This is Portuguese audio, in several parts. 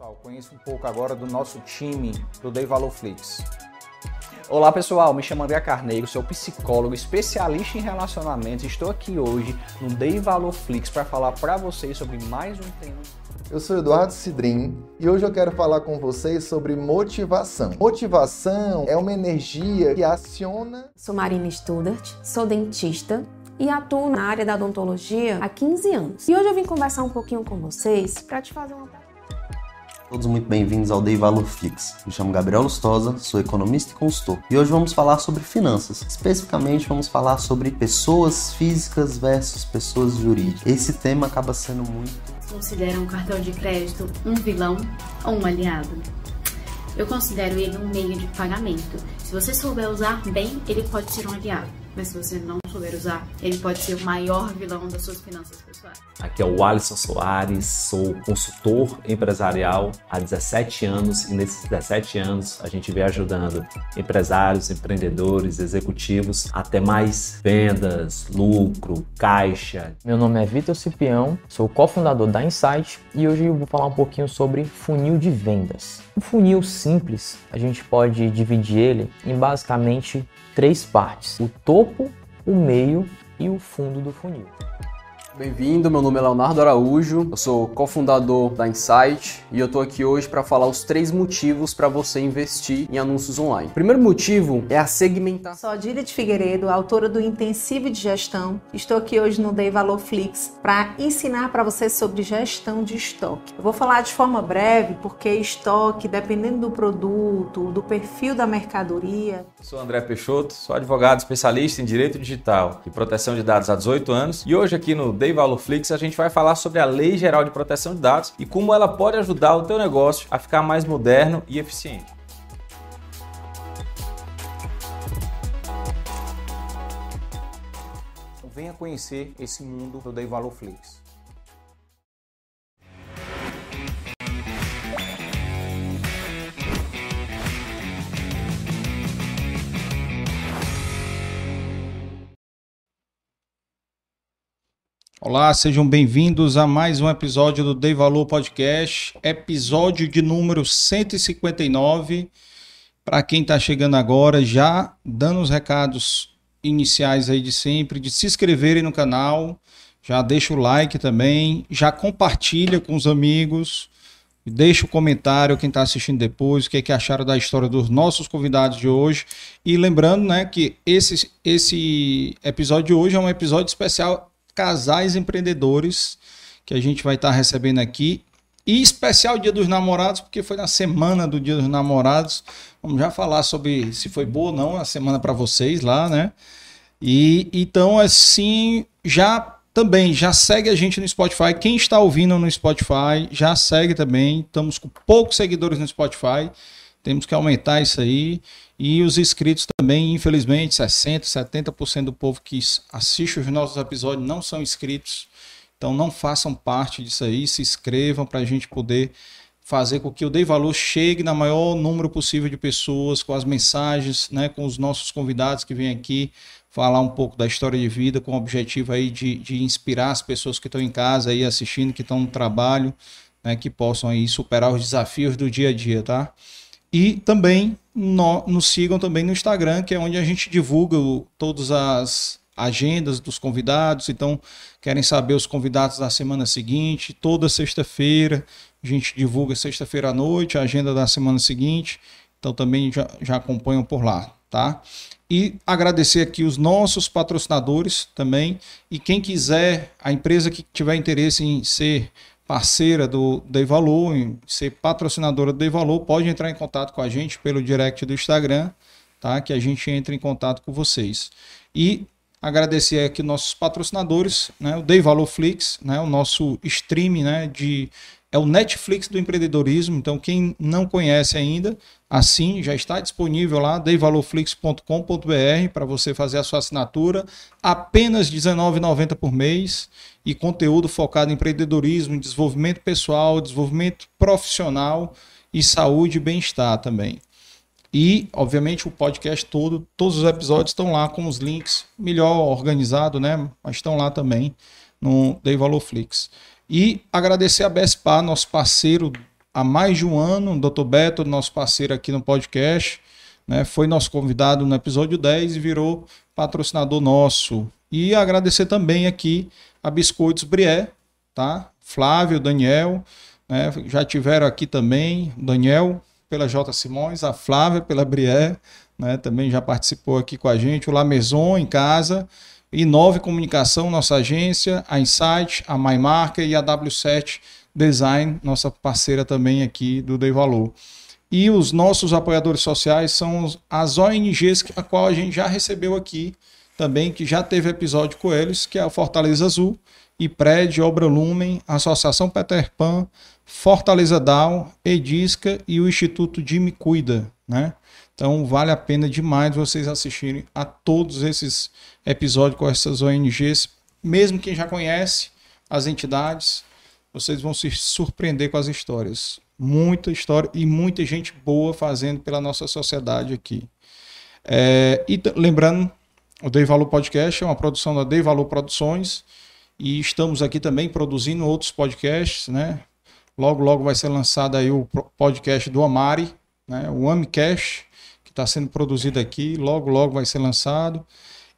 pessoal, conheça um pouco agora do nosso time do Dei Valor Flix. Olá pessoal, me chamo André Carneiro, sou psicólogo, especialista em relacionamentos. Estou aqui hoje no Dei Valor Flix para falar para vocês sobre mais um tema. Eu sou Eduardo Cidrim e hoje eu quero falar com vocês sobre motivação. Motivação é uma energia que aciona. Sou Marina Studart, sou dentista e atuo na área da odontologia há 15 anos. E hoje eu vim conversar um pouquinho com vocês para te fazer uma. Todos muito bem-vindos ao Dei Valor Fix. Me chamo Gabriel Lustosa, sou economista e consultor. E hoje vamos falar sobre finanças. Especificamente vamos falar sobre pessoas físicas versus pessoas jurídicas. Esse tema acaba sendo muito Considera um cartão de crédito um vilão ou um aliado? Eu considero ele um meio de pagamento. Se você souber usar bem, ele pode ser um aliado. Mas se você não souber usar, ele pode ser o maior vilão das suas finanças pessoais. Aqui é o Alisson Soares, sou consultor empresarial há 17 anos e nesses 17 anos a gente vem ajudando empresários, empreendedores, executivos a ter mais vendas, lucro, caixa. Meu nome é Vitor Cipião, sou cofundador da Insight e hoje eu vou falar um pouquinho sobre funil de vendas. Um funil simples, a gente pode dividir ele em basicamente três partes: o topo, o meio e o fundo do funil. Bem-vindo, meu nome é Leonardo Araújo, eu sou cofundador da Insight e eu tô aqui hoje para falar os três motivos para você investir em anúncios online. O primeiro motivo é a segmentação. Sou Adília de Figueiredo, autora do Intensivo de Gestão. Estou aqui hoje no Dei Valor Flix para ensinar para você sobre gestão de estoque. Eu vou falar de forma breve porque estoque, dependendo do produto, do perfil da mercadoria. Sou André Peixoto, sou advogado especialista em direito digital e proteção de dados há 18 anos e hoje aqui no Dei Valor Flix a gente vai falar sobre a Lei Geral de Proteção de Dados e como ela pode ajudar o teu negócio a ficar mais moderno e eficiente. Venha conhecer esse mundo do Dei Valor Flix. Olá, sejam bem-vindos a mais um episódio do Dei Valor Podcast, episódio de número 159. Para quem está chegando agora, já dando os recados iniciais aí de sempre, de se inscreverem no canal, já deixa o like também, já compartilha com os amigos, deixa o comentário quem está assistindo depois, o que, é que acharam da história dos nossos convidados de hoje. E lembrando né, que esse, esse episódio de hoje é um episódio especial casais empreendedores que a gente vai estar recebendo aqui. E especial Dia dos Namorados, porque foi na semana do Dia dos Namorados. Vamos já falar sobre se foi boa ou não a semana para vocês lá, né? E então, assim, já também já segue a gente no Spotify. Quem está ouvindo no Spotify, já segue também. Estamos com poucos seguidores no Spotify. Temos que aumentar isso aí. E os inscritos também, infelizmente, 60%, 70% do povo que assiste os nossos episódios não são inscritos. Então não façam parte disso aí, se inscrevam para a gente poder fazer com que o Dei Valor chegue na maior número possível de pessoas, com as mensagens, né, com os nossos convidados que vêm aqui falar um pouco da história de vida, com o objetivo aí de, de inspirar as pessoas que estão em casa aí assistindo, que estão no trabalho, né, que possam aí superar os desafios do dia a dia, tá? E também no, nos sigam também no Instagram, que é onde a gente divulga o, todas as agendas dos convidados. Então, querem saber os convidados da semana seguinte, toda sexta-feira. A gente divulga sexta-feira à noite a agenda da semana seguinte. Então, também já, já acompanham por lá, tá? E agradecer aqui os nossos patrocinadores também. E quem quiser, a empresa que tiver interesse em ser parceira do Dei Valor, ser patrocinadora do Dei Valor, pode entrar em contato com a gente pelo direct do Instagram, tá? Que a gente entra em contato com vocês. E agradecer aqui nossos patrocinadores, né? O Dei Valor Flix, né? O nosso stream, né? De é o Netflix do empreendedorismo. Então, quem não conhece ainda, assim já está disponível lá, deivalorflix.com.br para você fazer a sua assinatura, apenas R$19,90 por mês e conteúdo focado em empreendedorismo, em desenvolvimento pessoal, desenvolvimento profissional e saúde e bem-estar também. E, obviamente, o podcast todo, todos os episódios estão lá com os links melhor organizado, né? Mas estão lá também no Dei Valor Flix. E agradecer a Bespar, nosso parceiro há mais de um ano, o Dr. Beto, nosso parceiro aqui no podcast, né, foi nosso convidado no episódio 10 e virou patrocinador nosso. E agradecer também aqui a Biscoitos Brié, tá? Flávio, Daniel, né, já tiveram aqui também, Daniel pela J. Simões, a Flávia pela Brié, né, também já participou aqui com a gente, o Lameson em casa, Inove Comunicação, nossa agência, a Insight, a MyMarca e a W7 Design, nossa parceira também aqui do Dei Valor. E os nossos apoiadores sociais são as ONGs a qual a gente já recebeu aqui também, que já teve episódio com eles, que é a Fortaleza Azul, IPRED, Obra Lumen, Associação Peter Pan, Fortaleza Down, Edisca e o Instituto Jimmy Cuida, né? Então vale a pena demais vocês assistirem a todos esses episódios com essas ONGs, mesmo quem já conhece as entidades, vocês vão se surpreender com as histórias. Muita história e muita gente boa fazendo pela nossa sociedade aqui. É, e lembrando, o Dei Valor Podcast é uma produção da Dei Valor Produções e estamos aqui também produzindo outros podcasts, né? Logo, logo vai ser lançado aí o podcast do Amari, né? o Amicast, que está sendo produzido aqui, logo, logo vai ser lançado.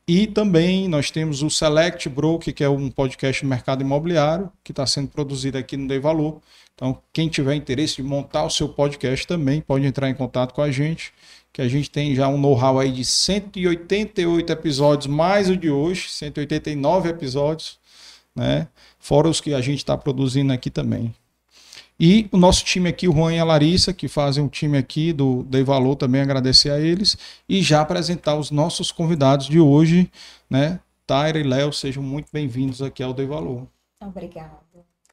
E também nós temos o Select Broker, que é um podcast do mercado imobiliário, que está sendo produzido aqui no Dei Valor. Então, quem tiver interesse de montar o seu podcast também pode entrar em contato com a gente, que a gente tem já um know-how aí de 188 episódios, mais o de hoje, 189 episódios, né? Fora os que a gente está produzindo aqui também. E o nosso time aqui, o Juan e a Larissa, que fazem um time aqui do Dei Valor, também agradecer a eles. E já apresentar os nossos convidados de hoje, né? Taira e Léo, sejam muito bem-vindos aqui ao Dei Valor. Obrigada.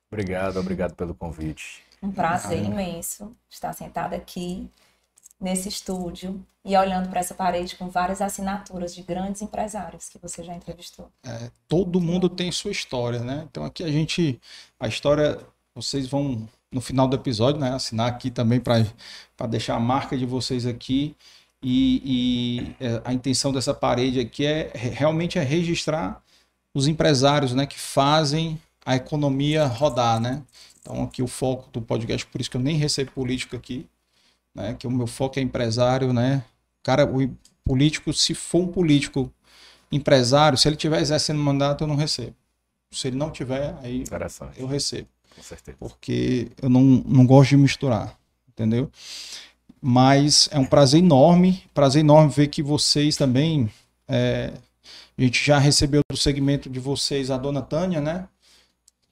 Obrigado, obrigado pelo convite. Um prazer ah, imenso estar sentada aqui nesse estúdio e olhando para essa parede com várias assinaturas de grandes empresários que você já entrevistou. É, todo mundo tem sua história, né? Então aqui a gente, a história, vocês vão no final do episódio, né? Assinar aqui também para deixar a marca de vocês aqui. E, e, é, a intenção dessa parede aqui é realmente é registrar os empresários, né, que fazem a economia rodar, né? Então aqui o foco do podcast, por isso que eu nem recebo político aqui, né? Que o meu foco é empresário, né? Cara, o político, se for um político empresário, se ele tiver exercendo mandato, eu não recebo. Se ele não tiver, aí eu recebo. Com certeza. Porque eu não, não gosto de misturar, entendeu? Mas é um prazer enorme, prazer enorme ver que vocês também. É, a gente já recebeu do segmento de vocês a dona Tânia, né?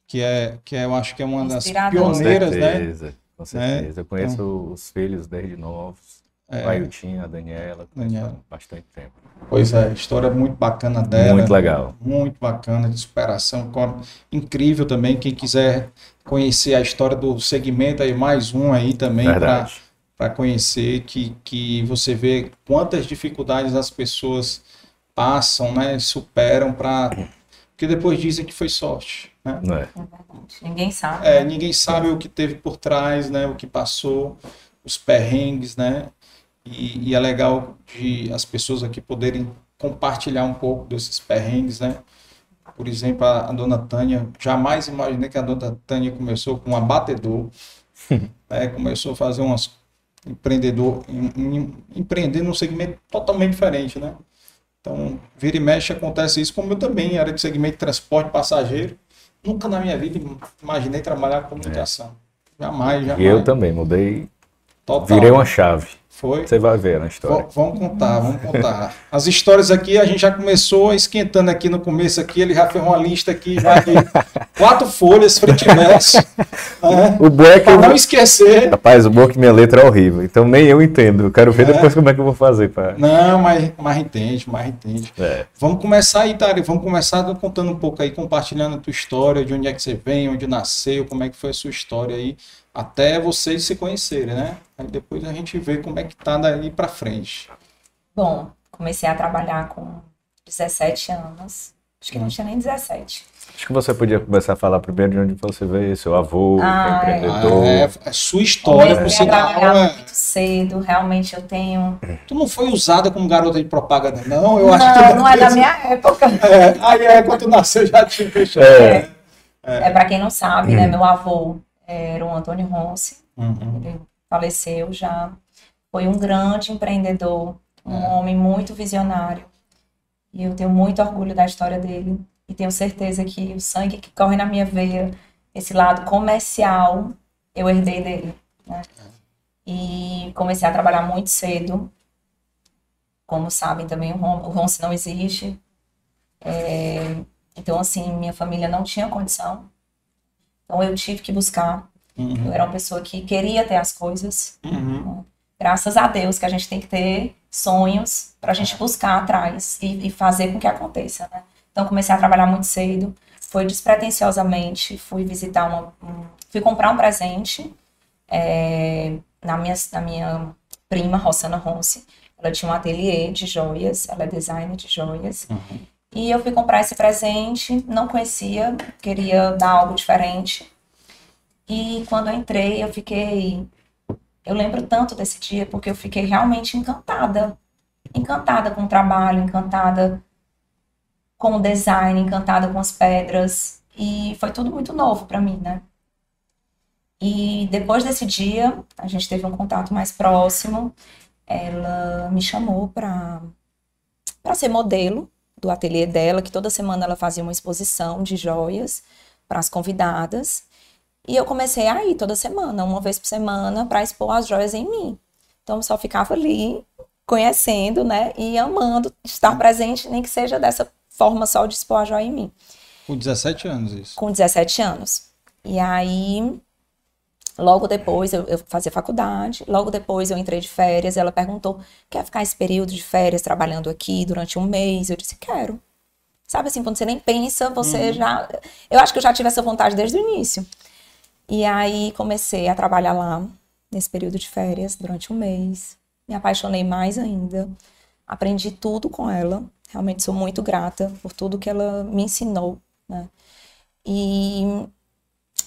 Que é, que é, eu acho que é uma das pioneiras, né? Certeza, né? Com certeza. Eu conheço então, os filhos desde novos. É, o Ailton, a Daniela, Daniela. bastante tempo. Pois é, história muito bacana dela. Muito legal. Muito bacana, de superação. Incrível também, quem quiser conhecer a história do segmento, aí mais um aí também para conhecer, que, que você vê quantas dificuldades as pessoas passam, né, superam para... Porque depois dizem que foi sorte. Né? É. é verdade. Ninguém sabe. É, né? ninguém sabe o que teve por trás, né, o que passou, os perrengues, né? E, e, é legal de as pessoas aqui poderem compartilhar um pouco desses perrengues, né? Por exemplo, a, a dona Tânia, jamais imaginei que a dona Tânia começou com um abatedor, né? começou a fazer umas empreendedor, em, em, empreender num segmento totalmente diferente, né? Então, vira e mexe acontece isso, como eu também era de segmento de transporte passageiro. Nunca na minha vida imaginei trabalhar com comunicação. É. Jamais, jamais. E eu também, mudei. Total. Virei uma chave. Foi. Você vai ver na história. V vamos contar, vamos contar. As histórias aqui, a gente já começou esquentando aqui no começo aqui, ele já fez uma lista aqui, já de quatro folhas, frente. Né? O bom é que eu... não esquecer. Rapaz, o bom é que minha letra é horrível, então nem eu entendo. Eu quero ver é. depois como é que eu vou fazer. Pra... Não, mas, mas entende, mas entende. É. Vamos começar aí, Tari, vamos começar contando um pouco aí, compartilhando a tua história, de onde é que você vem, onde nasceu, como é que foi a sua história aí até vocês se conhecerem, né? Aí depois a gente vê como é que tá daí para frente. Bom, comecei a trabalhar com 17 anos. Acho que não tinha nem 17. Acho que você podia começar a falar primeiro de onde você veio, seu avô, ah, é empreendedor. É, é, é sua história, por sinal. É... muito cedo, realmente eu tenho. Tu não foi usada como garota de propaganda, não? Eu não, acho que não é da minha época. É, aí é, quando tu nasceu já tinha fechado. É, é. é para quem não sabe, né? Meu avô era o Antônio Ronce, Uhum. Ele faleceu já. Foi um grande empreendedor, um homem muito visionário. E eu tenho muito orgulho da história dele. E tenho certeza que o sangue que corre na minha veia, esse lado comercial, eu herdei dele. Né? E comecei a trabalhar muito cedo. Como sabem também, o Ronce não existe. É, então, assim, minha família não tinha condição. Então, eu tive que buscar. Eu era uma pessoa que queria ter as coisas. Uhum. Graças a Deus que a gente tem que ter sonhos para a gente buscar atrás e, e fazer com que aconteça, né? Então comecei a trabalhar muito cedo, foi despretensiosamente, fui visitar uma, um- fui comprar um presente é, na minha na minha prima Rossana Ronce. Ela tinha um ateliê de joias, ela é designer de joias. E eu fui comprar esse presente, não conhecia, queria dar algo diferente. E quando eu entrei, eu fiquei eu lembro tanto desse dia porque eu fiquei realmente encantada. Encantada com o trabalho, encantada com o design, encantada com as pedras. E foi tudo muito novo para mim, né? E depois desse dia, a gente teve um contato mais próximo. Ela me chamou para ser modelo do ateliê dela, que toda semana ela fazia uma exposição de joias para as convidadas. E eu comecei a ir toda semana, uma vez por semana, para expor as joias em mim. Então eu só ficava ali conhecendo, né, e amando estar presente, nem que seja dessa forma só de expor a joia em mim Com 17 anos isso. com 17 anos. E aí, logo depois, eu, eu fazia faculdade, logo depois eu entrei de férias, ela perguntou, quer ficar esse período de férias trabalhando aqui durante um mês? Eu disse, quero. Sabe assim, quando você nem pensa, você já... Eu acho que eu já tive essa vontade desde o início. E aí, comecei a trabalhar lá, nesse período de férias, durante um mês. Me apaixonei mais ainda. Aprendi tudo com ela. Realmente sou muito grata por tudo que ela me ensinou, né? E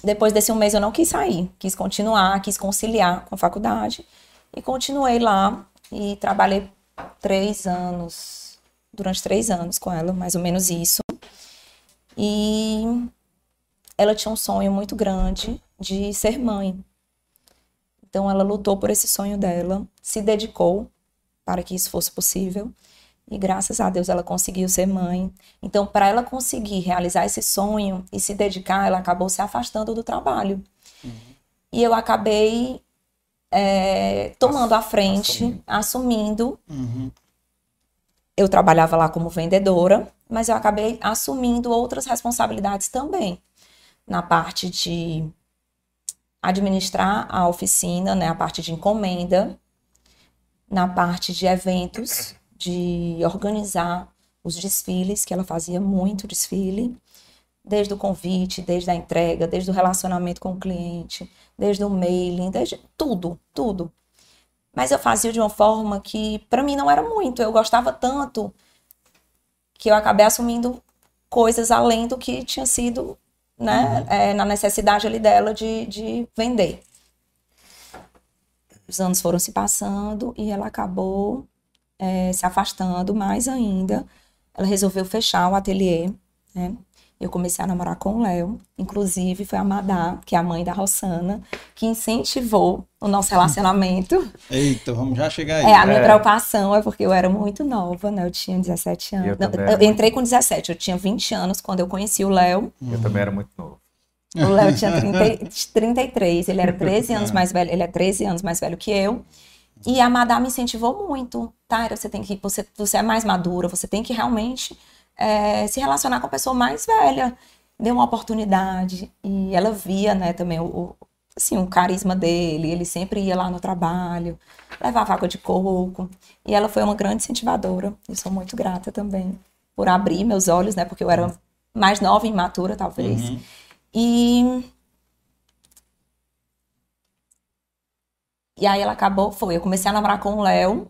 depois desse um mês eu não quis sair, quis continuar, quis conciliar com a faculdade e continuei lá e trabalhei três anos, durante três anos com ela, mais ou menos isso. E ela tinha um sonho muito grande de ser mãe. Então ela lutou por esse sonho dela, se dedicou para que isso fosse possível. E graças a Deus ela conseguiu ser mãe. Então, para ela conseguir realizar esse sonho e se dedicar, ela acabou se afastando do trabalho. E eu acabei é, tomando a frente, assumindo. Eu trabalhava lá como vendedora, mas eu acabei assumindo outras responsabilidades também. Na parte de administrar a oficina, né, a parte de encomenda, na parte de eventos, de organizar os desfiles, que ela fazia muito desfile, desde o convite, desde a entrega, desde o relacionamento com o cliente, desde o mailing, desde tudo, tudo. Mas eu fazia de uma forma que para mim não era muito, eu gostava tanto que eu acabei assumindo coisas além do que tinha sido, né, é, na necessidade ali dela de, de vender. Os anos foram se passando e ela acabou é, se afastando mais ainda. Ela resolveu fechar o ateliê, né? Eu comecei a namorar com o Léo, inclusive foi a Madá, que é a mãe da Rossana, que incentivou o nosso relacionamento. Eita, vamos já chegar aí. É, a minha preocupação é porque eu era muito nova, né? Eu tinha 17 anos. Eu Não, também eu entrei com 17, eu tinha 20 anos quando eu conheci o Léo. Eu também era muito novo. O Léo tinha 30, 33, ele era 13 anos mais velho, ele é 13 anos mais velho que eu. E a Madá me incentivou muito. Tyra, você tem que, você, você é mais madura, você tem que realmente é, se relacionar com a pessoa mais velha. Deu uma oportunidade. E ela via, né, também o, o, assim, o carisma dele. Ele sempre ia lá no trabalho, levava água de coco. E ela foi uma grande incentivadora. Eu sou muito grata também por abrir meus olhos, né, porque eu era mais nova e imatura, talvez. Uhum. E E aí ela acabou, foi, eu comecei a namorar com o Léo.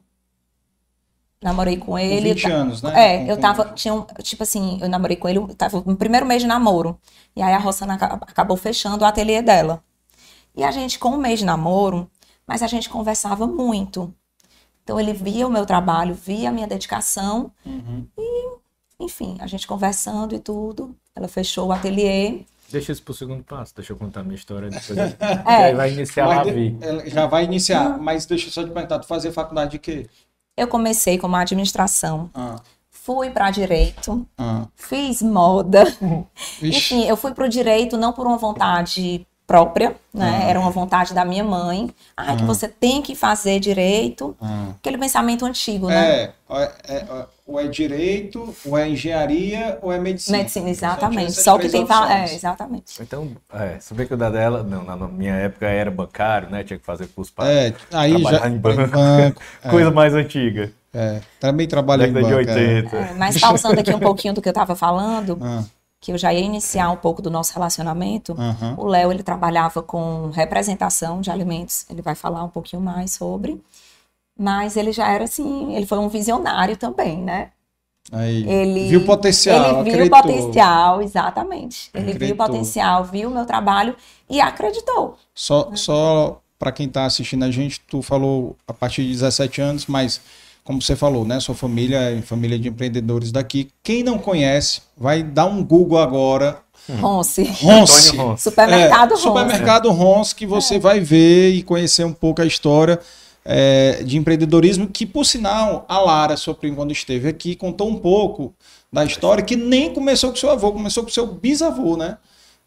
Namorei com ele. 20 ta- anos, né? É, Com- eu com- tava, tinha um, tipo assim, eu namorei com ele, tava no primeiro mês de namoro. E aí a Rossana aca- acabou fechando o ateliê dela. E a gente, com um mês de namoro, mas a gente conversava muito. Então ele via o meu trabalho, via a minha dedicação. Uhum. E, enfim, a gente conversando e tudo. Ela fechou o ateliê. Deixa isso pro segundo passo, deixa eu contar a minha história depois. É. É. vai iniciar a de- ela já vai iniciar, mas deixa eu só te perguntar, tu fazia faculdade de quê? Eu comecei como administração, Ah, fui para direito, ah. fiz moda. Vixe. Enfim, eu fui pro direito não por uma vontade própria, né? Ah. Era uma vontade da minha mãe. Ah, que você tem que fazer direito. Ah. Aquele pensamento antigo, né? É, é, é, ou é direito, ou é engenharia, ou é medicina. Medicina, exatamente. Só o que tem. É, exatamente. Então, é, você vê que o da dela, não, na minha época era bancário, né? Tinha que fazer curso para É, aí já. trabalhar em banco. banco, é. Coisa mais antiga. É, também trabalhei em Década de banco. é. 80. É, mas pausando aqui um pouquinho do que eu estava falando, Ah, que eu já ia iniciar um pouco do nosso relacionamento. aham. O Léo, ele trabalhava com representação de alimentos. Ele vai falar um pouquinho mais sobre. Mas ele já era assim, ele foi um visionário também, né? Aí, Ele viu potencial, Ele viu acreditou. potencial, exatamente. Ele viu Acreditou. potencial, viu o meu trabalho e acreditou. Só, só para quem está assistindo a gente, tu falou a partir de 17 anos, mas como você falou, né? Sua família é família de empreendedores daqui. Quem não conhece, vai dar um Google agora. Ronce. Ronce. Ronce. Supermercado É, Ronce. Supermercado Ronce, que você vai ver e conhecer um pouco a história é, de empreendedorismo, que por sinal, a Lara, sua prima, quando esteve aqui, contou um pouco da história que nem começou com seu avô, começou com seu bisavô, né?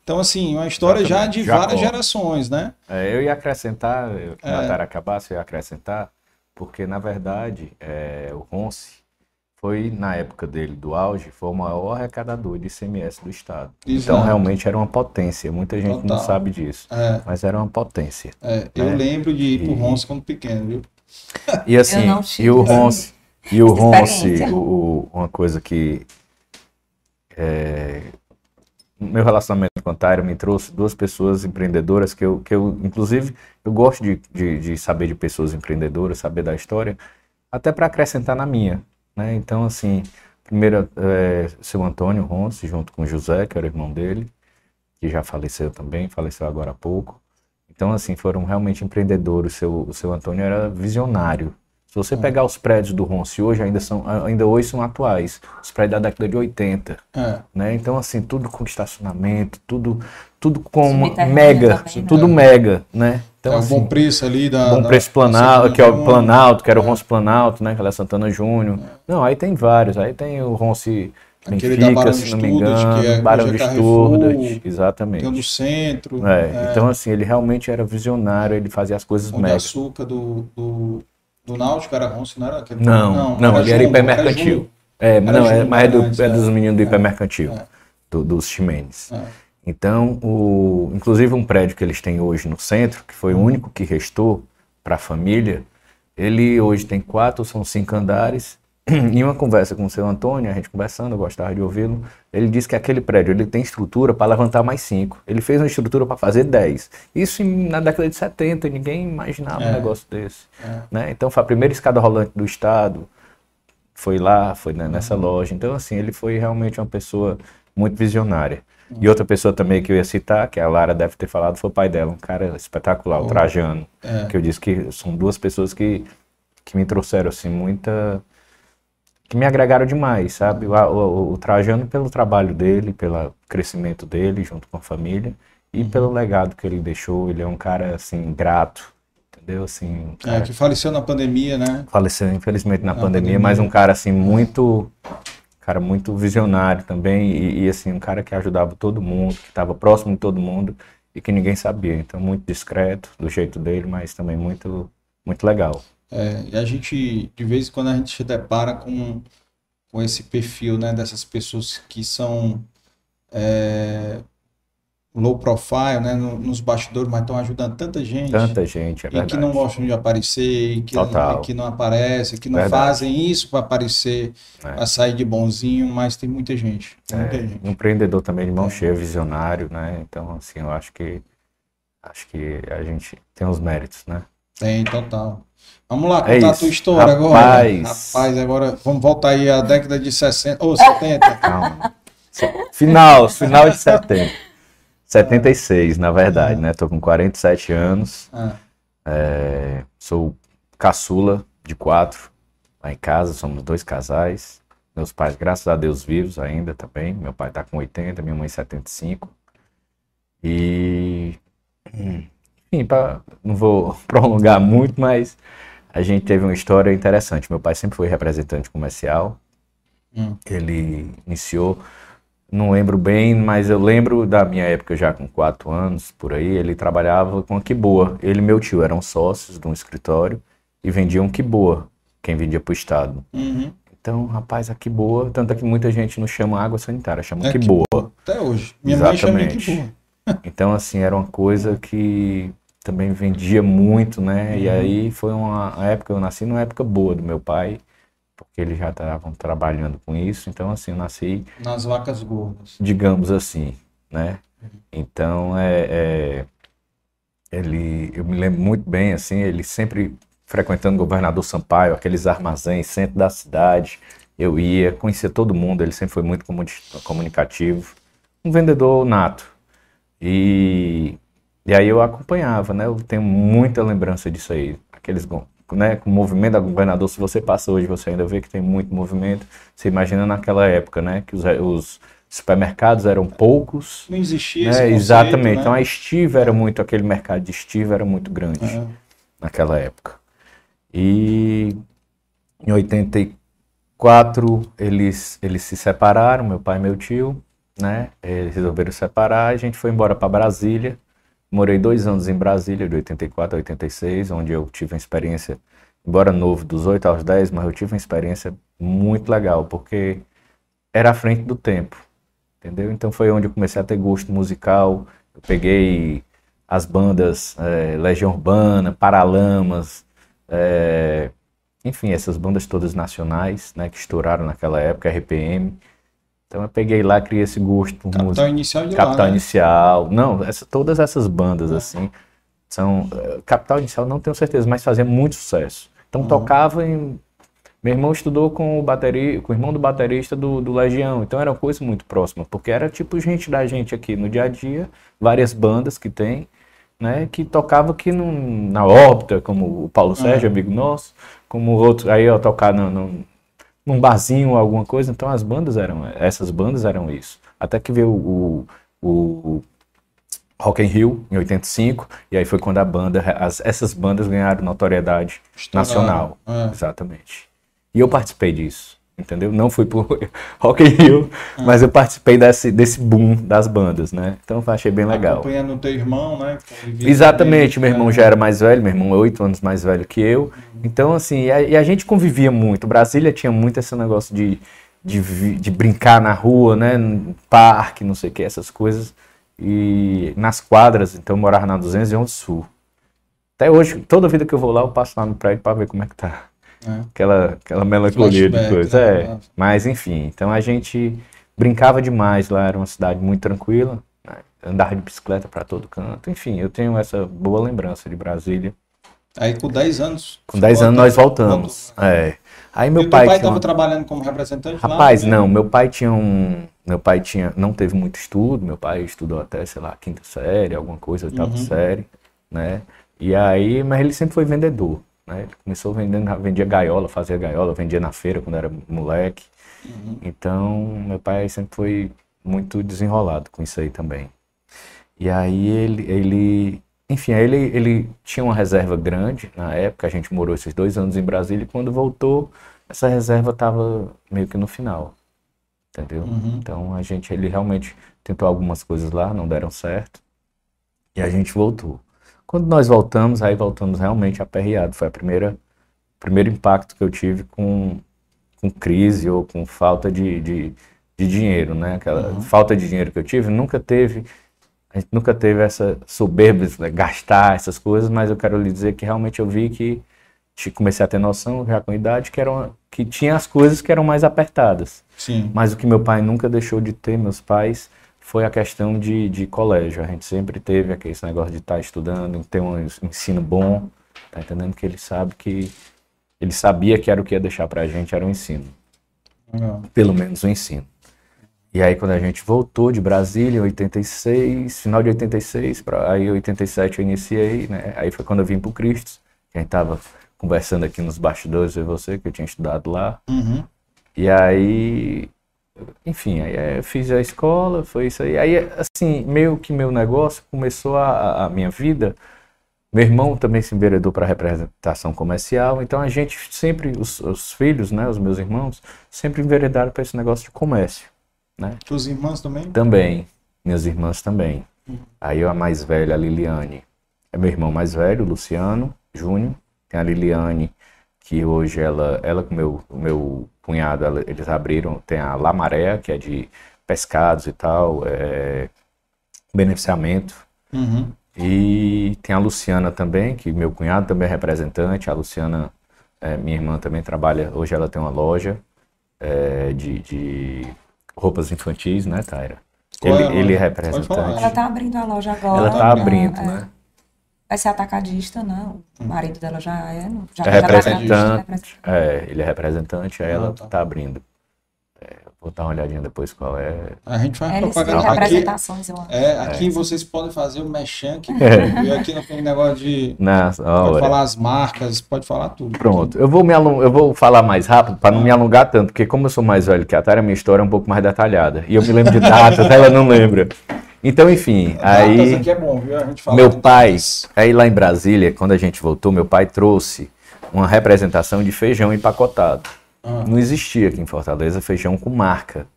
Então, assim, uma história já Exatamente. de Jacó. várias gerações, né? É, eu ia acrescentar, eu, É. quando a Tara acabasse, eu ia acrescentar, porque na verdade é, o Ronce foi, na época dele, do auge, foi o maior arrecadador de ICMS do Estado. Exato. Então realmente era uma potência, muita gente Total. não sabe disso, É, mas era uma potência. é, eu É. lembro de ir pro E- Ronce quando pequeno, viu? E assim, e o Ronce, e o Ronce, uma coisa que é, meu relacionamento com a Tyra me trouxe duas pessoas empreendedoras que eu, que eu inclusive, eu gosto de, de, de saber de pessoas empreendedoras, saber da história, até para acrescentar na minha, né? Então, assim, primeiro é, seu Antônio Ronce, junto com o José, que era irmão dele, que já faleceu também, faleceu agora há pouco. Então, assim, foram realmente empreendedores. O seu, o seu Antônio era visionário. Se você pegar os prédios do Ronce hoje, ainda, são, ainda hoje são atuais. Os prédios da década de 80, É, né? Então, assim, tudo com estacionamento, tudo, tudo com mega, também, né? tudo mega, né? Então, é um assim, bom preço ali da. Bom da- Preço da Planalto, Santana que é o. Planalto, que era o Ronce Planalto, né? Que era Santana Júnior. Não, aí tem vários. Aí tem o Ronce Aquele da Benfica, Barão se não me engano. que é- Barão de é Estudas, exatamente. Tem o do centro. É, Então, assim, ele realmente era visionário, ele fazia as coisas mega. açúcar do, do, do Náutico era Ronce, não era aquele? Não, não, ele era Júnior, hipermercantil. É, não, é, mas é, do- antes, é é. dos meninos do É. hipermercantil, É. do- dos Ximenes. É. Então, o, inclusive um prédio que eles têm hoje no centro, que foi o Uhum. único que restou para a família, ele hoje tem quatro, são cinco andares. Em uma conversa com o seu Antônio, a gente conversando, eu gostava de ouvi-lo, ele disse que aquele prédio ele tem estrutura para levantar mais cinco. Ele fez uma estrutura para fazer dez. Isso na década de 70, ninguém imaginava É. um negócio desse. É. né? Então, foi a primeira escada rolante do Estado, foi lá, foi né, Uhum. nessa loja. Então, assim, ele foi realmente uma pessoa muito visionária. E outra pessoa também que eu ia citar, que a Lara deve ter falado, foi o pai dela, um cara espetacular, o. Trajano. É. Que eu disse que são duas pessoas que, que me trouxeram, assim, muita. Que me agregaram demais, sabe? O, o- o Trajano pelo trabalho dele, pelo crescimento dele, junto com a família, e Uhum. pelo legado que ele deixou. Ele é um cara, assim, grato, entendeu? Assim, um É, cara que faleceu na pandemia, né? faleceu infelizmente na Na pandemia, pandemia. mas um cara assim muito cara muito visionário também e, e, assim um cara que ajudava todo mundo, que estava próximo de todo mundo e que ninguém sabia. Então muito discreto do jeito dele, mas também muito muito legal. É, e a gente, de vez em quando, a gente se depara com, com esse perfil, né, dessas pessoas que são é, low profile, né, no- nos bastidores, mas estão ajudando tanta gente. Tanta gente, é E que verdade. não gostam de aparecer, e que, Total. e que não aparecem, que não Verdade. fazem isso para aparecer, É. para sair de bonzinho, mas tem muita gente. Tem muita gente. Um empreendedor também de mão É. cheia, visionário, né? Então assim, eu acho que acho que a gente tem os méritos, né? Tem, total. Vamos lá, É contar a isso. tua história agora. Rapaz. Rapaz, agora vamos voltar aí à década de 60, ou 70. Calma. Final, final de 70. 76, na verdade, né? Tô com 47 anos. Ah, É, sou caçula de quatro lá em casa, somos dois casais. Meus pais, graças a Deus, vivos ainda também. Meu pai tá com 80, minha mãe 75. E, enfim, pra, não vou prolongar muito, mas a gente teve uma história interessante. Meu pai sempre foi representante comercial. Hum. Ele iniciou, não lembro bem, mas eu lembro da minha época já com quatro anos, por aí, ele trabalhava com a Quiboa. Ele e meu tio eram sócios de um escritório e vendiam Quiboa, quem vendia para o estado. Uhum. Então, rapaz, a Quiboa, tanto é que muita gente não chama água sanitária, chama É Quiboa. Até hoje. Minha mãe chama Exatamente. Então, assim, era uma coisa que também vendia muito, né? E Uhum. aí foi uma época, eu nasci numa época boa do meu pai, porque eles já estavam trabalhando com isso. Então, assim, eu nasci, Nas vacas gordas. digamos assim, né? Então, é, é- ele, eu me lembro muito bem, assim, ele sempre frequentando o governador Sampaio, aqueles armazéns, centro da cidade. Eu ia, conhecia todo mundo, ele sempre foi muito comuni- comunicativo. Um vendedor nato. E, e aí eu acompanhava, né? Eu tenho muita lembrança disso aí. Aqueles, né, com o movimento da governador, se você passa hoje, você ainda vê que tem muito movimento. Você imagina naquela época, né? Que os, os supermercados eram poucos. Não existia né? esse conceito, Exatamente. né? Então a estiva era muito, aquele mercado de estiva era muito grande É. naquela época. E em 84 eles, eles se separaram, meu pai e meu tio, né? Eles resolveram separar, a gente foi embora para Brasília. Morei dois anos em Brasília, de 84 a 86, onde eu tive uma experiência, embora novo, dos 8 aos 10, mas eu tive uma experiência muito legal, porque era à frente do tempo, entendeu? Então foi onde eu comecei a ter gosto musical. Eu peguei as bandas eh, Legião Urbana, Paralamas, eh, enfim, essas bandas todas nacionais, né, que estouraram naquela época, RPM. Então eu peguei lá, criei esse gosto Capital música. Inicial de Capital lá, né? Inicial. Não, essa- todas essas bandas assim são eh, Capital Inicial não tenho certeza, mas fazia muito sucesso. Então tocava em meu irmão estudou com o bateri, com o irmão do baterista do, do Legião, então era uma coisa muito próxima, porque era tipo gente da gente aqui no dia a dia, várias bandas que tem, né, que tocava aqui num- na órbita, como o Paulo Sérgio, amigo nosso, como outro, aí eu tocar no, no- num barzinho ou alguma coisa, então as bandas eram, essas bandas eram isso. Até que veio o, o, o Rock in Rio em 85, e aí foi quando a banda, as- essas bandas ganharam notoriedade nacional. é. Exatamente. E eu participei disso, entendeu? Não fui pro Rock in Rio, mas eu participei desse, desse boom das bandas, né? Então achei bem legal. Acompanhando o teu irmão, né? Exatamente, meu irmão né? já era mais velho, meu irmão é oito anos mais velho que eu. Então, assim, e a, e a gente convivia muito. Brasília tinha muito esse negócio de, de, de brincar na rua, né? No parque, não sei o que, essas coisas. E nas quadras, então eu morava na 211 Sul. Até hoje, toda vida que eu vou lá, eu passo lá no prédio para ver como é que tá. É. Aquela, aquela melancolia de coisa. né? É. Mas, enfim, então a gente brincava demais lá, era uma cidade muito tranquila. Andava de bicicleta para todo canto. Enfim, eu tenho essa boa lembrança de Brasília. Aí com 10 anos. Com 10 anos nós voltamos. É. Aí meu e pai pai estava uma- trabalhando como representante lá? Rapaz, né? não, meu pai tinha um. Meu pai tinha. Não teve muito estudo, meu pai estudou até, sei lá, quinta série, alguma coisa, oitava Uhum. série, né? E aí, mas ele sempre foi vendedor, né? Ele começou vendendo, vendia gaiola, fazia gaiola, vendia na feira quando era moleque. Uhum. Então, meu pai sempre foi muito desenrolado com isso aí também. E aí ele, ele enfim, ele, ele tinha uma reserva grande na época, a gente morou esses dois anos em Brasília e quando voltou, essa reserva estava meio que no final, entendeu? Uhum. Então a gente, ele realmente tentou algumas coisas lá, não deram certo, e a gente voltou. Quando nós voltamos, aí voltamos realmente aperreado, foi a primeira, o primeiro impacto que eu tive com, com crise ou com falta de, de, de dinheiro, né? Aquela Uhum. falta de dinheiro que eu tive, nunca teve, a gente nunca teve essa soberba de gastar essas coisas, mas eu quero lhe dizer que realmente eu vi que comecei a ter noção já com a idade que eram que tinha as coisas que eram mais apertadas. Sim. Mas o que meu pai nunca deixou de ter, meus pais, foi a questão de, de colégio. A gente sempre teve aquele negócio de estar estudando, ter um ensino bom, tá entendendo? Que ele sabe que ele sabia que era o que ia deixar pra gente, era o ensino. Legal. Pelo menos o ensino. E aí quando a gente voltou de Brasília, em 86, final de 86, pra, aí em 87 eu iniciei, né? Aí foi quando eu vim pro Cristo, que a gente tava conversando aqui nos bastidores, eu e você, que eu tinha estudado lá. Uhum. E aí enfim, aí eh, fiz a escola, foi isso aí. Aí, assim, meio que meu negócio começou a, a minha vida. Meu irmão também se enveredou para representação comercial, então a gente sempre, os, os filhos, né, os meus irmãos, sempre enveredaram para esse negócio de comércio, né? Os irmãos também? Também, minhas irmãs também. Aí a mais velha, a Liliane, é meu irmão mais velho, Luciano Júnior. Tem a Liliane, que hoje ela, ela com meu, o meu cunhado, ela- eles abriram, tem a Lamaré, que é de pescados e tal, é, beneficiamento. Uhum. E tem a Luciana também, que meu cunhado também é representante. A Luciana, é, minha irmã também trabalha, hoje ela tem uma loja é, de, de roupas infantis, né, Taira? Qual Ele, é ele é representante. Ela tá abrindo a loja agora. Ela tá abrindo, é. né? Vai ser atacadista, né? O marido dela já é. Já, É já tá representante, representante. é, ele é representante, aí ela tá. tá abrindo. É, vou dar uma olhadinha depois qual é. A gente faz Eles têm propaganda aqui. representações, eu acho. É, aqui vocês podem fazer o mechan que É. e aqui não tem negócio de Nessa pode falar as marcas, pode falar tudo. Pronto, eu vou, me alon- eu vou falar mais rápido para não me alongar tanto, porque como eu sou mais velho que a Tara, minha história é um pouco mais detalhada. E eu me lembro de datas, ela não lembra. Então, enfim, aí aqui é bom, viu? A gente fala meu pai, aí lá em Brasília, quando a gente voltou, meu pai trouxe uma representação de feijão empacotado. Ah. Não existia aqui em Fortaleza feijão com marca.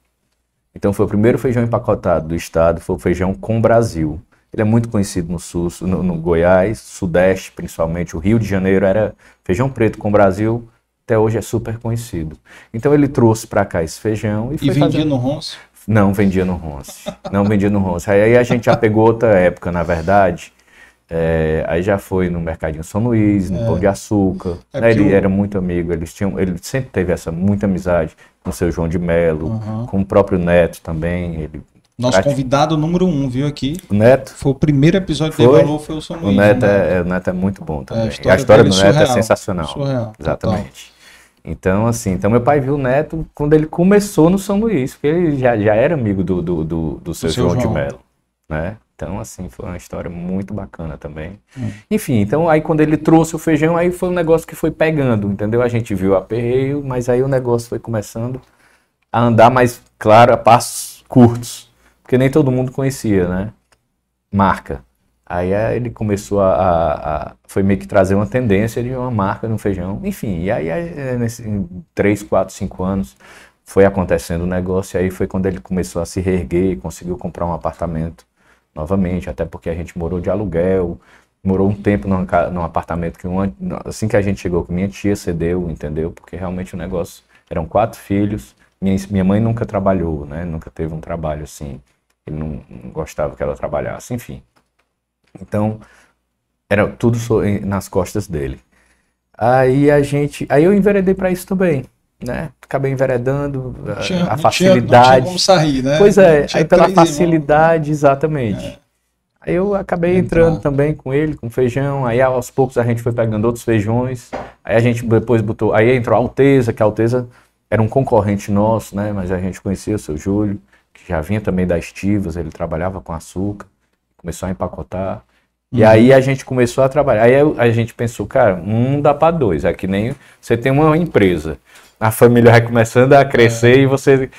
Então foi o primeiro feijão empacotado do estado, foi o feijão com Brasil. Ele é muito conhecido no sul, no, no Goiás, sudeste principalmente, o Rio de Janeiro era feijão preto com Brasil, até hoje é super conhecido. Então ele trouxe para cá esse feijão e E vendia fazendo- no Ronce. não vendia no Ronce. Não vendia no Ronce. Aí a gente já pegou outra época, na verdade. É, aí já foi no Mercadinho São Luís, no É. Pão de Açúcar. É né? Ele o- era muito amigo, eles tinham, ele sempre teve essa muita amizade com o seu João de Melo, Uhum. com o próprio Neto também. Ele, Nosso prati- convidado número um, viu aqui? O Neto? Foi o primeiro episódio de Foi? Valor, foi o São O Luís. Neto né? é, é- o Neto é muito bom também. a história a história do dele é Neto é surreal. sensacional. Surreal, Exatamente. Então, assim, então meu pai viu o Neto quando ele começou no São Luís, porque ele já, já era amigo do, do, do, do seu seu João, de João. Melo, né? Então, assim, foi uma história muito bacana também. Hum. Enfim, então aí quando ele trouxe o feijão, aí foi um negócio que foi pegando, entendeu? A gente viu o aperreio, mas aí o negócio foi começando a andar mais, claro, a passos curtos, porque nem todo mundo conhecia, né? Marca. Aí eh, ele começou a, a- a- foi meio que trazer uma tendência de uma marca no feijão. Enfim, e aí eh, nesse, em 3, 4, 5 anos foi acontecendo o negócio, e aí foi quando ele começou a se reerguer e conseguiu comprar um apartamento novamente, até porque a gente morou de aluguel, morou um tempo num, num apartamento que uma- assim que a gente chegou, que minha tia cedeu, entendeu? Porque realmente o negócio eram quatro filhos. Minha, minha mãe nunca trabalhou, né? Nunca teve um trabalho assim. Ele não, não gostava que ela trabalhasse, enfim. Então, era tudo nas costas dele. Aí a gente, aí eu enveredei para isso também, né? Acabei enveredando a- Tinha- a facilidade. não tinha como sair, né? Pois é, aí pela irmãos. facilidade, exatamente. Aí eu acabei entrando também com ele, com feijão. Aí aos poucos a gente foi pegando outros feijões. Aí a gente depois botou. Aí entrou a Alteza, que a Alteza era um concorrente nosso, né? Mas a gente conhecia o seu Júlio, que já vinha também das Estivas, ele trabalhava com açúcar, começou a empacotar. E Uhum. aí a gente começou a trabalhar. Aí a gente pensou, cara, um dá para dois. É que nem você tem uma empresa, a família vai começando a crescer e você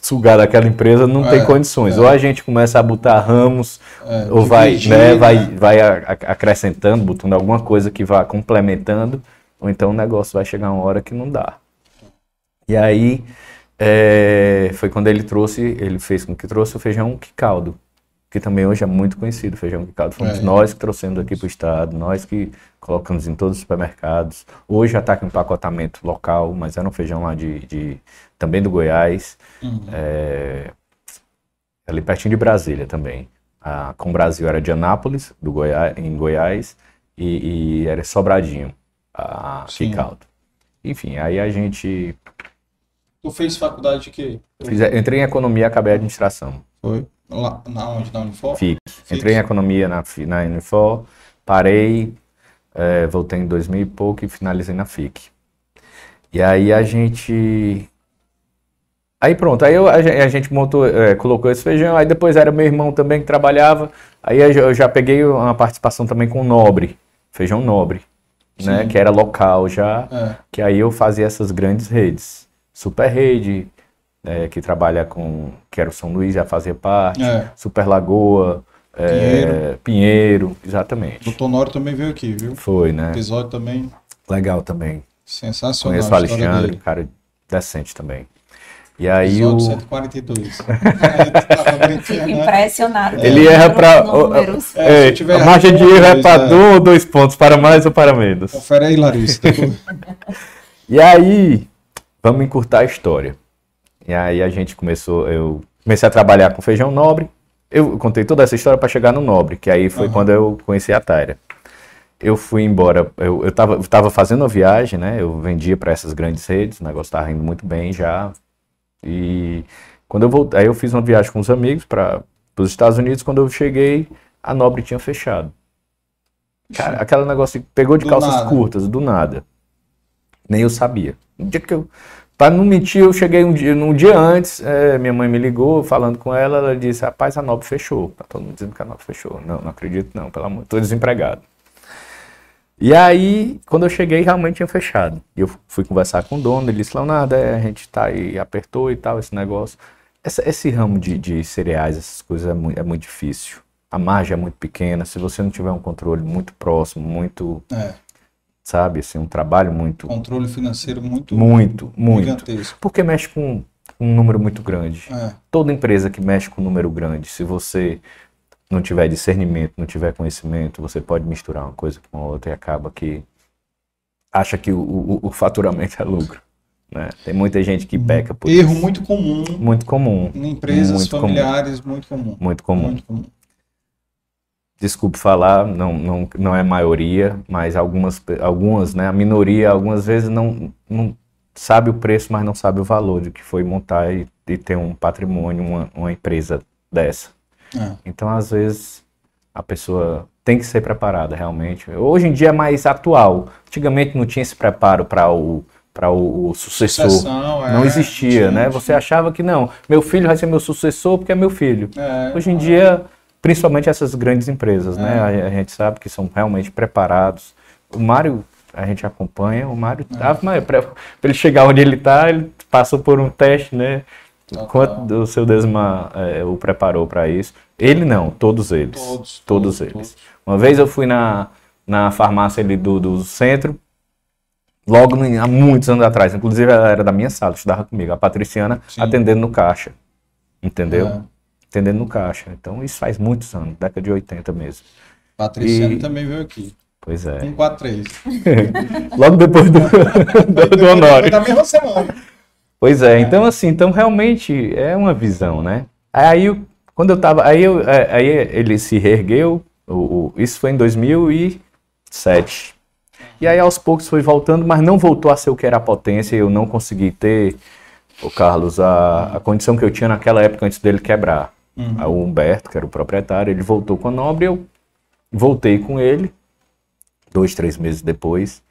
sugar daquela empresa não tem É, condições. é. Ou a gente começa a botar ramos, É, ou vai, dividir, né, né? vai, vai acrescentando, botando alguma coisa que vá complementando, ou então o negócio vai chegar uma hora que não dá. E aí é, foi quando ele trouxe, ele fez com que trouxe o feijão quicaldo, que também hoje é muito conhecido, feijão quicaldo. Fomos É. nós que trouxemos aqui para o estado, nós que colocamos em todos os supermercados. Hoje já está com empacotamento local, mas era um feijão lá de, de- também do Goiás, Uhum. é, ali pertinho de Brasília também. A, com o Brasil era de Anápolis, do Goiás, em Goiás, e, e era Sobradinho, a Sim. quicaldo. Enfim, aí a gente Tu fez faculdade de quê? Fiz- entrei em economia, acabei em administração. Foi? Lá, na onde? Na Unifor? Fiz. Entrei em economia na, na Unifor, parei, eh, voltei em 2000 e pouco e finalizei na FIC. E aí a gente. Aí pronto, aí eu- a, gen- a gente montou, eh, colocou esse feijão, aí depois era meu irmão também que trabalhava, aí eu já- peguei uma participação também com o Nobre, feijão Nobre, né, Sim. que era local já, É. que aí eu fazia essas grandes redes, Super Rede, é, que trabalha com, que era o São Luís, já fazia parte, É. Super Lagoa, é, Pinheiro. Pinheiro, exatamente. Doutor Nório também veio aqui, viu? Foi, né? Episódio também Legal também. sensacional. Conheço o Alexandre, dele. um cara decente também. E aí Episódio o... 142. Aí tu tava brincando, né? Impressionado. Ele erra para. É, É, a margem de erro é dois, para é. um ou dois pontos, para mais ou para menos. Confere aí, Larissa. E aí, vamos encurtar a história. E aí a gente começou, eu comecei a trabalhar com feijão nobre. Eu contei toda essa história para chegar no nobre, que aí foi Aham. quando eu conheci a Taira. Eu fui embora, eu, eu, tava, eu tava fazendo uma viagem, né? Eu vendia para essas grandes redes, o negócio tava indo muito bem já. E quando eu voltei, aí eu fiz uma viagem com os amigos para os Estados Unidos. Quando eu cheguei, a Nobre tinha fechado. Cara, aquele negócio que pegou de Do calças nada. curtas, do nada. Nem eu sabia. Um dia que eu, para não mentir, eu cheguei um dia, um dia antes, é, minha mãe me ligou, falando com ela, ela disse, rapaz, a Nobre fechou. Tá todo mundo dizendo que a Nobre fechou. Não, não acredito não, pelo amor, tô desempregado. E aí, quando eu cheguei, realmente tinha fechado. E eu fui conversar com o dono, ele disse, Leonardo, é, a gente tá aí, apertou e tal, esse negócio. Essa- esse ramo de, de cereais, essas coisas, é muito, é muito difícil. A margem é muito pequena, se você não tiver um controle muito próximo, muito, É, sabe, assim, um trabalho muito, controle financeiro muito, muito, muito. gigantesco. Porque mexe com um número muito grande. É. Toda empresa que mexe com um número grande, se você não tiver discernimento, não tiver conhecimento, você pode misturar uma coisa com a outra e acaba que acha que o, o- o faturamento é lucro. Né? Tem muita gente que peca por Erro isso. muito comum Muito comum. em empresas Muito comum. familiares, muito comum. Muito comum. Muito comum. Desculpe falar, não, não, não é maioria, mas algumas, algumas, né, a minoria, algumas vezes não, não sabe o preço, mas não sabe o valor de que foi montar e, e ter um patrimônio, uma, uma empresa dessa. É. Então, às vezes, a pessoa tem que ser preparada realmente. Hoje em dia é mais atual. Antigamente não tinha esse preparo para o, para o, o sucessor. Sucessão, é, não existia, né? tinha. Você achava que não, meu filho vai ser meu sucessor porque é meu filho. É, Hoje em dia, principalmente essas grandes empresas, né? É. A, a gente sabe que são realmente preparados. O Mário, a gente acompanha, o Mário, É. tá, mas pra, pra ele chegar onde ele está, ele passou por um teste, né? Total. Quanto o seu Desma é, o preparou para isso? Ele não, todos eles. Todos, Todos, todos, eles. todos. Uma vez eu fui na, na farmácia ali do, do centro, logo no- há muitos anos atrás, inclusive ela era da minha sala, estudava comigo, a Patriciana Sim. atendendo no caixa. Entendeu? É. Atendendo no caixa. Então isso faz muitos anos, década de 80 mesmo. Patriciano E- também veio aqui. Pois é. 143. Logo depois do, do, do Honório. Da mesma semana. Pois é, então assim, então realmente é uma visão, né? Aí eu- quando eu tava, aí, eu, é, aí ele se reergueu, o, o- isso foi em 2007. E aí aos poucos foi voltando, mas não voltou a ser o que era a potência, eu não consegui ter, o Carlos, a, a condição que eu tinha naquela época antes dele quebrar. Uhum. O Humberto, que era o proprietário, ele voltou com a Nobre, eu voltei com ele, dois, três meses depois.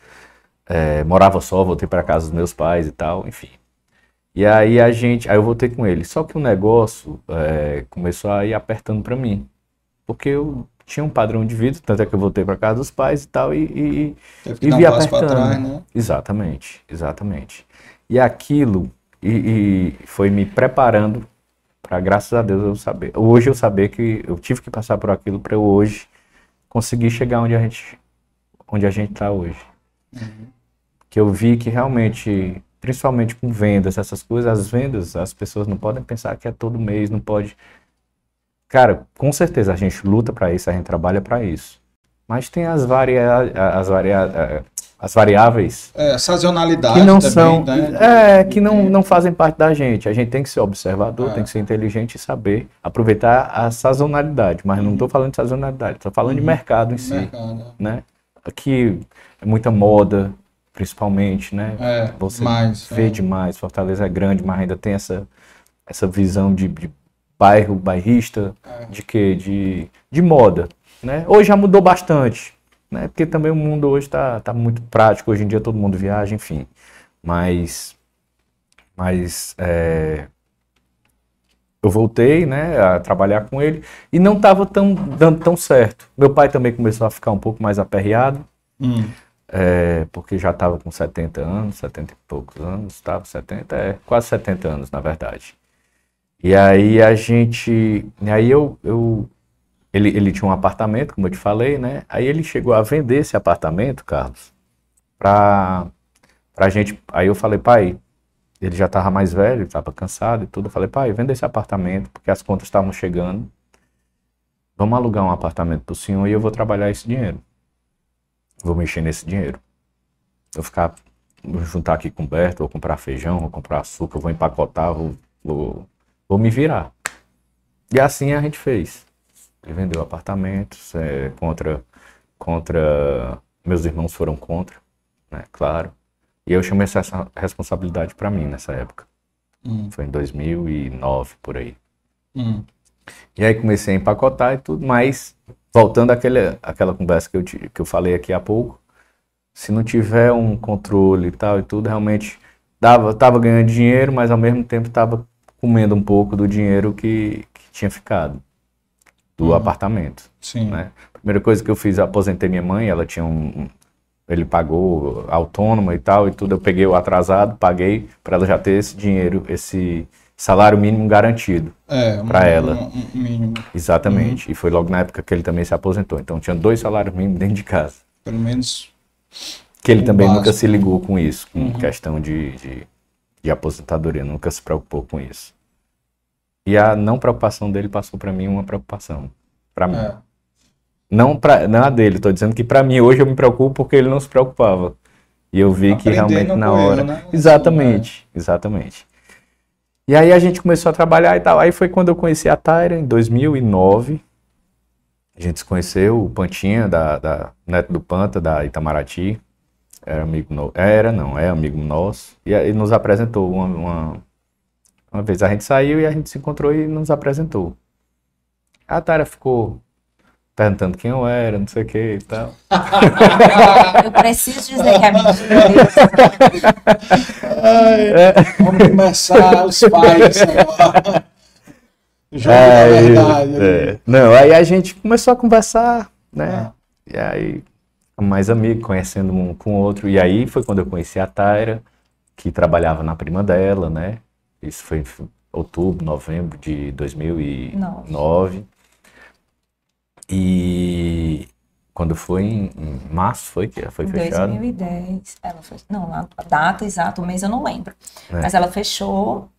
É, morava só, voltei para casa dos meus pais e tal, enfim. E aí a gente, aí eu voltei com ele. Só que o negócio é, começou a ir apertando para mim, porque eu tinha um padrão de vida, tanto é que eu voltei para casa dos pais e tal e, e, e vi um apertando. trás, né? Exatamente, exatamente. E aquilo e, e foi me preparando para, graças a Deus, eu saber. Hoje eu saber que eu tive que passar por aquilo para eu hoje conseguir chegar onde a gente, onde a gente está hoje. Que eu vi que realmente, principalmente com vendas, essas coisas, as vendas, as pessoas não podem pensar que é todo mês, não pode. Cara, com certeza a gente luta para isso, a gente trabalha para isso. Mas tem as, varia as, varia as variáveis É, sazonalidade que não também, são né? é que não, não fazem parte da gente a gente tem que ser observador É. tem que ser inteligente e saber aproveitar a sazonalidade mas não estou falando de sazonalidade estou falando de Uhum. mercado em si Mercado. né aqui é muita moda principalmente né É, você mais, vê é. demais Fortaleza é grande mas ainda tem essa essa visão de, de bairro bairrista É. de que de, de moda né hoje já mudou bastante né? Porque também o mundo hoje está tá muito prático, hoje em dia todo mundo viaja, enfim. Mas, mas é, eu voltei, né, a trabalhar com ele e não estava tão dando tão certo. Meu pai também começou a ficar um pouco mais aperreado. Hum. é, porque já estava com 70 anos, 70 e poucos anos, estava 70, é, quase 70 anos, na verdade. E aí a gente, aí eu, eu ele, ele tinha um apartamento, como eu te falei, né? Aí ele chegou a vender esse apartamento, Carlos, para a gente. Aí eu falei, pai, ele já estava mais velho, estava cansado e tudo. Eu falei, pai, venda esse apartamento, porque as contas estavam chegando. Vamos alugar um apartamento para o senhor e eu vou trabalhar esse dinheiro. Vou mexer nesse dinheiro. Eu ficar, vou juntar aqui com o Berto, vou comprar feijão, vou comprar açúcar, vou empacotar, vou, vou, vou me virar. E assim a gente fez. Ele vendeu apartamentos é, contra, contra. Meus irmãos foram contra, né? Claro. E eu chamei essa responsabilidade para mim nessa época. Hum. Foi em 2009 por aí. Hum. E aí comecei a empacotar e tudo, mas voltando àquele, àquela conversa que eu, que eu falei aqui há pouco, se não tiver um controle e tal e tudo, realmente dava, tava ganhando dinheiro, mas ao mesmo tempo estava comendo um pouco do dinheiro que, que tinha ficado do uhum. apartamento. Sim. Né? Primeira coisa que eu fiz, eu aposentei minha mãe, ela tinha um. Ele pagou autônoma e tal, e tudo. Eu peguei o atrasado, paguei para ela já ter esse dinheiro, esse salário mínimo garantido é, um, para ela. Um, um mínimo. Exatamente. Uhum. E foi logo na época que ele também se aposentou. Então tinha dois salários mínimos dentro de casa. Pelo menos. Que ele também básico. nunca se ligou com isso, com uhum. questão de, de, de aposentadoria, nunca se preocupou com isso. E a não preocupação dele passou para mim uma preocupação. Para mim. É. Não, pra, não a dele, tô dizendo que para mim hoje eu me preocupo porque ele não se preocupava. E eu vi que realmente na hora. né? Exatamente, é. exatamente. E aí a gente começou a trabalhar e tal. Aí foi quando eu conheci a Tyra, em 2009. A gente se conheceu, o Pantinha, da, da Neto do Panta, da Itamaraty. Era amigo nosso. Era, não, é amigo nosso. E aí nos apresentou uma, uma, uma vez. A gente saiu e a gente se encontrou e nos apresentou. A Tyra ficou perguntando quem eu era, não sei o que e tal. Eu preciso dizer que é mentira. É. Vamos começar os pais agora. Jogo é, verdade. É. Não, aí a gente começou a conversar, né? Ah. E aí, mais amigo, conhecendo um com o outro. E aí foi quando eu conheci a Tyra, que trabalhava na prima dela, né? Isso foi em outubro, novembro de 2009. Nove. E quando foi em, em março, foi que foi fechado? 2010. Ela foi, não, a data exata, o mês eu não lembro. É. Mas ela fechou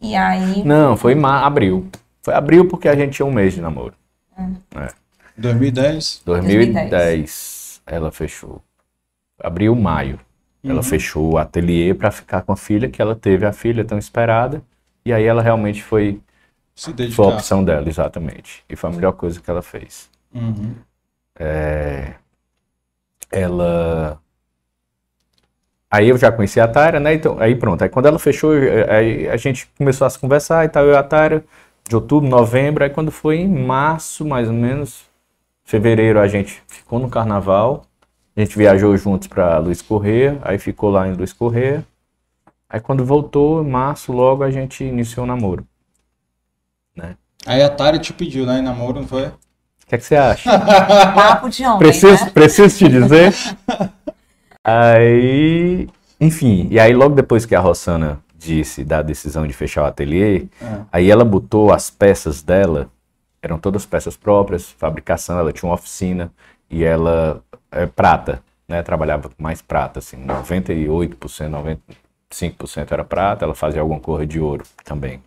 e aí... Não, foi em abril. Foi abril porque a gente tinha um mês de namoro. É. É. 2010? 2010? 2010 ela fechou. Abril, maio. Uhum. Ela fechou o ateliê para ficar com a filha, que ela teve a filha tão esperada. E aí ela realmente foi se dedicar. Foi a opção dela, exatamente. E foi a melhor coisa que ela fez. Uhum. É... Ela. Aí eu já conheci a Tara, né? Então, aí pronto. Aí quando ela fechou, aí a gente começou a se conversar e tal, eu e a Tara, de outubro, novembro. Aí quando foi em março, mais ou menos, fevereiro, a gente ficou no carnaval. A gente viajou juntos para Luiz Correia, aí ficou lá em Luiz Correia. Aí quando voltou, em março, logo a gente iniciou o namoro né? Aí a Tari te pediu, né, em namoro, não foi? O que, é que você acha? Papo de homem, preciso, né? preciso te dizer. aí, enfim, e aí logo depois que a Rossana disse da decisão de fechar o ateliê, é. aí ela botou as peças dela, eram todas peças próprias, fabricação, ela tinha uma oficina e ela é prata, né? Trabalhava com mais prata, assim, 98%, 95% era prata, ela fazia alguma cor de ouro também.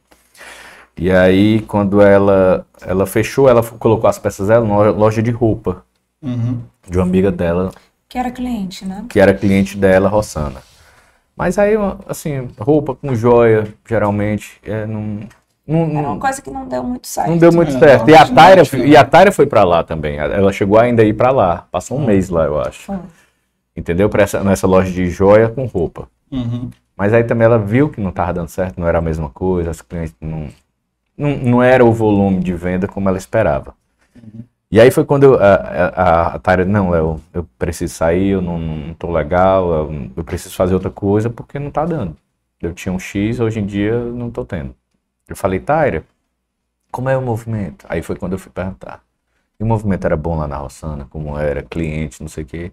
E aí, quando ela, ela fechou, ela colocou as peças dela numa loja de roupa. Uhum. De uma amiga dela. Que era cliente, né? Que era cliente dela, Rossana. Mas aí, assim, roupa com joia, geralmente, é, não, não, Era uma coisa que não deu muito certo. Não deu muito é, certo. E a, Tyra, e a Tyra foi para lá também. Ela chegou ainda a ir para lá. Passou um mês lá, eu acho. Foi. Entendeu? Pra essa, nessa loja de joia com roupa. Uhum. Mas aí também ela viu que não estava dando certo, não era a mesma coisa, as clientes não, não, não era o volume de venda como ela esperava. Uhum. E aí foi quando eu, a, a, a Tyra, não, eu, eu preciso sair, eu não, não tô legal, eu, eu, preciso fazer outra coisa porque não tá dando. Eu tinha um X, hoje em dia não tô tendo. Eu falei, Tyra, como é o movimento? Aí foi quando eu fui perguntar. E o movimento era bom lá na Roçana, como era, cliente, não sei o quê.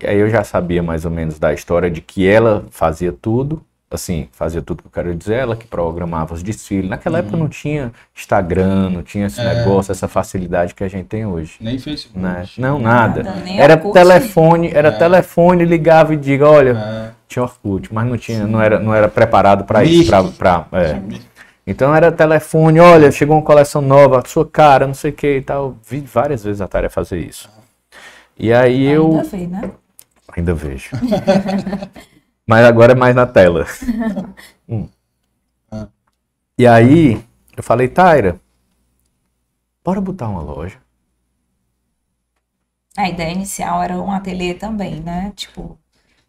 E aí eu já sabia mais ou menos da história de que ela fazia tudo, assim, fazia tudo que eu quero dizer, ela que programava os desfiles. Naquela época não tinha Instagram, não tinha esse Uhum. É. negócio, essa facilidade que a gente tem hoje. Nem Facebook. Né? Não, nada. Nada, Era Orkut. telefone, era É. telefone, ligava e diga, olha, É. tinha Orkut, mas não tinha, não era, não era preparado para isso, Mirk. Então era telefone, olha, chegou uma coleção nova, sua cara, não sei o que e tal. Vi várias vezes a tarefa fazer isso. E aí eu Ainda vê, né? ainda vejo. Mas agora é mais na tela. Hum. E aí eu falei, Taira, bora botar uma loja. A ideia inicial era um ateliê também, né? Tipo,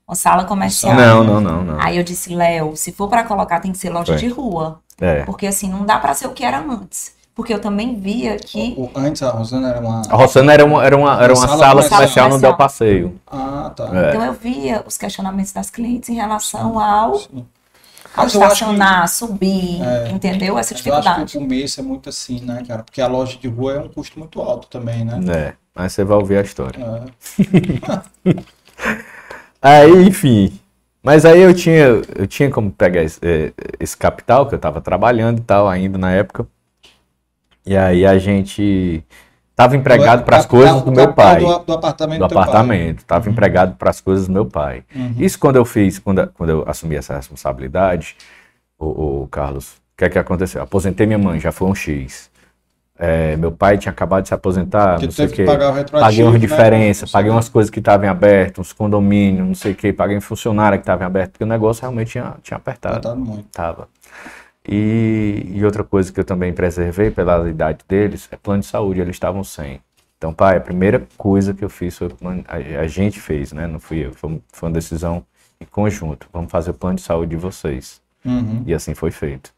uma sala comercial. Não, não, não, não. Aí eu disse, Léo, se for pra colocar, tem que ser loja Foi. de rua. É. Porque assim, não dá pra ser o que era antes. Porque eu também via que. O- antes a Rosana era uma. A Rossana era uma, era uma, era uma Sala sala, comercial. comercial no. Del Passeio. Ah, tá. É. Então eu via os questionamentos das clientes em relação ao, ao Mas eu acho que- estacionar, subir, É. entendeu? Essa Mas eu acho dificuldade. que o começo é muito assim, né, cara? Porque a loja de rua é um custo muito alto também, né? É, mas você vai ouvir a história. É. Aí, enfim. Mas aí eu tinha, eu tinha como pegar esse, eh, esse capital que eu estava trabalhando e tal ainda na época. E aí a gente tava empregado Do- para as coisas do meu pai. Do, do apartamento do pai. apartamento. Tava empregado para as coisas do meu pai. Uhum. Isso quando eu fiz, quando, quando eu assumi essa responsabilidade, o, Carlos, o que é que aconteceu? Aposentei minha mãe, já foi um X. É, meu pai tinha acabado de se aposentar, Que não sei o quê. Paguei uma né? diferença, Você paguei umas coisas que estavam em aberto, uns condomínios, não sei o quê, paguei em funcionário que estava aberto, porque o negócio realmente tinha, tinha apertado. Apertado muito. Tava. E, e outra coisa que eu também preservei pela idade deles é plano de saúde, eles estavam sem. Então, pai, a primeira coisa que eu fiz foi a, a gente fez, né? Não fui eu, foi, foi uma decisão em conjunto. Vamos fazer o plano de saúde de vocês. Uhum. E assim foi feito.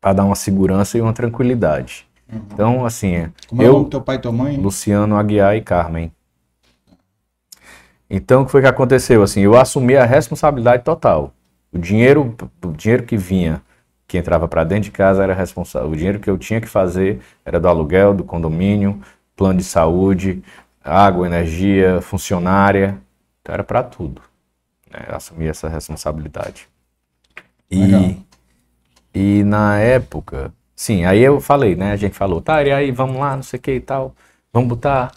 Para dar uma segurança e uma tranquilidade. Então, assim, Como é o nome eu, do teu pai e tua mãe? Luciano Aguiar e Carmen. Então, o que foi que aconteceu? Assim, eu assumi a responsabilidade total. O dinheiro, o dinheiro que vinha, que entrava para dentro de casa era responsável. O dinheiro que eu tinha que fazer era do aluguel, do condomínio, plano de saúde, água, energia, funcionária. Então, era para tudo. né? Eu assumi essa responsabilidade. Legal. E, e na época, sim, aí eu falei, né? A gente falou, tá, e aí vamos lá, não sei o que e tal, vamos botar.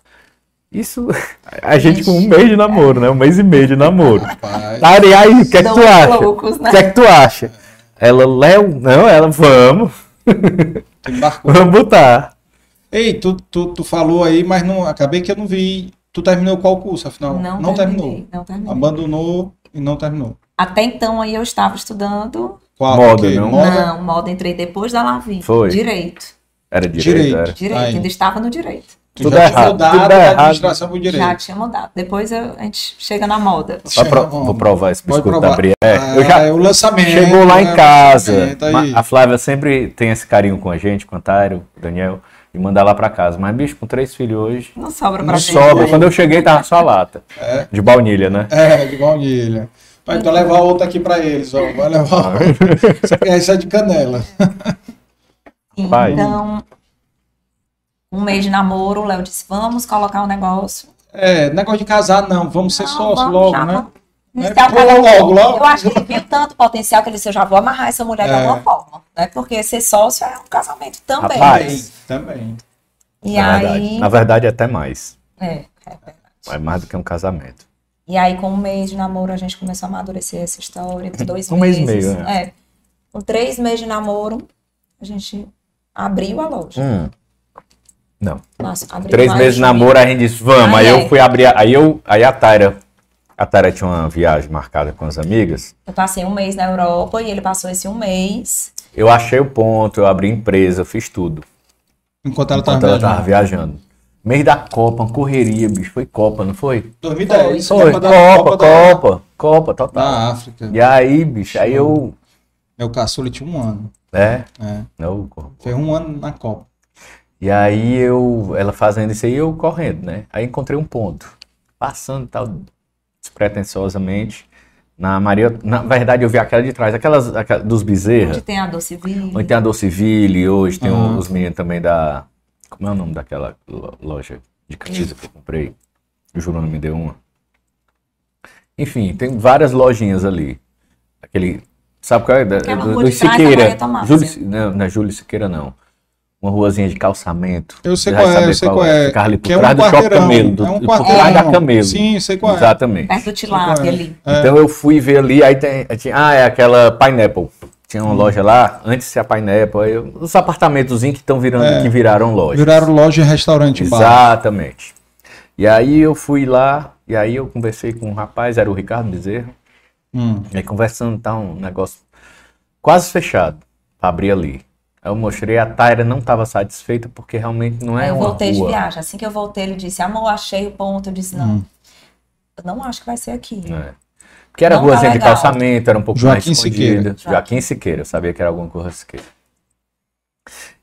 Isso, a gente com um mês de namoro, né? Um mês e meio de namoro. Rapaz. Tá, e aí, o que é que tu acha? né? O que é que tu acha? Ela, Léo, não, ela, vamos, vamos botar. Ei, tu, tu, tu falou aí, mas não, acabei que eu não vi. Tu terminou qual curso, afinal? Não, terminou. terminei, não terminei. Abandonou e não terminou. Até então aí eu estava estudando. Qual? Moda, o quê? não? Moda? Não, moda entrei depois da Lavi. Foi. Direito. Era direito, Direito. era. Direito, ainda estava no direito. Tu Tudo já errado, tinha mudado tudo da errado. administração pro direito. Já tinha mudado. Depois eu- a gente chega na moda. Pro- vou provar esse biscoito provar. da Brié. Eu já, é o lançamento. Chegou lá né? em casa. Aí. Ma- A Flávia sempre tem esse carinho com a gente, com o Daniel, e mandar lá pra casa. Mas, bicho, com três filhos hoje, Não sobra pra não gente. sobra. Quando eu cheguei, tava só a lata. É. De baunilha, né? É, de baunilha. Vai então levar outra aqui pra eles, ó. Vai levar. Essa é de canela. Então, um mês de namoro, o Léo disse: vamos colocar um negócio. É, negócio de casar não, vamos ser Não, sócios logo, já, né? vamos. Né? Casamento. logo, logo. Eu acho que ele viu tanto potencial que ele disse: eu já vou amarrar essa mulher de É. alguma forma. Né? Porque ser sócio é um casamento também. Rapaz. Também. E Na verdade. aí. Na verdade, até mais. É, é verdade. É mais do que um casamento. E aí, com um mês de namoro, a gente começou a amadurecer essa história. Com dois Um mês e meses. meio, é. Com três meses de namoro, a gente abriu a loja. Hum. Não. Nossa, abriu Três meses de namoro, a gente disse, vamos. Ah, aí é. eu fui abrir. a- Aí eu. Aí a Taira. A Taira tinha uma viagem marcada com as amigas. Eu passei um mês na Europa e ele passou esse um mês. Eu achei o ponto, eu abri empresa, eu fiz tudo. Enquanto ela Enquanto tava ela tava viajando. Mês da Copa, uma correria, bicho. Foi Copa, não foi? 2010. Foi, Copa Copa, da- Copa, Copa, total. Da África. E aí, bicho, aí eu. Meu caçula tinha um ano. É? É. Não, Foi um ano na Copa. E aí eu, ela fazendo isso aí, eu correndo, né? Aí encontrei um ponto, passando e tal, despretensiosamente, na Maria, na verdade eu vi aquela de trás, aquelas, aquela dos Bezerra, Onde tem a Doce Ville. onde tem a Doce Ville, hoje tem Aham. os meninos também da, como é o nome daquela lo- loja de camisa que eu comprei? O Jurano me deu uma. Enfim, tem várias lojinhas ali. Aquele. Sabe qual é? Da, Aquela do, do Siqueira. Júlio, não, não é Júlio Siqueira, não. Uma ruazinha de calçamento. Eu sei qual é, eu sei qual é. Ficar ali por Que é um trás do Shopping quarteirão, Camelo. Do, é um por trás da quarteirão. Camelo. Sim, sei qual é. Exatamente. Perto do Tilápia ali. Então eu fui ver ali, aí tem. tinha- ah, é aquela Pineapple. Tinha Hum. uma loja lá, antes de ser a eu- os apartamentozinhos que estão virando, É. que viraram lojas. Viraram loja e restaurante bar. Exatamente. E aí eu fui lá, e aí eu conversei com um rapaz, era o Ricardo Bezerra. Hum. E aí conversando, tá um negócio quase fechado pra abrir ali. Aí eu mostrei, a Taira não estava satisfeita porque realmente não é eu uma voltei de viagem. Assim que eu voltei, ele disse: Amor, achei o ponto. Eu disse: Não, Hum. eu não acho que vai ser aqui. É. Porque era Não ruazinha tá de calçamento, era um pouco Joaquim mais escondida. Siqueira. Joaquim Siqueira, eu sabia que era alguma coisa Siqueira.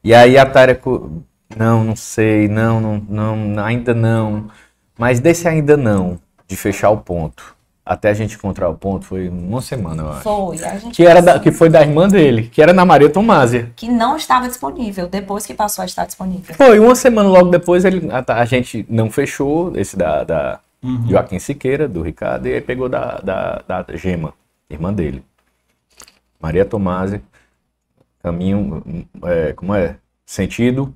E aí a co- não, não sei, não, não, não, ainda não. Mas desse ainda não, de fechar o ponto, até a gente encontrar o ponto, foi uma semana, eu acho. Foi. A gente Que, era da- que foi da irmã dele, que era na Maria Tomásia. que não estava disponível. Depois que passou a estar disponível. Foi, uma semana logo depois ele, a, a gente não fechou, esse da, da Uhum. Joaquim Siqueira, do Ricardo, e aí pegou da, da, da Gema, irmã dele. Maria Tomásia, caminho, é, como é? Sentido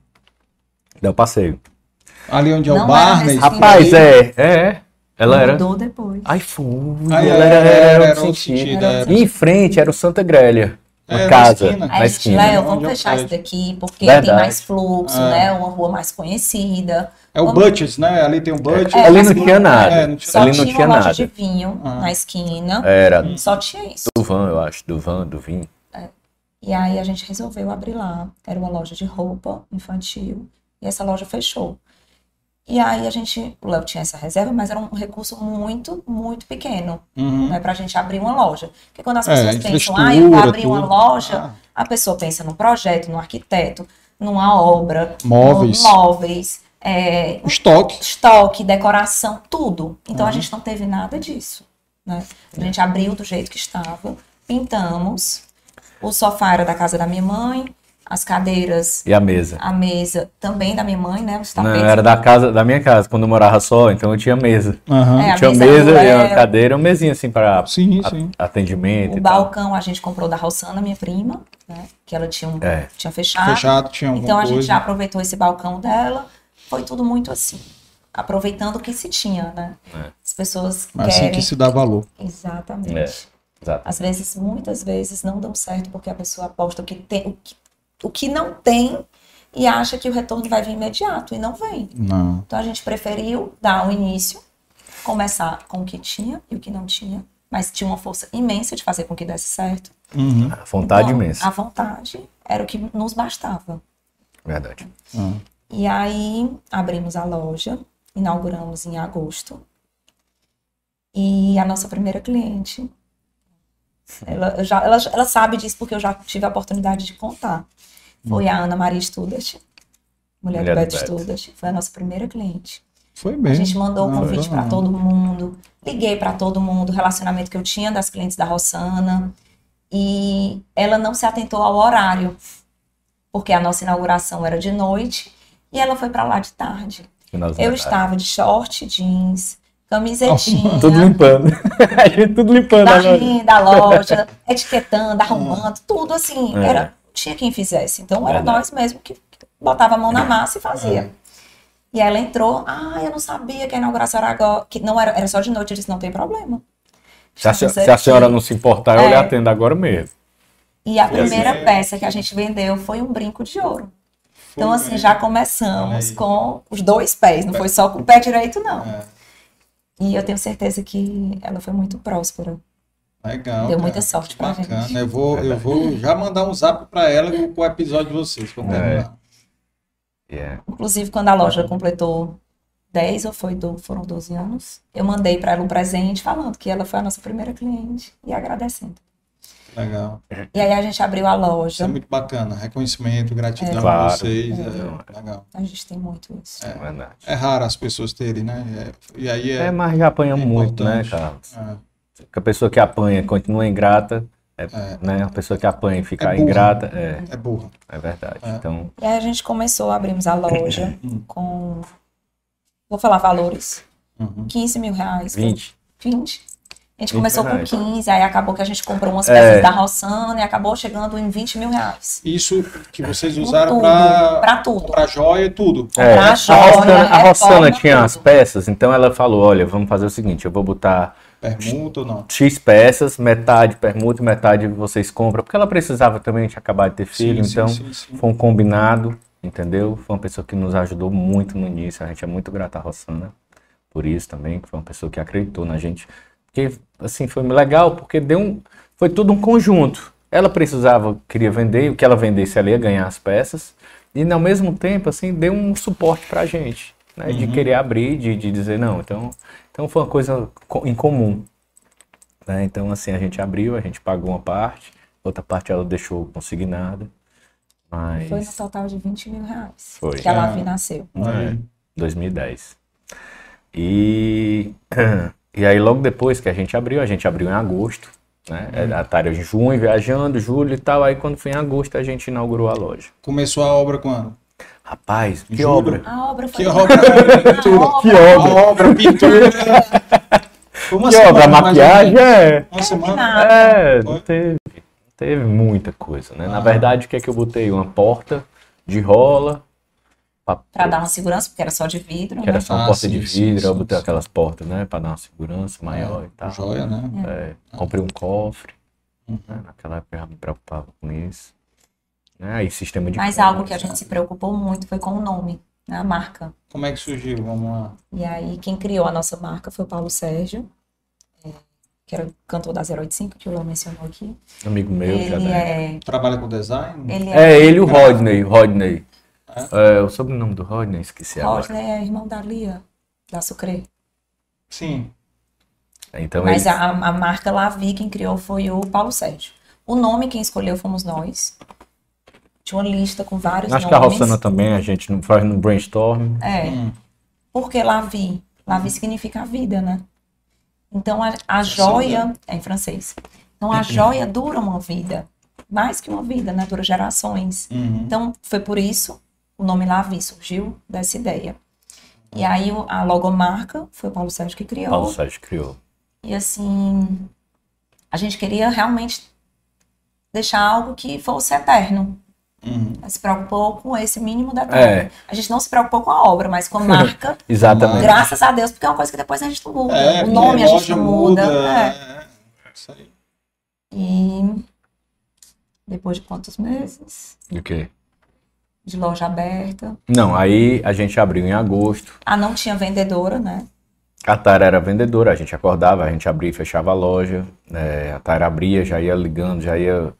Del Passeio. Ali onde é o Não bar, era né? Rapaz, é, é, ela era... Mudou depois. Ai, foi, Ai, ela era, era, era, era, era sentido. sentido, era. E em frente era o Santa Grélia, uma É, na casa, esquina. na Aí a gente, esquina. Léo, vamos é fechar isso daqui, porque Verdade. tem mais fluxo, É. né? Uma rua mais conhecida. É o Vamos- Butchers, né? Ali tem o Butchers. É, Ali não tinha nada, é, não tinha Só ali não tinha tinha uma loja nada. de vinho Ah. na esquina. Era Só tinha isso. do van, eu acho, do van, do vinho. E aí a gente resolveu abrir lá. Era uma loja de roupa infantil. E essa loja fechou. E aí a gente, o Léo tinha essa reserva, mas era um recurso muito, muito pequeno, Uhum. né, pra gente abrir uma loja. Porque quando as É, pessoas pensam, ah, eu vou abrir uma tudo. loja, Ah. a pessoa pensa num projeto, num arquiteto, numa obra, Móveis. móveis, é, Estoque. estoque, decoração, tudo. Então a Uhum. gente não teve nada disso. Né? A gente abriu do jeito que estava, pintamos. O sofá era da casa da minha mãe, as cadeiras, E a mesa. a mesa também da minha mãe, né? Os Não, tapetes. era da casa, da minha casa, quando eu morava só, então eu tinha mesa. Aham. É, a tinha mesa mesa e uma Léo. cadeira, uma mesinha assim para Sim, sim. atendimento O e tal. balcão a gente comprou da Rossana, minha prima, né? Que ela tinha, um, É. tinha fechado. Fechado, tinha Então a gente coisa. já aproveitou esse balcão dela. Foi tudo muito assim. Aproveitando o que se tinha, né? É. As pessoas Mas assim querem. que se dá valor. Exatamente. É, exato. Às vezes, muitas vezes, não dão certo porque a pessoa aposta o que, tem, o que, o que não tem e acha que o retorno vai vir imediato e não vem. Não. Então a gente preferiu dar o início, começar com o que tinha e o que não tinha, mas tinha uma força imensa de fazer com que desse certo. Uhum. A vontade Então, imensa. A vontade era o que nos bastava. Verdade. Ah. E aí abrimos a loja, inauguramos em agosto. E a nossa primeira cliente, ela, já, ela, ela sabe disso porque eu já tive a oportunidade de contar. Foi a Ana Maria Studart, mulher, Mulher do Beto Beto. Studart. Foi a nossa primeira cliente. Foi A mesmo. gente mandou o Não, convite para todo mundo, liguei para todo mundo, o relacionamento que eu tinha das clientes da Rossana. E ela não se atentou ao horário, porque a nossa inauguração era de noite e ela foi para lá de tarde. Eu tarde. estava de short, jeans, camisetinha, Tudo limpando. a gente tudo limpando da da loja, etiquetando, arrumando, tudo assim. É. Era, tinha quem fizesse. Então era Verdade. nós mesmo que botava a mão na massa e fazia. E ela entrou, ah, eu não sabia que a inauguração era agora, que não era, era só de noite. Eu disse, não tem problema. Se a, se a senhora não se importar, eu lhe É. atendo agora mesmo. E a assim. primeira peça que a gente vendeu foi um brinco de ouro. Então, assim, já começamos com os dois pés, não foi só com o pé direito, não. É. E eu tenho certeza que ela foi muito próspera. Legal. Deu cara. muita sorte pra Bacana. gente. Eu vou, eu vou já mandar um zap pra ela com o episódio de vocês. É. terminar. Yeah. Inclusive, quando a loja completou 10 ou foi do, foram 12 anos, eu mandei para ela um presente falando que ela foi a nossa primeira cliente e agradecendo. Legal. E aí a gente abriu a Isso é loja. muito bacana. Reconhecimento, gratidão Claro. a vocês. É, legal. A gente tem muito isso. É verdade. É raro as pessoas terem, né? É- e aí é. É, mas já apanhamos é muito, né. Carlos? É. Porque a pessoa que apanha continua ingrata, é, É. né? A pessoa que apanha e fica É ingrata, é, É burra. é verdade. É. Então, E aí a gente começou, abrimos a loja com, vou falar valores, Uhum. 15 mil reais. 20. 20. A gente 20 começou com reais. 15, aí acabou que a gente comprou umas É. peças da Rossana e acabou chegando em 20 mil reais. Isso que vocês usaram tudo, para pra tudo. para joia e tudo. É, Comprar a joia, Rossana, a Rossana tinha tudo. as peças, então ela falou: olha, vamos fazer o seguinte, eu vou botar Permuta ou não? X peças, metade permuta, metade vocês compram, porque ela precisava também de acabar de ter filho, Sim, sim, então sim, sim. foi um combinado, entendeu? Foi uma pessoa que nos ajudou muito no início, a gente é muito grata à Rossana por isso também, que foi uma pessoa que acreditou na gente, porque assim foi legal, porque deu um, foi tudo um conjunto. Ela precisava, queria vender, o que ela vendesse ela ia ganhar as peças, e ao mesmo tempo assim deu um suporte pra gente, né, de Uhum. querer abrir, de, de dizer não, então, então foi uma coisa co- em comum. né? Então, assim, a gente abriu, a gente pagou uma parte, outra parte ela deixou consignada. Mas. Foi no total de 20 mil reais Foi. que a. Lavi nasceu. É, 2010. E, e aí, logo depois que a gente abriu, a gente abriu em agosto. Né? Uhum. A Tária em junho, viajando, julho e tal. Aí, quando foi em agosto, a gente inaugurou a loja. Começou a obra quando? Rapaz, que Julho. obra! A obra foi Que obra? Pintura. Que obra! A obra, pintura. Uma Que obra! A semana, maquiagem é. Uma semana. nada. É, não teve, não teve muita coisa, né? Na Ah. verdade, o que é que eu botei? Uma porta de rola, Pra dar uma segurança, porque era só de vidro, que era né? só uma Ah, porta sim, de sim, vidro, eu sim, botei sim. aquelas portas, né? Pra dar uma segurança maior e tal. Joia, né? É, comprei um cofre, Uhum. né? naquela época eu já me preocupava com isso. Né? Aí sistema de Mas compra, algo que a gente se preocupou muito foi com o nome, né? a marca. Como é que surgiu? Vamos lá. E aí, quem criou a nossa marca foi o Paulo Sérgio, é, que era o cantor da 085, que o Léo mencionou aqui. amigo meu, já Ele né? é. Trabalha com design? Ele É, é. ele e o Rodney, Rodney. É, o sobrenome do Rodney, esqueci agora. Rodney é irmão da Lia, da Sucre. Sim. Então Mas ele, a, a marca Lavi, quem criou foi o Paulo Sérgio. O nome quem escolheu fomos nós. Tinha uma lista com vários acho que a nomes. Rossana também, a gente faz no brainstorm. É. Hum. Por que Lavi? Lavi significa a vida, né? Então a, a joia é em francês. Então a joia dura uma vida, mais que uma vida, né? Dura gerações. Uhum. Então foi por isso o nome Lavi surgiu dessa ideia. E aí o- a logomarca foi o Paulo Sérgio que criou. Paulo Sérgio criou. E assim, a gente queria realmente deixar algo que fosse eterno. Uhum. Se preocupou com esse mínimo detalhe. É. A gente não se preocupou com a obra, mas com a marca. Exatamente. Graças a Deus, porque é uma coisa que depois a gente não muda. É, o nome a gente não muda. É. é. Isso aí. E depois de quantos meses Do quê? De loja aberta. Não, aí a gente abriu em agosto. Ah, não tinha vendedora, né? A Tara era vendedora, a gente acordava, a gente abria e fechava a loja. é, a Tara abria, já ia ligando, já ia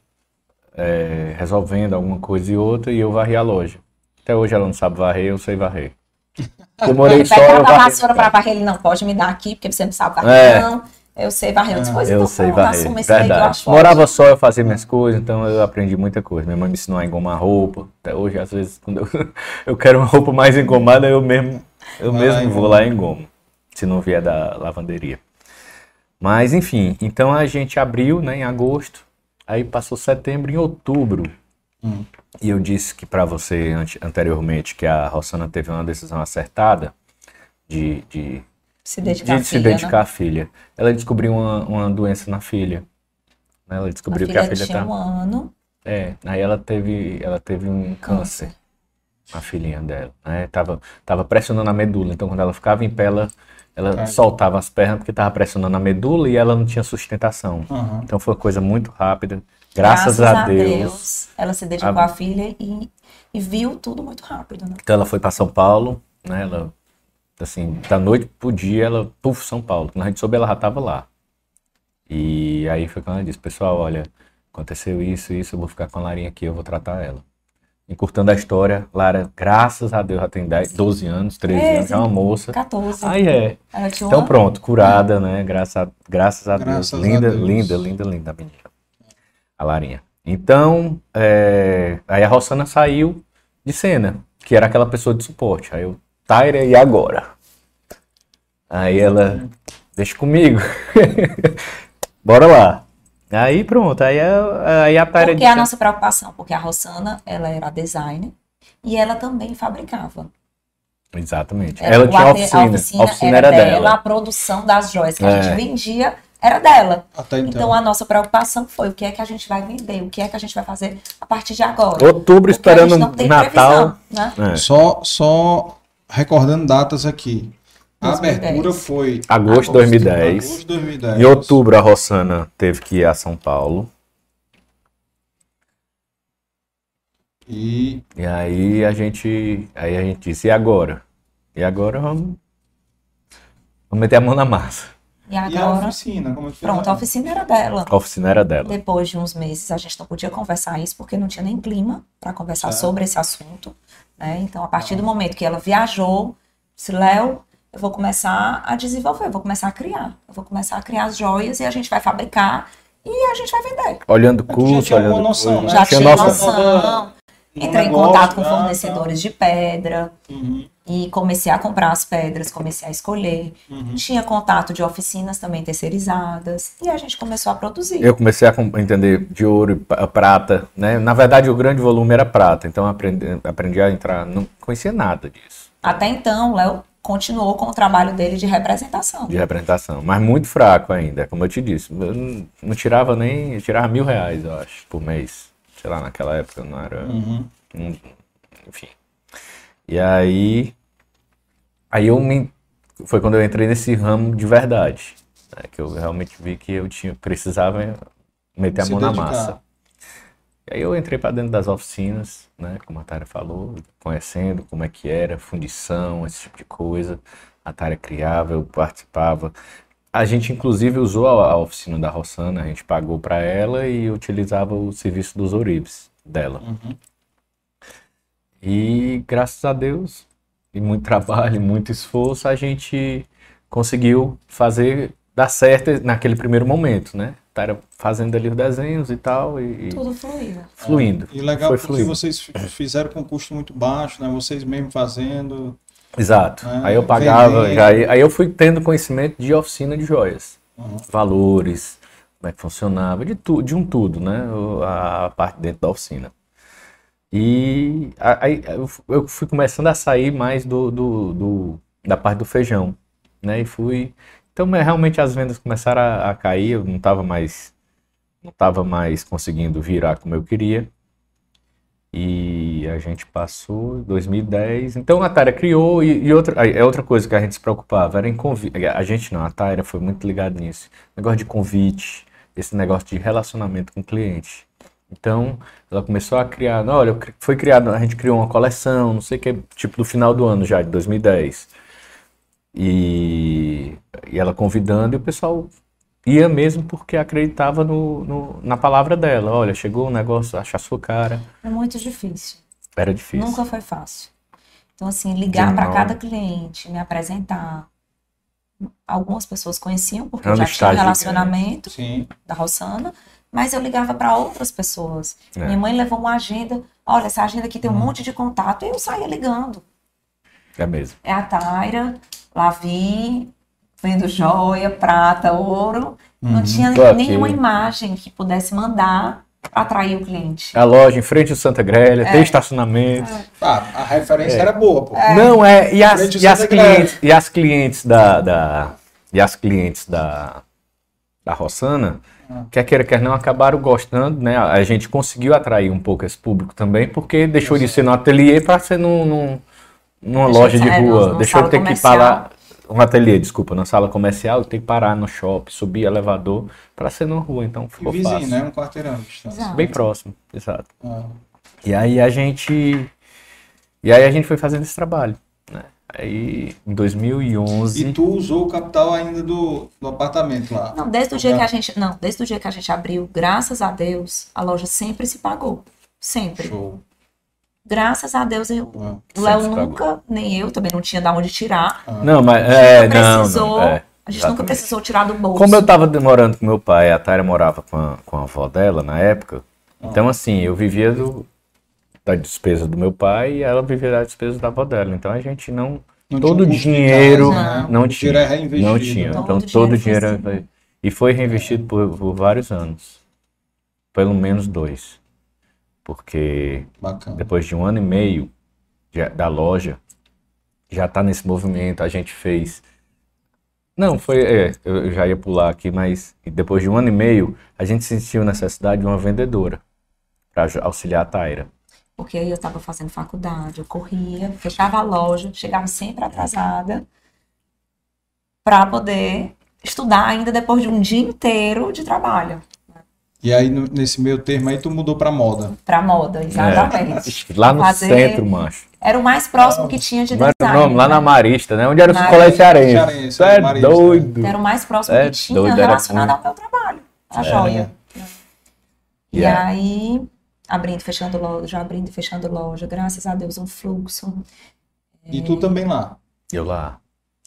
é, resolvendo alguma coisa e outra, e eu varria a loja. Até hoje ela não sabe varrer, eu sei varrer. Demorei só, Pega eu a vassoura pra varrer, ele não pode me dar aqui, porque você não sabe varrer, É. não. Eu sei varrer. Eu disse, pois Eu então sei varrer, esse aí eu verdade. acho Morava só, eu fazia minhas coisas, então eu aprendi muita coisa. Minha mãe me ensinou a engomar roupa. Até hoje, às vezes, quando eu, eu quero uma roupa mais engomada, eu mesmo, eu lá mesmo vou lá e engomo. Se não vier da lavanderia. Mas, enfim, então a gente abriu, né, em agosto. Aí passou setembro, em outubro. Hum. E eu disse que para você ante- anteriormente que a Rossana teve uma decisão acertada de, de Se dedicar de se filha, dedicar né? à filha. Ela descobriu uma, uma doença na filha. né? Ela A descobriu que filha a filha tinha tá. um ano. É, aí ela teve, ela teve um câncer, a filhinha dela. Né? Tava, tava pressionando a medula. Então, quando ela ficava em pé, ela, ela Cai. soltava as pernas porque tava pressionando a medula e ela não tinha sustentação. Uhum. Então, foi uma coisa muito rápida. Graças, a, Deus. Ela se dedicou A- à filha e, e viu tudo muito rápido, né? Então, ela foi para São Paulo, né? Ela, assim, da noite pro dia, ela, puf, São Paulo. Quando a gente soube, ela já tava lá. E aí foi quando ela disse, pessoal, olha, aconteceu isso, isso, eu vou ficar com a Larinha aqui, eu vou tratar ela. Encurtando a história, Lara, graças a Deus, já tem 10, 12 anos, 13 anos, já é uma moça. 14. Aí é. Ela tinha Então uma- pronto, curada, né? Graças a, graças a Graças Deus. a Linda, Deus. linda, linda, linda a menina. A Larinha. Então, é, aí a Rossana saiu de cena, que era aquela pessoa de suporte. Aí eu, Tyra, e agora? Aí ela, deixa comigo. Bora lá. Aí pronto, aí a, aí a Tyra Porque disse, a nossa preocupação, porque a Rossana, ela era designer e ela também fabricava. Exatamente. Era Ela o tinha oficina. A oficina, A oficina era, era dela, dela. a produção das joias que a É. gente vendia era dela. Até então. Então a nossa preocupação foi o que é que a gente vai vender, o que é que a gente vai fazer a partir de agora. Outubro Porque a esperando gente não tem Natal. previsão, né? É. Só, só recordando datas aqui. A 2010. abertura foi Agosto de 2010. agosto de 2010. Em outubro, a Rossana teve que ir a São Paulo. E E aí a gente, aí a gente disse, e agora? E agora vamos, vamos meter a mão na massa. E E a agora, oficina, como é que pronto, a oficina era dela. A oficina era dela. Depois de uns meses, a gente não podia conversar isso porque não tinha nem clima para conversar Certo. sobre esse assunto. Né? Então, a partir do momento que ela viajou, disse, Léo, eu vou começar a desenvolver, eu vou começar a criar. Eu vou começar a criar as joias e a gente vai fabricar e a gente vai vender. Olhando já curso, tinha alguma olhando noção, né? Já tinha tinha noção. noção. No Entrei em contato com tá, fornecedores de pedra Uhum, e comecei a comprar as pedras, comecei a escolher. uhum. Tinha contato de oficinas também terceirizadas e a gente começou a produzir. Eu comecei a entender de ouro e prata, né? Na verdade, o grande volume era prata, então aprendi, aprendi a entrar, não conhecia nada disso, Até então, o Léo continuou com o trabalho dele de representação. de representação, mas muito fraco ainda, como eu te disse. Eu não, não tirava nem, eu tirava mil reais, eu acho, por mês. Sei lá, naquela época não era. Uhum. Hum, enfim. E aí, aí eu me, foi quando eu entrei nesse ramo de verdade, né, que eu realmente vi que eu tinha, precisava meter a Se mão na dedicar. massa. E aí eu entrei para dentro das oficinas, né, como a Tara falou, conhecendo como é que era, fundição, esse tipo de coisa. A Tara criava, eu participava. A gente inclusive usou a, a oficina da Rossana, a gente pagou para ela e utilizava o serviço dos Oribes dela. Uhum. E graças a Deus, e muito trabalho, e muito esforço, a gente conseguiu fazer dar certo naquele primeiro momento, né? Tava fazendo ali os desenhos e tal, e, Tudo fluiu. fluindo. E legal Foi porque fluindo. vocês fi- fizeram com custo muito baixo, né? Vocês mesmo fazendo. Exato. É, aí eu pagava, vendendo. já, aí eu fui tendo conhecimento de oficina de joias, Uhum. valores, como é que funcionava, de, tu, de um tudo, né? A, parte dentro da oficina. E aí eu fu- eu fui começando a sair mais do, do, do- da parte do feijão, né? E fui. Então, mas realmente as vendas começaram a, a cair, eu não estava mais, não estava mais conseguindo virar como eu queria. E a gente passou em 2010. Então a Taira criou e, e outra, é outra coisa que a gente se preocupava, era em convite. A gente não, a Taira foi muito ligada nisso. Negócio de convite, esse negócio de relacionamento com o cliente. Então, ela começou a criar, olha, foi criado, a gente criou uma coleção, não sei o que, tipo do final do ano já, de 2010. E, e ela convidando e o pessoal ia mesmo porque acreditava no, no- na palavra dela. Olha, chegou um negócio, acha a sua cara. É muito difícil. Era difícil. Nunca foi fácil. Então, assim, ligar para cada cliente, me apresentar. Algumas pessoas conheciam, porque Era eu no já tinha um relacionamento Sim. da Rossana, mas eu ligava para outras pessoas. É. Minha mãe levou uma agenda, olha, essa agenda aqui tem um monte de contato, e eu saía ligando. É mesmo. É a Taira, Lavi, vendo joia, prata, ouro. Não Uhum. tinha Tô aqui. nenhuma imagem que pudesse mandar atrair o cliente. A loja em frente ao Santa Grelha, É. tem estacionamento. Ah, a referência É. era boa, pô. Não, é. E as, e as clientes, e as clientes da, da. E as clientes da. Da Rossana. Quer queira, quer não, acabaram gostando, né? A gente conseguiu atrair um pouco esse público também, porque deixou de ser no ateliê para ser num, num- numa Deixou loja de- de é, rua. numa deixou de ter que comercial. parar. Um ateliê, desculpa, na sala comercial, tem que parar no shopping, subir elevador para ser numa rua, então E ficou vizinho, fácil. né? Um quarteirão distância. Bem próximo, exato. Ah. E aí a gente. E aí a gente foi fazendo esse trabalho? Aí em 2011. E tu usou o capital ainda do, do apartamento lá. Não, desde o dia que a gente, não, desde o dia que a gente abriu, graças a Deus, a loja sempre se pagou. Sempre. Show. Graças a Deus, eu, Ah. o Léo se pagou. nunca, nem eu, também não tinha de onde tirar. Não, mas é, nunca não, precisou, não, é, a gente nunca exatamente. precisou tirar do bolso. Como eu tava demorando com meu pai, a Taira morava com a, com a avó dela na época, Ah. então assim, eu vivia do, da despesa do meu pai e ela vivia da despesa da avó dela. Então a gente não. Não todo tinha custo de dinheiro casa, né? não O tinha. dinheiro é reinvestido, Não né? tinha. Todo Então o todo o dinheiro é- E foi reinvestido por, por vários anos. Pelo menos dois. Porque Bacana. depois de um ano e meio de- da loja, já está nesse movimento. A gente fez Não, foi. É, eu eu já ia pular aqui, mas depois de um ano e meio, a gente sentiu necessidade de uma vendedora para auxiliar a Taira. Porque aí eu estava fazendo faculdade, eu corria, fechava a loja, chegava sempre atrasada para poder estudar ainda depois de um dia inteiro de trabalho. E aí, no- nesse meio termo aí, tu mudou pra moda. Pra moda, exatamente. É, lá no Fazer- centro, macho. Era o mais próximo que tinha de era design. o nome? Lá né? na Marista, né? Onde era o Marista. colégio cearense. Cearense, é Marista. doido. Era o mais próximo É que tinha doido, era relacionado muito. ao meu trabalho, a É. joia. E Yeah. aí, abrindo e fechando loja, abrindo e fechando loja, graças a Deus, um fluxo. E tu também lá. Eu lá.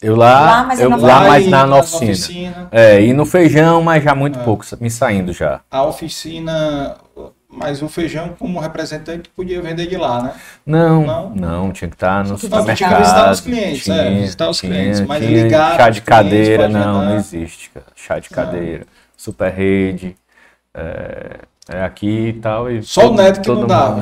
Eu lá, Lá, mas eu lá, mas na, na na oficina. oficina. É, e no feijão, mas já muito pouco, me saindo já. A oficina, mas o feijão como representante podia vender de lá, né? Não, Não? não, tinha que estar no supermercado. tinha que visitar os clientes, é, visitar os clientes, mas ligar chá de cadeira, não, não existe, cara. Chá de cadeira, super rede, é, é aqui e tal. E Só o todo- Neto que não dava.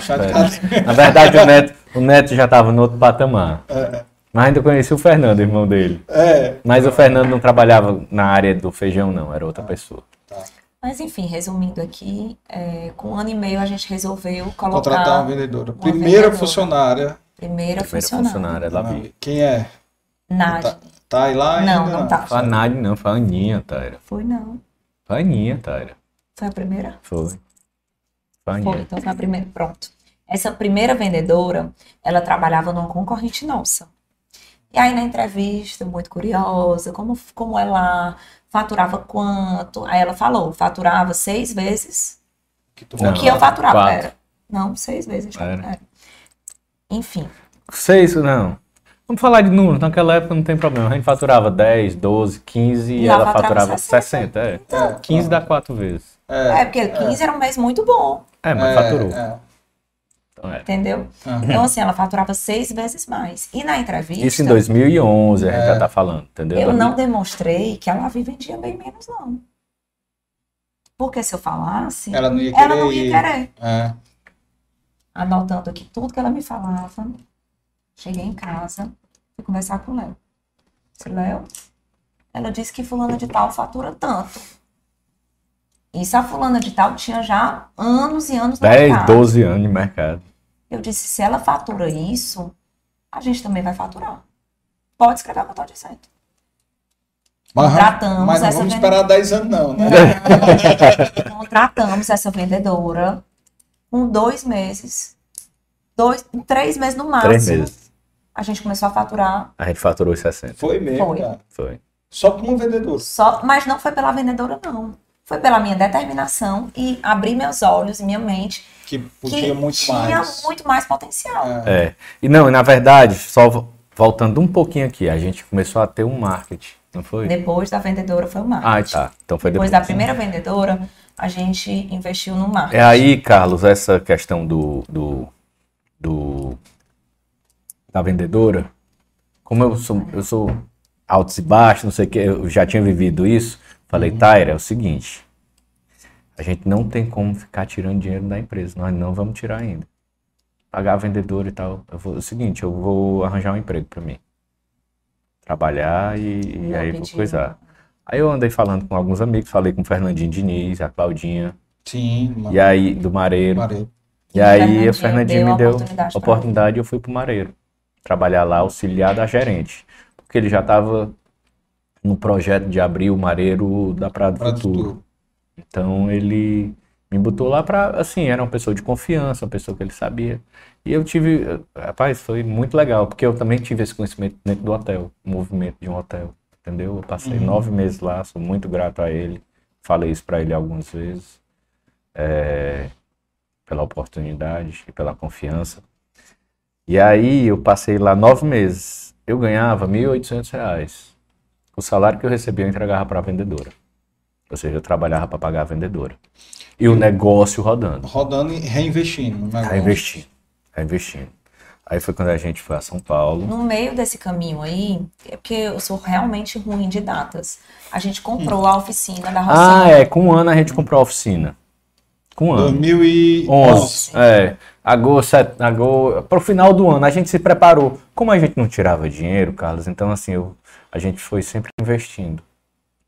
Na verdade, o Neto, o Neto já estava no outro patamar. É. Mas ainda conheci o Fernando, irmão dele. É. Mas o Fernando não trabalhava na área do feijão, não, era outra pessoa. Mas enfim, resumindo aqui, é, com um ano e meio a gente resolveu colocar Contratar uma vendedora. uma Primeira vendedora. funcionária. Primeira, Primeira funcionária. funcionária da Bia. Quem é? Nádia. Tá, tá aí lá Não, ainda? não tá. Foi a Nádia, não, foi a Aninha, Taira. Foi não. Foi a Aninha, Taira. Foi a primeira? Foi. Foi então foi a primeira. Pronto. Essa primeira vendedora, ela trabalhava numa concorrente nossa. E aí na entrevista, muito curiosa, como, como ela faturava quanto? Aí ela falou, faturava seis vezes Não, o que eu faturava. quatro. Era. Não, seis vezes. Era. Era. Enfim. Seis, não. Vamos falar de números, naquela época não tem problema. A gente faturava 10, 12, 15 e, E ela faturava faturava 60. é. 15 dá quatro vezes. É, porque 15 era um mês muito bom. É, mas É, faturou. é. Então, é. Entendeu? Aham. Então, assim, ela faturava seis vezes mais. E na entrevista. Isso em 2011 a gente já tá falando, entendeu? Eu não demonstrei que a Lavi vendia bem menos, não. Porque se eu falasse, Ela não ia ela querer não ia querer. É. Anotando aqui tudo que ela me falava. Cheguei em casa, fui conversar com o Léo. Disse, Léo, ela disse que fulana de tal fatura tanto. Isso a fulana de tal tinha já anos e anos no 10, mercado. 12 anos de mercado. Eu disse, se ela fatura isso, a gente também vai faturar. Pode escrever o que eu tô dizendo. Mas, Contratamos mas não essa vamos vendedora. esperar 10 anos, não, né? Contratamos essa vendedora com dois meses, dois, três meses no máximo. Três meses. A gente começou a faturar, A gente faturou os 60. Foi mesmo, Foi. cara. Foi. Só com um vendedor. só, mas não foi pela vendedora, não. Foi pela minha determinação e abrir meus olhos e minha mente Que que podia muito tinha mais. muito mais potencial. É. E não, na verdade, só vo- voltando um pouquinho aqui, a gente começou a ter um marketing, não foi? Depois da vendedora foi o marketing. Ah, tá. Então foi Depois depois. da primeira vendedora, a gente investiu no marketing. É aí, Carlos, essa questão do, do, do- da vendedora, como eu sou, eu sou altos e baixos, não sei o que, eu já tinha vivido isso, falei, Taira, é o seguinte, a gente não tem como ficar tirando dinheiro da empresa, nós não vamos tirar ainda. Pagar a vendedora e tal. Eu vou, é o seguinte, eu vou arranjar um emprego para mim. Trabalhar e, e aí vou coisar. Aí eu andei falando com alguns amigos, falei com o Fernandinho Diniz, a Claudinha, Sim, e aí, do Mareiro. Mareiro. E E aí o Fernandinho me deu oportunidade e eu fui pro Mareiro. Trabalhar lá, auxiliar da gerente. Porque ele já estava no projeto de abrir o Mareiro da Praia do Praia do Futuro. Futuro. Então ele me botou lá pra, assim, era uma pessoa de confiança, uma pessoa que ele sabia. E eu tive, rapaz, foi muito legal, porque eu também tive esse conhecimento dentro do hotel, o movimento de um hotel, entendeu? Eu passei Uhum. nove meses lá, sou muito grato a ele. Falei isso pra ele algumas vezes. É, pela oportunidade e pela confiança. E aí eu passei lá nove meses. Eu ganhava 1.800 reais. O salário que eu recebia eu entregava para a vendedora. Ou seja, eu trabalhava para pagar a vendedora. E o negócio rodando. Rodando e reinvestindo no negócio. Reinvestindo. Reinvestindo. Aí foi quando a gente foi a São Paulo. No meio desse caminho aí, é porque eu sou realmente ruim de datas. A gente comprou a oficina da Rocinha. Ah, é. Com um ano a gente comprou a oficina. Com um ano. 2011. 11. É. Agosto, set- agosto, pro final do ano, a gente se preparou. Como a gente não tirava dinheiro, Carlos, então assim, eu, a gente foi sempre investindo.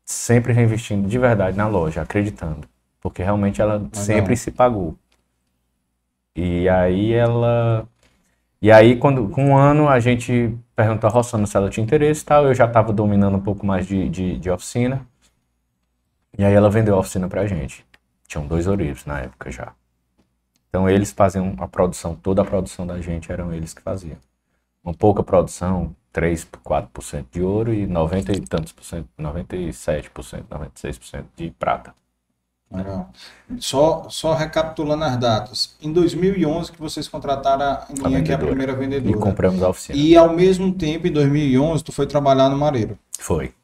Sempre reinvestindo de verdade na loja, acreditando. Porque realmente ela sempre se pagou. E aí ela. E aí, quando, com um ano, a gente perguntou a Rossana se ela tinha interesse e tal. Eu já estava dominando um pouco mais de, de, de oficina. E aí ela vendeu a oficina pra gente. Tinham dois oureiros na época já. Então eles faziam a produção, toda a produção da gente eram eles que faziam. Uma pouca produção, 3, 4% de ouro e 90 e tantos por cento, 97%, 96% de prata. Legal. Só, só recapitulando as datas. Em 2011 que vocês contrataram a Aninha, que é a vendedora. primeira E vendedora. compramos a oficina. E ao mesmo tempo, em 2011, tu foi trabalhar no Mareiro. Foi.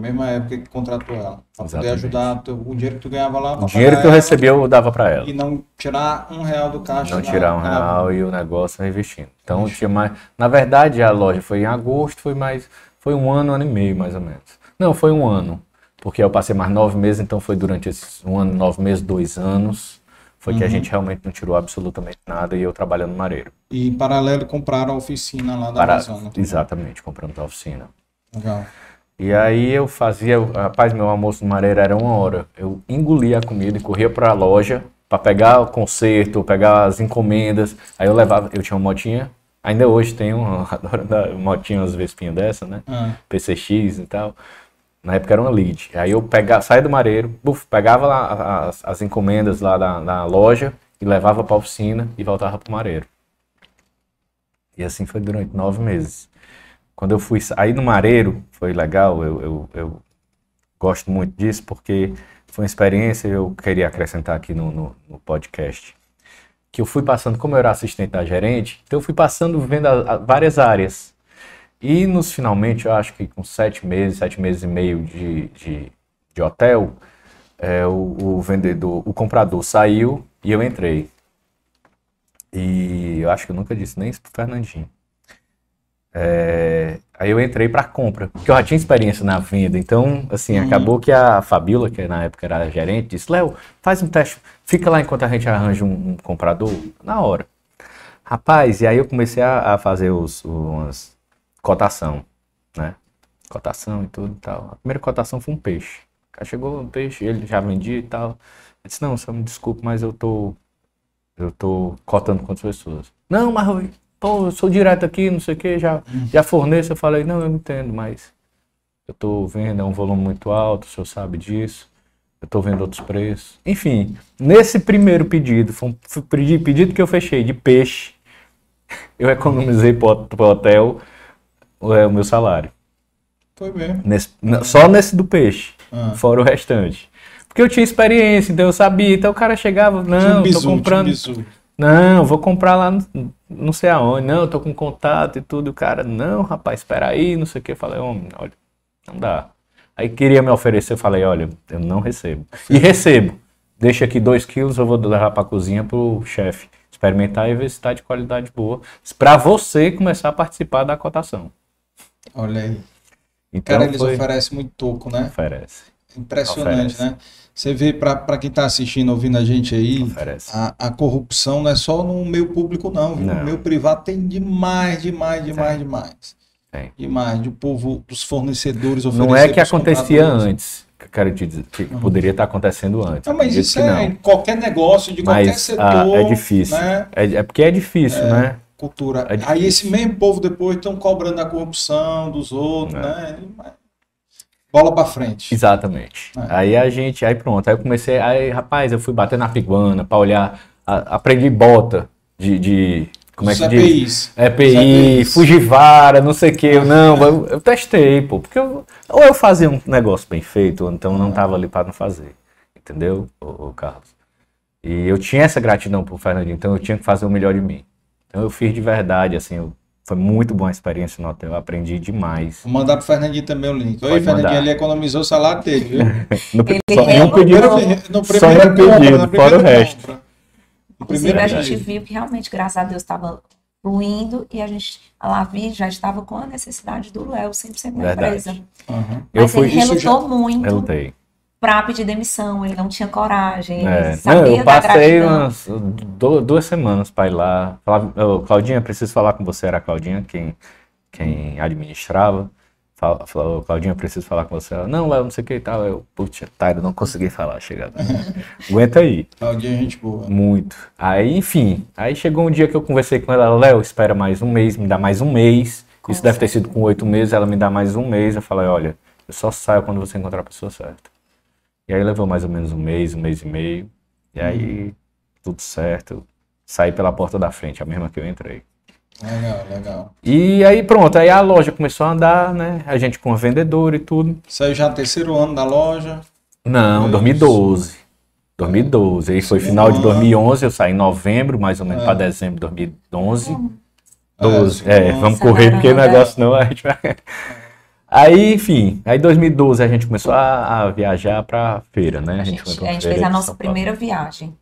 Mesma época que contratou ela. Pra poder ajudar o dinheiro que tu ganhava lá. O dinheiro que eu recebi eu dava pra ela. E não tirar um real do caixa. Não na- tirar um na- real e o negócio reinvestindo. Então tinha mais. Na verdade, a loja foi em agosto, foi mais. Foi um ano, um ano e meio, mais ou menos. Não, foi um ano. Porque eu passei mais nove meses, então foi durante esses um ano, nove meses, dois anos. Foi que a Uhum. gente realmente não tirou absolutamente nada e eu trabalhando no Mareiro. E em paralelo compraram a oficina lá da Para- Amazônia. Exatamente, compramos a oficina. Legal. E aí eu fazia, rapaz, meu almoço no Mareiro era uma hora. Eu engolia a comida e corria para a loja para pegar o conserto, pegar as encomendas. Aí eu levava, eu tinha uma motinha, ainda hoje tenho, uma- adoro andar motinha, umas vespinhas dessa, né? Ah. PCX e tal. Na época era uma lead. Aí eu pegava, saía do Mareiro, buf, pegava lá as, as encomendas lá da, da loja e levava para a oficina e voltava para o Mareiro. E assim foi durante nove meses. Quando eu fui sair no Mareiro, foi legal, eu, eu, eu gosto muito disso, porque foi uma experiência eu queria acrescentar aqui no, no, no podcast. Que eu fui passando, como eu era assistente da gerente, então eu fui passando vendo a- a- várias áreas. E nos finalmente, eu acho que com sete meses, sete meses e meio de, de, de hotel, é, o, o vendedor, o comprador saiu e eu entrei. E eu acho que eu nunca disse nem isso pro Fernandinho. É, aí eu entrei para compra, porque eu já tinha experiência na venda, então, assim, Uhum. acabou que a Fabiola, que na época era a gerente, disse: Léo, faz um teste, fica lá enquanto a gente arranja um, um comprador, na hora. Rapaz, e aí eu comecei a, a fazer os, umas cotação, né? Cotação e tudo e tal. A primeira cotação foi um peixe. O cara chegou um peixe, ele já vendia e tal. Eu disse: Não, só me desculpe, mas eu tô eu tô cotando com outras pessoas. Não, mas pô, eu sou direto aqui, não sei o que, já, já forneço. Eu falei, não, eu não entendo, mas eu tô vendo, é um volume muito alto, o senhor sabe disso. Eu tô vendo outros preços. Enfim, nesse primeiro pedido, foi um pedido que eu fechei de peixe, eu economizei pro, pro hotel é, o meu salário. Foi mesmo. Nesse- só nesse do peixe, Ah. fora o restante. Porque eu tinha experiência, então eu sabia. Então o cara chegava, Tinha um não, bizu, tô comprando. Não, vou comprar lá no- não sei aonde. Não, eu tô com contato e tudo. O cara, não, rapaz, espera aí, não sei o que. Eu falei, homem, olha, não dá. Aí queria me oferecer, eu falei, olha, eu não recebo. E recebo. Deixa aqui dois quilos, eu vou levar pra cozinha pro chefe experimentar e ver se tá de qualidade boa. Pra você começar a participar da cotação. Olha aí. Então Cara, eles foi- oferecem muito toco, né? Oferece. Impressionante, Oferece. né? Você vê, para quem está assistindo, ouvindo a gente aí, a, a corrupção não é só no meio público, não. viu? Não. No meio privado tem demais, demais, demais, demais. Tem. Demais. Do povo, dos fornecedores Não é que acontecia antes. Quero te dizer que poderia estar acontecendo antes. Não, mas isso é não. em qualquer negócio, de qualquer Mas setor. ah, é difícil. Né? É, é porque é difícil, É, né? Cultura. É aí difícil. esse mesmo povo depois estão cobrando a corrupção dos outros, É. né? Bola para frente. Exatamente. É. Aí a gente, aí pronto, aí eu comecei, aí rapaz, eu fui bater na piguana pra olhar, a- aprendi bota de, de como é que diz? EPIs. EPI, EPIs. Fujivara, não sei o que, eu não, eu, eu testei, pô, porque eu, ou eu fazia um negócio bem feito, ou então não tava ali pra não fazer, entendeu, ô, ô, Carlos? E eu tinha essa gratidão pro Fernandinho, então eu tinha que fazer o melhor de mim. Então eu fiz de verdade, assim, eu- foi muito boa a experiência no hotel, eu aprendi demais. Vou mandar pro Fernandinho também o link. Oi, Fernandinho, ele economizou o salário dele, viu? No, Ele só, um renovou. pedido, No só primeiro um compra, pedido, na fora o resto. compra. No Inclusive, primeiro a gente viu que realmente, graças a Deus, estava fluindo e a gente, a Lavi já estava com a necessidade do Léo 100% na Verdade. empresa. Eu Mas fui- ele relutou muito. relutei. Para pedir demissão, ele não tinha coragem, ele É, sabia não, eu da passei gratidão. umas du- duas semanas para ir lá. Falava, "Ô, Claudinha, preciso falar com você. Era a Claudinha quem, quem administrava. Falou, Claudinha, preciso falar com você. Ela, não, Léo, não sei o que e tal. Eu, putz, tá, eu não consegui falar, chega. Aguenta aí. Claudinha, gente boa. Muito. Aí, enfim, aí chegou um dia que eu conversei com ela, Léo, espera mais um mês, me dá mais um mês. Isso deve ter sido com oito meses, ela me dá mais um mês. Eu falei, olha, eu só saio quando você encontrar a pessoa certa. E aí levou mais ou menos um mês, um mês e meio. E aí, tudo certo. Saí pela porta da frente, a mesma que eu entrei. Legal, legal. E aí pronto, aí a loja começou a andar, né? A gente com a vendedora e tudo. Saiu já no terceiro ano da loja. Não, Isso. 2012. 2012. Aí foi final de ano. 2011, eu saí em novembro, mais ou menos É. para dezembro de 2011. É, 12. segundo É, ano. vamos correr porque o negócio não a gente vai. Aí, enfim, aí 2012 a gente começou a, a viajar pra feira, né? A gente, foi pra a gente feira fez a nossa primeira viagem,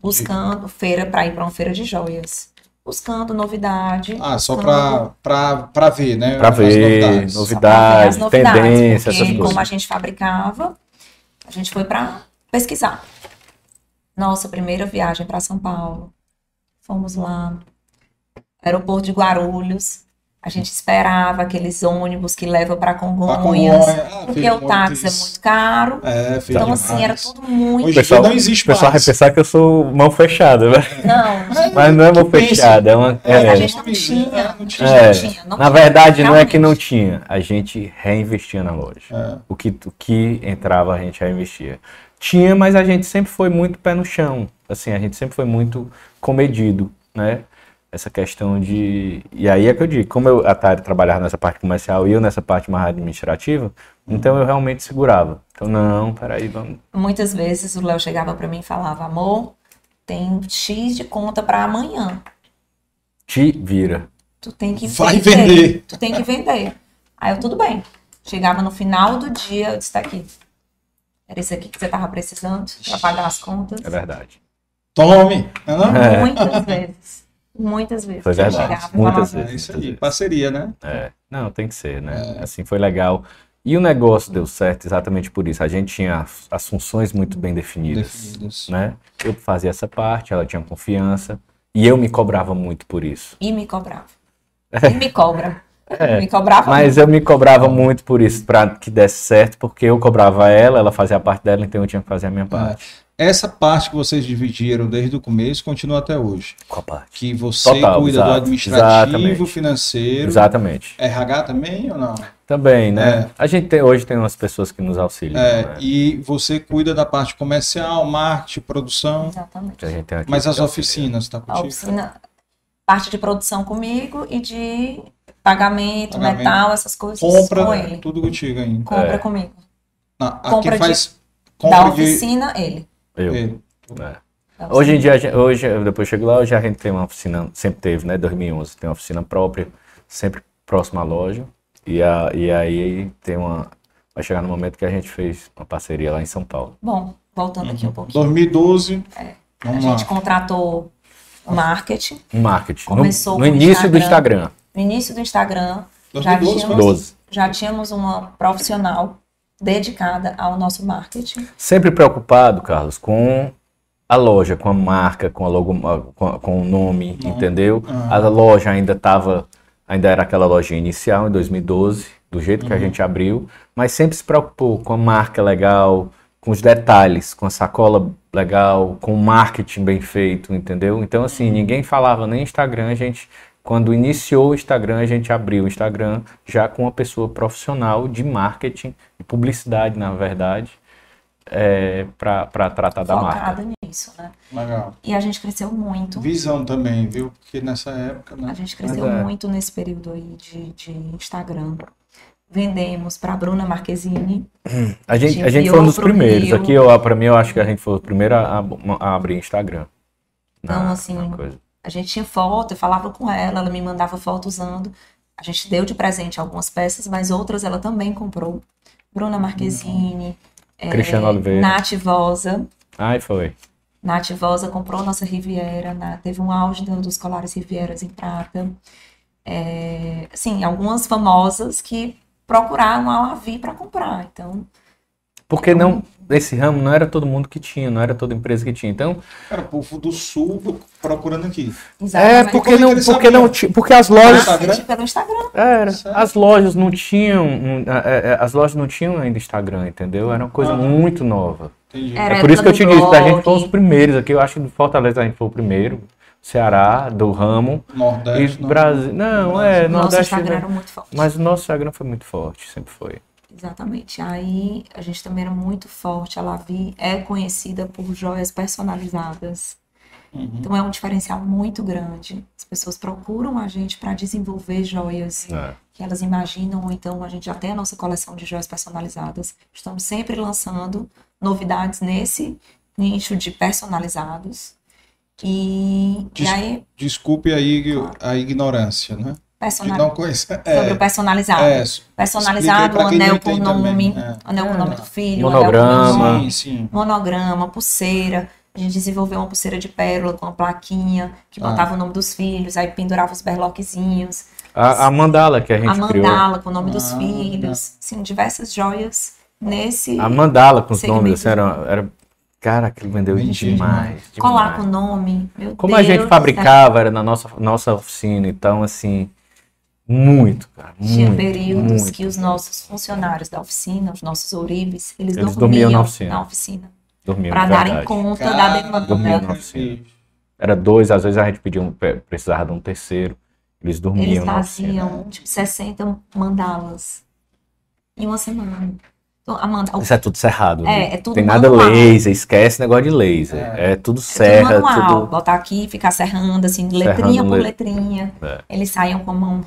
buscando feira para ir para uma feira de joias, buscando novidade. Ah, só buscando- pra, pra, pra ver, né? Pra as ver novidades. só novidades, as novidades, tendências, essas porque como a coisas. gente fabricava, a gente foi para pesquisar. Nossa primeira viagem para São Paulo. Fomos lá, aeroporto de Guarulhos. A gente esperava aqueles ônibus que levam para Congonhas, Congonhas, ah, porque o táxi é muitos- muito caro. É, Então, assim, era tudo muito. O Hoje pessoal, não existe o pessoal vai pensar que eu sou mão fechada, né? Não, Mas não é mão fechada, é uma. É, é, a gente não tinha. não tinha. É, não tinha, não na tinha, verdade, não é que não tinha, a gente reinvestia na loja. É. O que, o que entrava, a gente reinvestia. Tinha, mas a gente sempre foi muito pé no chão. Assim, a gente sempre foi muito comedido, né? Essa questão de. E aí é que eu digo, como eu, a Tari trabalhava nessa parte comercial e eu nessa parte mais administrativa, então eu realmente segurava. Então, não, peraí, vamos. Muitas vezes o Léo chegava para mim e falava: amor, tem X de conta para amanhã. Te vira. Tu tem que Vai vender. Tu tem que vender. Aí eu, tudo bem. Chegava no final do dia, eu disse: tá aqui. Era isso aqui que você tava precisando para pagar as contas. É verdade. Tome! Não não? É. Muitas vezes. Muitas vezes. Foi verdade. chegava Muitas falava, É vezes. isso muitas aí, vezes. parceria, né? É, não, tem que ser, né? Assim foi legal. E o negócio deu certo exatamente por isso. A gente tinha as- funções muito bem definidas, Definidas. né? Eu fazia essa parte, ela tinha confiança e eu me cobrava muito por isso. E me cobrava. E me cobra. Me cobrava Mas muito. eu me cobrava muito por isso, para que desse certo, porque eu cobrava ela, ela fazia a parte dela, então eu tinha que fazer a minha parte. Essa parte que vocês dividiram desde o começo continua até hoje. Qual parte? Que você Total, cuida do exato, administrativo, exatamente. financeiro. Exatamente. RH também ou não? Também, né? É. A gente tem, hoje tem umas pessoas que nos auxiliam. É, né? e você cuida da parte comercial, marketing, produção. Exatamente. Que a gente tem aqui Mas as oficinas, tá A contigo? oficina, parte de produção comigo e de pagamento, Pagamento. metal, essas coisas Compra, com ele. tudo contigo ainda. Compra É. comigo. Não, aqui Compra de- faz Da compra de... oficina, ele. Eu. Ele. É. Da Hoje em dia, a hoje, eu depois chego lá, hoje a gente tem uma oficina, sempre teve, né? 2011, tem uma oficina própria, sempre próxima à loja. E, a, e aí tem uma. Vai chegar no momento que a gente fez uma parceria lá em São Paulo. Bom, voltando aqui um pouquinho. 2012. A Vamos gente contratou o marketing. Marketing. No, Começou no com o início do Instagram. No início do Instagram, já 2012 tínhamos, 12. já tínhamos uma profissional dedicada ao nosso marketing. Sempre preocupado, Carlos, com a loja, com a marca, com, a logo, com, a- com o nome, entendeu? A loja ainda estava, ainda era aquela lojinha inicial em 2012, do jeito que a gente abriu, mas sempre se preocupou com a marca legal, com os detalhes, com a sacola legal, com o marketing bem feito, entendeu? Então, assim, ninguém falava nem Instagram, a gente. Quando iniciou o Instagram, a gente abriu o Instagram já com uma pessoa profissional de marketing, de publicidade, na verdade, para tratar da marca. focada nisso, né? Legal. E a gente cresceu muito. Visão também, viu? Porque nessa época, né? A gente cresceu é. muito nesse período aí de, de Instagram. Vendemos para Bruna Marquezine. A gente, a gente foi um dos primeiros. Rio. Aqui, pra mim, eu acho que a gente foi o primeiro a, a abrir Instagram. Então, Na- assim, na coisa. A gente tinha foto, eu falava com ela, ela me mandava foto usando. A gente deu de presente algumas peças, mas outras ela também comprou. Bruna Marquezine, é, Cristiano Oliveira. Nath Vosa. Ai, foi. Nath Vosa comprou nossa Riviera, na- teve um auge do- dos colares Rivieras em prata. É, assim, algumas famosas que procuraram a Lavi para comprar. Então, Porque não, esse ramo não era todo mundo que tinha, não era toda empresa que tinha. Então, Era o povo do sul procurando aqui. é Exatamente. porque é não, porque sabiam? não tinha, porque as lojas Instagram? Pelo Instagram. Era. As lojas não tinham. é, é, as lojas não tinham ainda Instagram, entendeu? Era uma coisa Ah. muito nova. Entendi. Era é por isso que eu te disse, a gente foi os primeiros aqui. Eu acho que do Fortaleza a gente foi o primeiro. Ceará, do ramo. Nordeste. e não. Brasil. Não, é, Nosso Nordeste. Instagram era muito forte. Mas o nosso Instagram foi muito forte, sempre foi. Exatamente. Aí a gente também era muito forte. A Lavi é conhecida por joias personalizadas. Então é um diferencial muito grande. As pessoas procuram a gente para desenvolver joias É. que elas imaginam, ou então a gente já tem a nossa coleção de joias personalizadas. Estamos sempre lançando novidades nesse nicho de personalizados. E, e Des- aí, Desculpe aí a ignorância, né? Personal, não conhecer. sobre É, o personalizado. é, personalizado, quem anel com tem nome, é. anel com o nome do filho, Monograma. anel com nome, sim, sim. monograma, pulseira. A gente desenvolveu uma pulseira de pérola com uma plaquinha que Ah. botava o nome dos filhos, aí pendurava os berloquezinhos. A, a mandala que a gente a criou. mandala com o nome dos Ah, filhos. Sim, diversas joias nesse. A mandala com os segmento. nomes, assim, era, era. Cara, aquilo vendeu demais. Colar demais. com o nome. Meu Como Deus a gente fabricava, era na nossa, nossa oficina, então assim, muito, cara. Tinha muito, períodos muito. que os nossos funcionários da oficina, os nossos ourives, eles, Eles dormiam, dormiam na oficina. na oficina. dormiam, Para darem conta da Cara, demanda. dormiam né? na oficina. Era dois, às vezes a gente pedia um, precisava de um terceiro. Eles dormiam Eles na oficina. faziam tipo 60 mandalas em uma semana. Então, Isso é tudo cerrado. É, né? é tudo Tem nada manual. laser, esquece negócio de laser. É, tudo é serra, tudo manual. tudo. Botar aqui, ficar serrando, assim, letrinha Serrando por le- letrinha. É. Eles saíam com a mão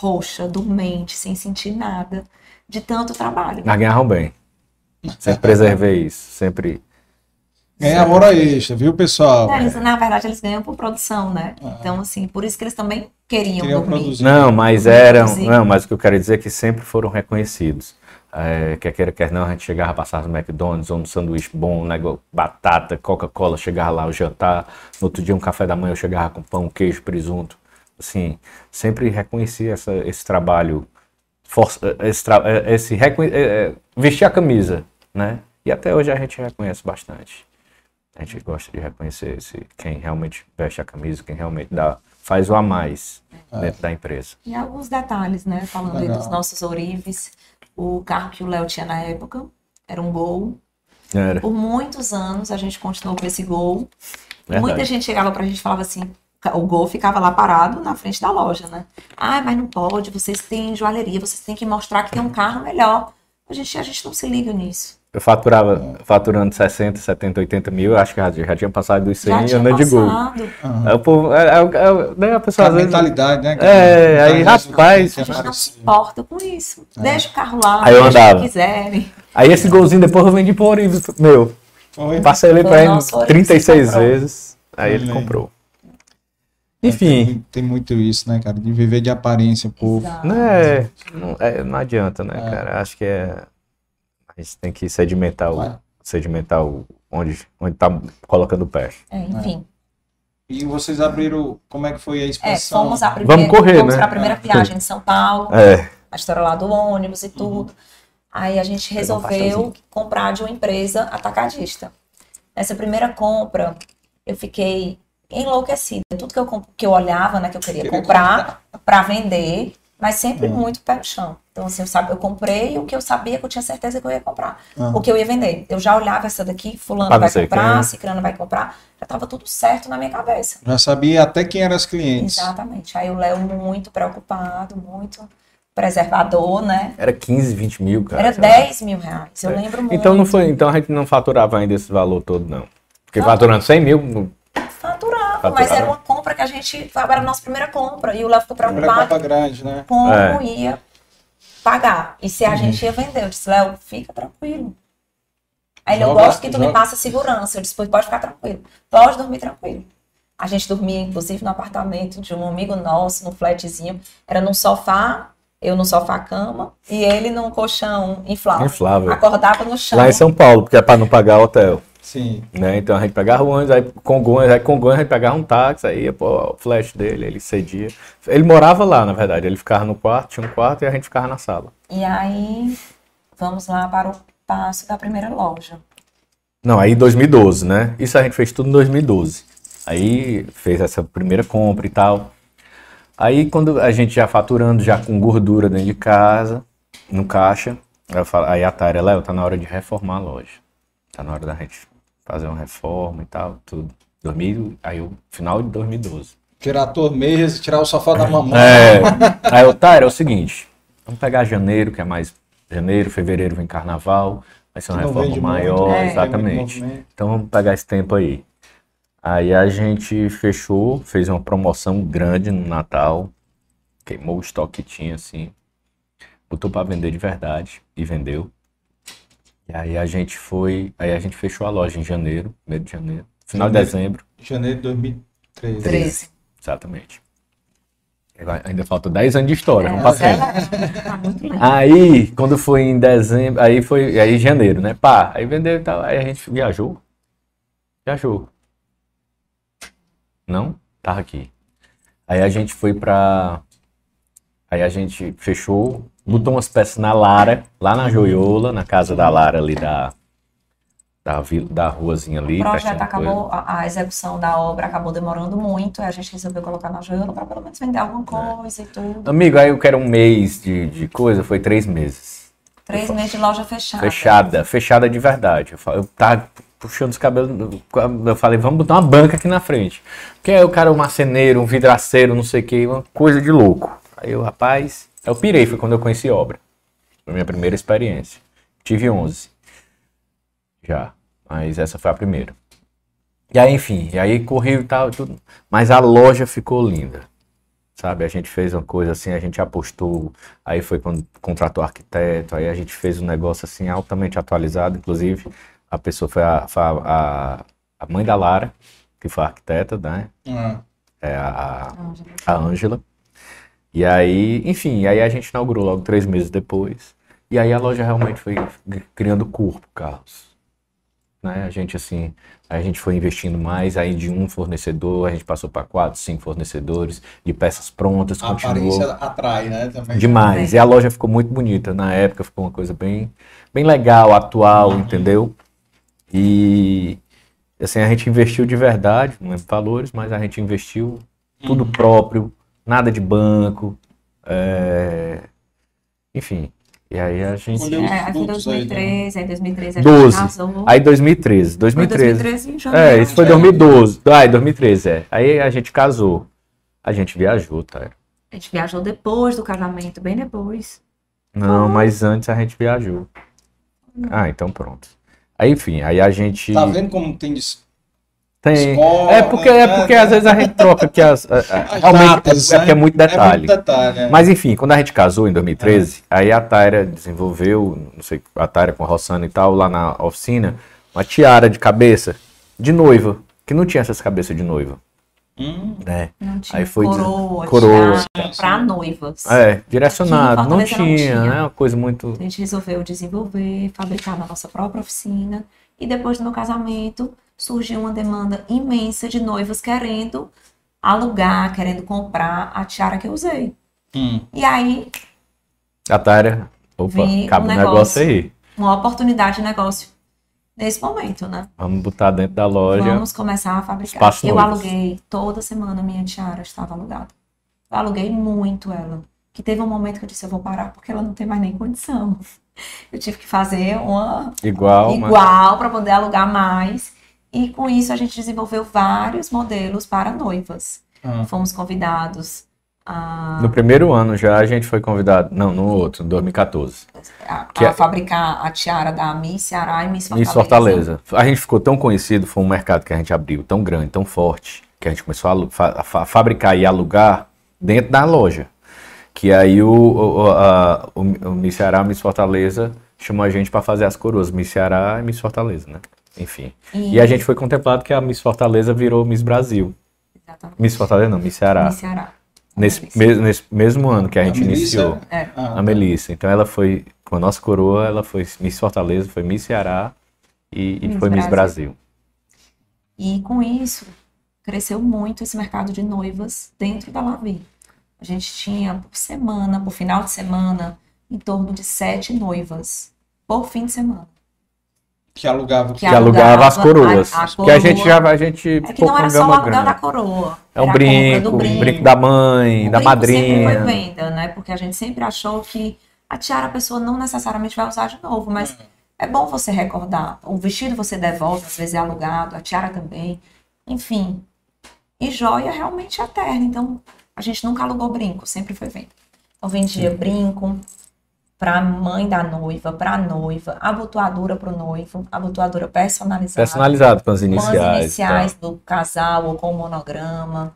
roxa, dormente, sem sentir nada, de tanto trabalho. Mas ganhavam bem. Sempre preservei isso. Sempre. Ganha hora extra, viu, pessoal? É, eles, na verdade, eles ganham por produção, né? Então, assim, por isso que eles também queriam Queriam dormir. produzir. Não, mas eram. produzir. Não, mas o que eu quero dizer é que sempre foram reconhecidos. É, quer queira, quer não, a gente chegava a passar no McDonald's ou no sanduíche bom, um negócio, batata, Coca-Cola, chegava lá o jantar. No outro dia, um café da manhã, eu chegava com pão, queijo, presunto. Assim, sempre reconheci essa, esse trabalho, for- esse, tra- é, esse reconhe- é, é, vestir a camisa, né? E até hoje a gente reconhece bastante. A gente gosta de reconhecer esse, quem realmente veste a camisa, quem realmente dá, faz o a mais dentro da empresa. E alguns detalhes, né? Falando aí dos nossos ourives. O carro que o Léo tinha na época era um Gol. Era. Por muitos anos a gente continuou com esse Gol. Verdade. muita gente chegava pra gente e falava assim, o Gol ficava lá parado na frente da loja, né? Ah, mas não pode, vocês têm joalheria, vocês têm que mostrar que tem um carro melhor. A gente, a gente não se liga nisso. Eu faturava, faturando 60, 70, 80 mil, eu acho que já, já tinha passado dos 100 Já tinha andando de gol. passado. Aí o povo, é, é, é, né, a pessoa A às vezes- mentalidade, né? É, aí, rapaz, A gente não se importa com isso. Deixa o carro lá, Aí eu deixa o que andava. quiserem. Aí esse golzinho depois eu vendi por meu. Foi. Passei ele pra ele nosso Orives 36 que comprou. vezes, aí ele comprou. Tem, Enfim, muito- tem muito isso, né, cara? De viver de aparência, povo. Exato. né, não, é, não adianta, né, É. cara? Acho que é. A gente tem que sedimentar o, sedimentar o, onde, onde tá colocando o pé. É, enfim. E vocês abriram. Como é que foi a É, expansão? fomos a primeira, Vamos correr, fomos né? pra primeira viagem de São Paulo. É. a história lá do ônibus e tudo. Aí a gente um resolveu comprar de uma empresa atacadista. Nessa primeira compra, eu fiquei enlouquecida. Tudo que eu, que eu olhava, né, que eu queria Queria comprar para vender, mas sempre Uhum. muito pé no chão. Então, assim, eu, sabe, eu comprei o que eu sabia que eu tinha certeza que eu ia comprar. Uhum. O que eu ia vender. Eu já olhava essa daqui, fulano vai comprar, quem. ciclano vai comprar. Já estava tudo certo na minha cabeça. Já sabia até quem eram os clientes. Exatamente. Aí o Léo muito preocupado, muito preservador, né? Era 15, 20 mil, cara. Era sei lá. 10 mil reais. Eu É. lembro muito. Então não foi, então a gente não faturava ainda esse valor todo, não. Porque Não. faturando 100 mil, mas era uma compra que a gente. Era a nossa primeira compra. E o Léo ficou preocupado Copa grande, né? como É. ia pagar. E se a gente ia vender. Eu disse, Léo, fica tranquilo. Aí ele, eu gosto que tu me joga- passa segurança. Eu disse, pois pode ficar tranquilo. Pode dormir tranquilo. A gente dormia, inclusive, no apartamento de um amigo nosso, no flatzinho. Era num sofá, eu no sofá-cama, e ele num colchão inflável. Inflável. Acordava no chão. Lá em São Paulo, porque é pra não pagar hotel. Sim. Né? Então a gente pegava o ônibus, aí Congonhas, aí Congonhas a gente pegava um táxi, aí ia pô, o flash dele, ele cedia. Ele morava lá, na verdade, ele ficava no quarto, tinha um quarto e a gente ficava na sala. E aí, vamos lá para o passo da primeira loja. Não, aí 2012, né? Isso a gente fez tudo em 2012. Aí fez essa primeira compra e tal. Aí quando a gente já faturando, já com gordura dentro de casa, no caixa, eu falo, aí a Tária, Léo, tá na hora de reformar a loja. Tá na hora da gente fazer uma reforma e tal, tudo. 2000, aí o final de 2012. Tirar a torneira, tirar o sofá da mamãe. É. Aí o Tária, é o seguinte, vamos pegar janeiro, que é mais janeiro, fevereiro vem carnaval, vai ser uma reforma maior, muito, né? exatamente. Movimento. Então vamos pegar esse tempo aí. Aí a gente fechou, fez uma promoção grande no Natal, queimou o estoque que tinha, assim, botou para vender de verdade e vendeu. E aí a gente foi, aí a gente fechou a loja em janeiro, primeiro de janeiro, final de dezembro. Janeiro de 2013. 13. Exatamente. Ainda falta 10 anos de história, vamos pra frente. Tá. Aí, quando foi em dezembro, aí foi, aí em janeiro, né? Pá, aí vendeu e tal, aí a gente viajou. Viajou. Não? Tava aqui. Aí a gente foi pra. Aí a gente fechou, botou umas peças na Lara, lá na Joiola, na casa da Lara ali da. Da, vila, da ruazinha ali. O projeto acabou, a, a execução da obra acabou demorando muito, a gente resolveu colocar na joiola para pelo menos vender alguma coisa e tudo. Amigo, aí eu quero um mês de, de coisa, foi três meses. Três meses de loja fechada. Fechada, fechada de verdade. Eu, fa- eu tava puxando os cabelos, eu falei, vamos botar uma banca aqui na frente. Porque aí o cara, um marceneiro, um vidraceiro, não sei o que, uma coisa de louco. Aí eu, rapaz, eu pirei, foi quando eu conheci obra. Foi a minha primeira experiência. Tive 11. Já, mas essa foi a primeira. E aí, enfim, e aí corri e tal, tudo. Mas a loja ficou linda. Sabe, a gente fez uma coisa assim, a gente apostou, aí foi quando contratou arquiteto, aí a gente fez um negócio assim altamente atualizado, inclusive a pessoa foi a, foi a, a- a mãe da Lara, que foi a arquiteta, né? Ah. É a a Ângela. E aí, enfim, aí a gente inaugurou logo três meses depois. E aí a loja realmente foi criando corpo, Carlos. Né? A gente assim, a gente foi investindo mais, aí de um fornecedor, a gente passou para quatro, cinco fornecedores de peças prontas, A continuou aparência atrai, né? Também. demais. E a loja ficou muito bonita. Na época ficou uma coisa bem, bem legal, atual, entendeu? E assim, a gente investiu de verdade, não lembro valores, mas a gente investiu tudo próprio, nada de banco. é, Enfim. E aí a gente. É, aí foi 2013, aí 2013 a gente 12. casou. Aí 2013. 2013. 2013 em janeiro. É, isso foi 2012. Ah, 2013, é. Aí a gente casou. A gente viajou, tá? A gente viajou depois do casamento, bem depois. Não, mas antes a gente viajou. Ah, então pronto. Aí, enfim, aí a gente. Tá vendo como tem Tem. Escola, É porque, é né? porque às vezes a gente troca aqui as. As Realmente datas, é, é porque é né? muito É detalhe. muito detalhe, é. Mas enfim, quando a gente casou em 2013, aí a Taira desenvolveu, não sei, a Taira com a Rossana e tal, lá na oficina, uma tiara de cabeça de noiva, que não tinha essas cabeças de noiva. Hum. né? Não tinha Aí foi coroa, coroa. pra noivas. É, direcionado, não Fortaleza tinha, não tinha. né? Uma coisa muito. A gente resolveu desenvolver, fabricar na nossa própria oficina. E depois do meu casamento, surgiu uma demanda imensa de noivas querendo alugar, querendo comprar a tiara que eu usei. Hum. E aí, A Taira, opa, cabe um negócio negócio. aí. uma oportunidade de negócio nesse momento, né? Vamos botar dentro da loja. Vamos começar a fabricar. Espaço eu aluguei toda semana minha tiara estava alugada. Eu aluguei muito ela. Que teve um momento que eu disse, eu vou parar porque ela não tem mais nem condição. Eu tive que fazer uma Igual, mas- igual para poder alugar mais. E com isso a gente desenvolveu vários modelos para noivas. Ah. Fomos convidados a, No primeiro ano já a gente foi convidado. Não, no outro, em 2014. a- que a é- fabricar a tiara da Miss Ceará e Miss Fortaleza. Miss Fortaleza. A gente ficou tão conhecido, foi um mercado que a gente abriu tão grande, tão forte, que a gente começou a, fa- a fa- fabricar e alugar dentro da loja. Que aí o, o, a- o, o Miss Ceará, Miss Fortaleza chamou a gente para fazer as coroas Miss Ceará e Miss Fortaleza, né? Enfim. E- E a gente foi contemplado que a Miss Fortaleza virou Miss Brasil. Exatamente. Miss Fortaleza não, Miss Ceará. Miss Ceará. Nesse, mes- nesse mesmo ano que a gente Melissa? iniciou. É. Ah, A Melissa. Então ela foi, com a nossa coroa, ela foi Miss Fortaleza, foi Miss Ceará e, e Miss foi Miss Brasil. Brasil. E com isso, cresceu muito esse mercado de noivas dentro da Lavi. A gente tinha por semana, por final de semana, em torno de sete noivas por fim de semana. Que alugava. Que Que alugava as coroas. a- a Que a gente coroa. já a gente É que pouco não era só o aluguel da coroa. É um brinco, do um brinco da mãe, O da brinco sempre foi madrinha. venda, né? Porque a gente sempre achou que a tiara a pessoa não necessariamente vai usar de novo, mas é bom você recordar. O vestido você devolve, às vezes é alugado, a tiara também. Enfim. E joia realmente é eterna. Então, a gente nunca alugou brinco, sempre foi venda. Então, vendia brinco para mãe da noiva, para noiva, abotoadura para o noivo, abotoadura personalizada. Personalizado com as Com iniciais. as tá. iniciais do casal ou com o monograma.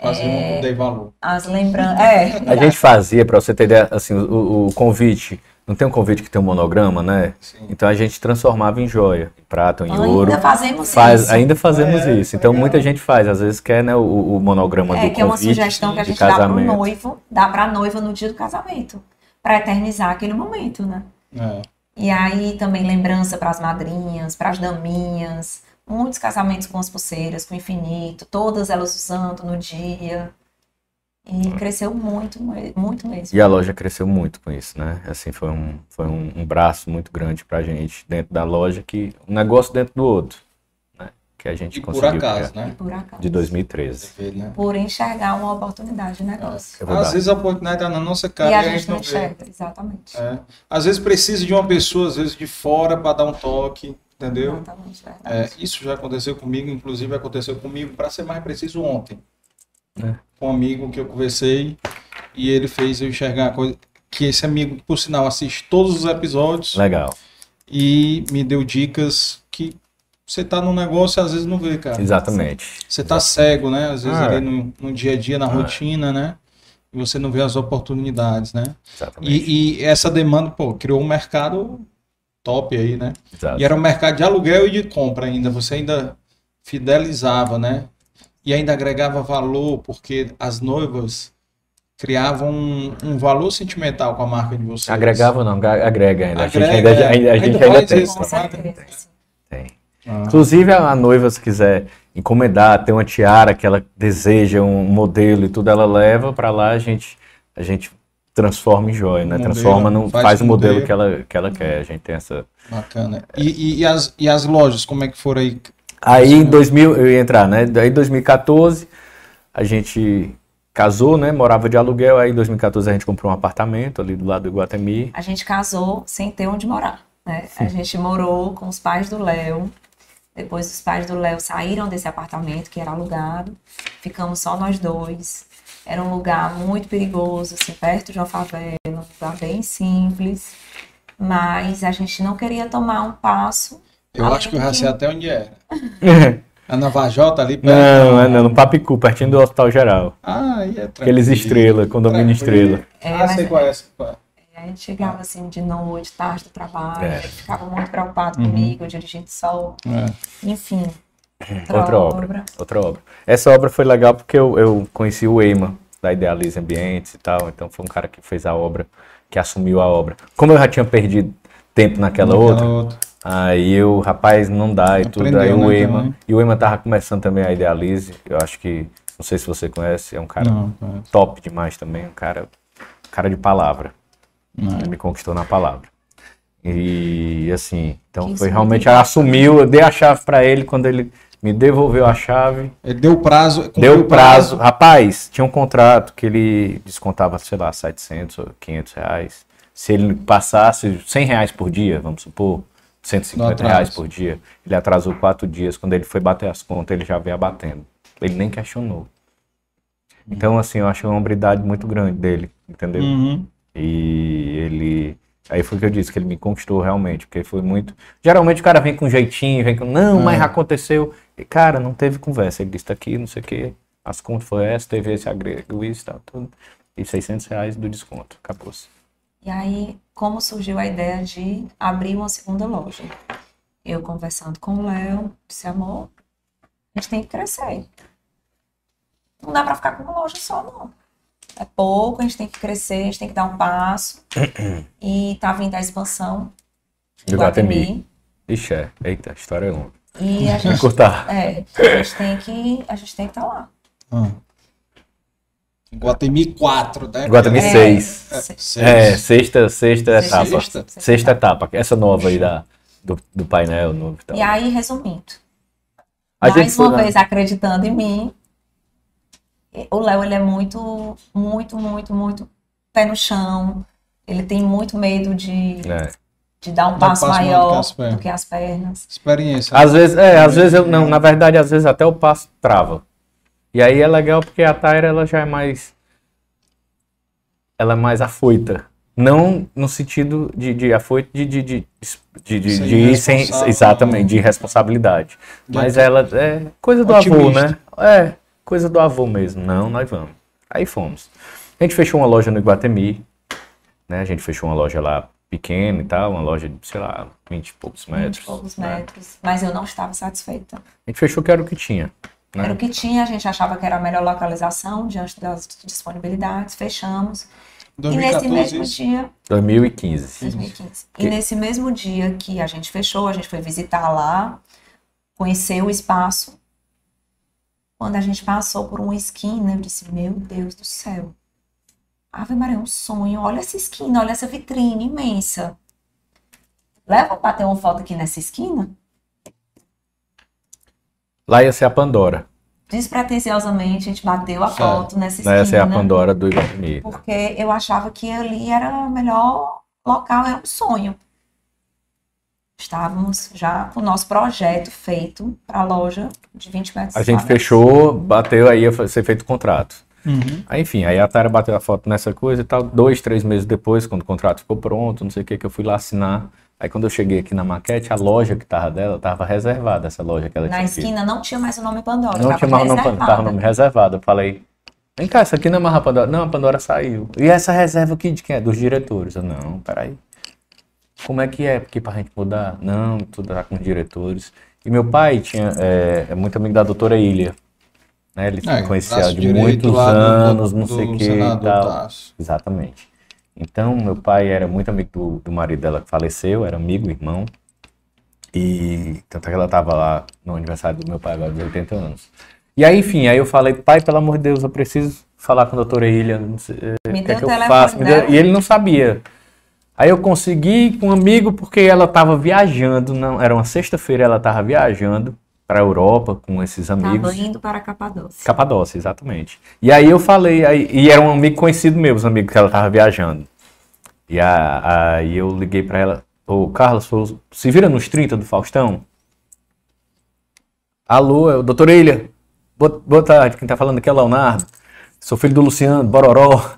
É, um dei valor. as lembranças. É, A gente fazia, para você ter ideia, assim, o, o convite. Não tem um convite que tem um monograma, né? Então a gente transformava em joia, em prata, em Ainda ouro. fazemos Faz- isso. Ainda fazemos É, isso. Então muita gente faz. Às vezes quer né, o, o monograma É, do que é uma convite sugestão que a gente dá pro casamento. noivo, dá pra noiva no dia do casamento, Pra eternizar aquele momento, né? É. E aí também lembrança pras madrinhas, pras daminhas, muitos casamentos com as pulseiras, com infinito, todas elas usando no dia. E cresceu muito, muito mesmo. E a loja cresceu muito com isso, né? Assim, foi um, foi um, um braço muito grande pra gente dentro da loja, que um negócio dentro do outro, né? Que a gente E por conseguiu acaso, criar. né? Por acaso. De 2013. Vê, né? Por enxergar uma oportunidade de negócio. É. Às vezes a oportunidade está na nossa cara e e a a gente gente não não vê. enxerga, exatamente. É. Às vezes precisa de uma pessoa, às vezes de fora, para dar um toque, entendeu? Exatamente, verdade. É, isso já aconteceu comigo, inclusive aconteceu comigo, para ser mais preciso, ontem. É. Com um amigo que eu conversei e ele fez eu enxergar uma coisa. Que esse amigo, por sinal, assiste todos os episódios Legal. e me deu dicas que você tá num negócio e às vezes não vê, cara. Exatamente. Você tá cego, né? Às vezes Ah, ali é. no, no dia a dia, na rotina, né? E você não vê as oportunidades, né? Exatamente. E, e essa demanda, pô, criou um mercado top aí, né? Exato. E era um mercado de aluguel e de compra ainda. Você ainda fidelizava, né? E ainda agregava valor, porque as noivas criavam um, um valor sentimental com a marca de vocês. Agregava não? Ag- Agrega ainda. a gente Agrega, ainda, é. ainda- a gente ainda tem. certeza. Tem. Ah. Inclusive, a, noiva, se quiser encomendar, ter uma tiara que ela deseja, um modelo e tudo, ela leva para lá, a gente, a gente transforma em joia, né? Modelo, transforma, no, faz faz, o o modelo, modelo. que ela, que ela quer. A gente tem essa. Bacana. E, e, e as, e as lojas, como é que foram aí? Aí em 2000, eu ia entrar, né? Daí em 2014, a gente casou, né? Morava de aluguel. Aí em 2014 a gente comprou um apartamento ali do lado do Iguatemi. A gente casou sem ter onde morar, né? A gente morou com os pais do Léo. Depois os pais do Léo saíram desse apartamento que era alugado. Ficamos só nós dois. Era um lugar muito perigoso, assim, perto de uma favela, um lugar bem simples. Mas a gente não queria tomar um passo. Eu acho que eu já sei até onde era. É na Vajota ali perto? Não, é não, no Papicu, pertinho do Hospital Geral. Ah, aí é tranquilo. Aqueles estrela, condomínio estrela. É, ah, sei qual é, sei qual é. A gente chegava assim de noite, tarde do trabalho, É. ficava muito preocupado Uhum. comigo, dirigindo sol. É. Enfim. Outra obra. Outra obra. Essa obra foi legal porque eu, eu conheci o Eima, da Idealize Ambientes e tal. Então foi um cara que fez a obra, que assumiu a obra. Como eu já tinha perdido tempo naquela Naquela outra, outra. Aí eu, rapaz, não dá e tudo. Aprendeu, Aí o né, Eima. também. E o Eima tava começando também a Idealize. Eu acho que, não sei se você conhece, é um cara Não, top demais também. Um cara, um cara de palavra. Não. Ele me conquistou na palavra. E assim, então foi realmente, assumiu, eu dei a chave para ele quando ele me devolveu a chave. Ele deu prazo. Deu o prazo. Rapaz, tinha um contrato que ele descontava, sei lá, 700 ou 500 reais. Se ele passasse 100 reais por dia, vamos supor, 150 atraso. reais por dia, ele atrasou quatro dias. Quando ele foi bater as contas, ele já veio abatendo. Ele nem questionou. Então, assim, eu acho uma hombridade muito grande dele, entendeu? Uhum. E ele. Aí foi o que eu disse, que ele me conquistou realmente, porque foi muito. Geralmente o cara vem com jeitinho, vem com. Não, mas É. aconteceu. E, cara, não teve conversa. Ele disse, tá aqui, não sei o quê. As contas foi essa, teve esse agrego, isso, tal, tudo. E 600 reais do desconto. Acabou-se. E aí, como surgiu a ideia de abrir uma segunda loja? Eu conversando com o Léo, disse, amor, a gente tem que crescer. Não dá pra ficar com uma loja só, não. É pouco, a gente tem que crescer, a gente tem que dar um passo. e tá vindo a expansão Do Guatemi. Ixi, é. Eita, a história é longa. E a gente, Cortar. é, a gente tem que a gente tem que estar lá. Ah. Guatemi 4, né? Guatemi É, 6. se- É, sexta, sexta etapa. Sexta? Sexta etapa. Essa nova aí da, do, do painel novo e. E aí, resumindo, A mais foi uma lá. vez acreditando em mim, o Léo, ele é muito, muito, muito, muito pé no chão. Ele tem muito medo de, É. de dar um passo, passo maior do que maior as pernas. do que as pernas. Experiência. Às vezes, é, às vezes eu não, na verdade, às vezes até o passo trava. E aí é legal porque a Tyra ela já é mais ela é mais afoita. Não no sentido de, de afoito de, de, de, de, de, de ir sem exatamente, de responsabilidade. De Mas ela é coisa do avô, né? É, coisa do avô mesmo. Não, nós vamos. Aí fomos. A gente fechou uma loja no Iguatemi, né? A gente fechou uma loja lá pequena e tal, uma loja de, sei lá, 20 e poucos 20 metros. e poucos né? metros. Mas eu não estava satisfeita. A gente fechou que era o que tinha. Né? Era o que tinha, a gente achava que era a melhor localização diante das disponibilidades, fechamos. E nesse 2014 mesmo dia, 2015. 2015. Que- E nesse mesmo dia que a gente fechou, a gente foi visitar lá, conhecer o espaço. Quando a gente passou por uma esquina, eu disse: Meu Deus do céu. Ave Maria, é um sonho. Olha essa esquina, olha essa vitrine imensa. Leva pra bater uma foto aqui nessa esquina? Lá ia ser a Pandora. Despretensiosamente, a gente bateu a foto nessa Lá ia ser a esquina. Pandora do Iguatemi. Porque eu achava que ali era o melhor local, era um sonho. Estávamos já com o nosso projeto feito para a loja de 20 metros A gente fechou, bateu, aí ia ser feito o contrato. Uhum. Aí, enfim, aí a Tara bateu a foto nessa coisa e tal. Dois, três meses depois, quando o contrato ficou pronto, não sei o que, que eu fui lá assinar. Aí quando eu cheguei aqui na maquete, a loja que tava dela tava reservada, essa loja que ela Na tinha aqui. esquina não tinha mais o nome Pandora. Não estava tinha mais o nome, Pandora, tava o nome reservado. Eu falei, vem cá, essa aqui não é mais a Pandora. Não, a Pandora saiu. E essa reserva aqui de quem é? Dos diretores. Eu, não, peraí. Como é que é aqui pra gente mudar? Não, tudo tá com os diretores. E meu pai tinha, é, é muito amigo da doutora Ilha. Né? Ele É, conhecia de muitos lá do- anos, do- não sei o que e tal. Exatamente. Então, meu pai era muito amigo do, do marido dela que faleceu, era amigo, irmão. E tanto é que ela tava lá no aniversário do meu pai, agora de 80 anos. E aí, enfim, aí eu falei, pai, pelo amor de Deus, eu preciso falar com a doutora Ilha, eh, o que é que eu faço? Dela. E ele não sabia. Aí eu consegui com um amigo porque ela estava viajando, não, era uma sexta-feira, ela estava viajando para a Europa com esses amigos. Estava indo para Capadócia. Capadócia, exatamente. E aí eu falei, aí, e era um amigo conhecido meu, os amigos que ela tava viajando. E a- aí eu liguei pra ela, ô Carlos, se vira nos 30 do Faustão? Alô, é o doutor Ilha. Boa, boa tarde, quem tá falando aqui é o Leonardo. Sou filho do Luciano, Bororó.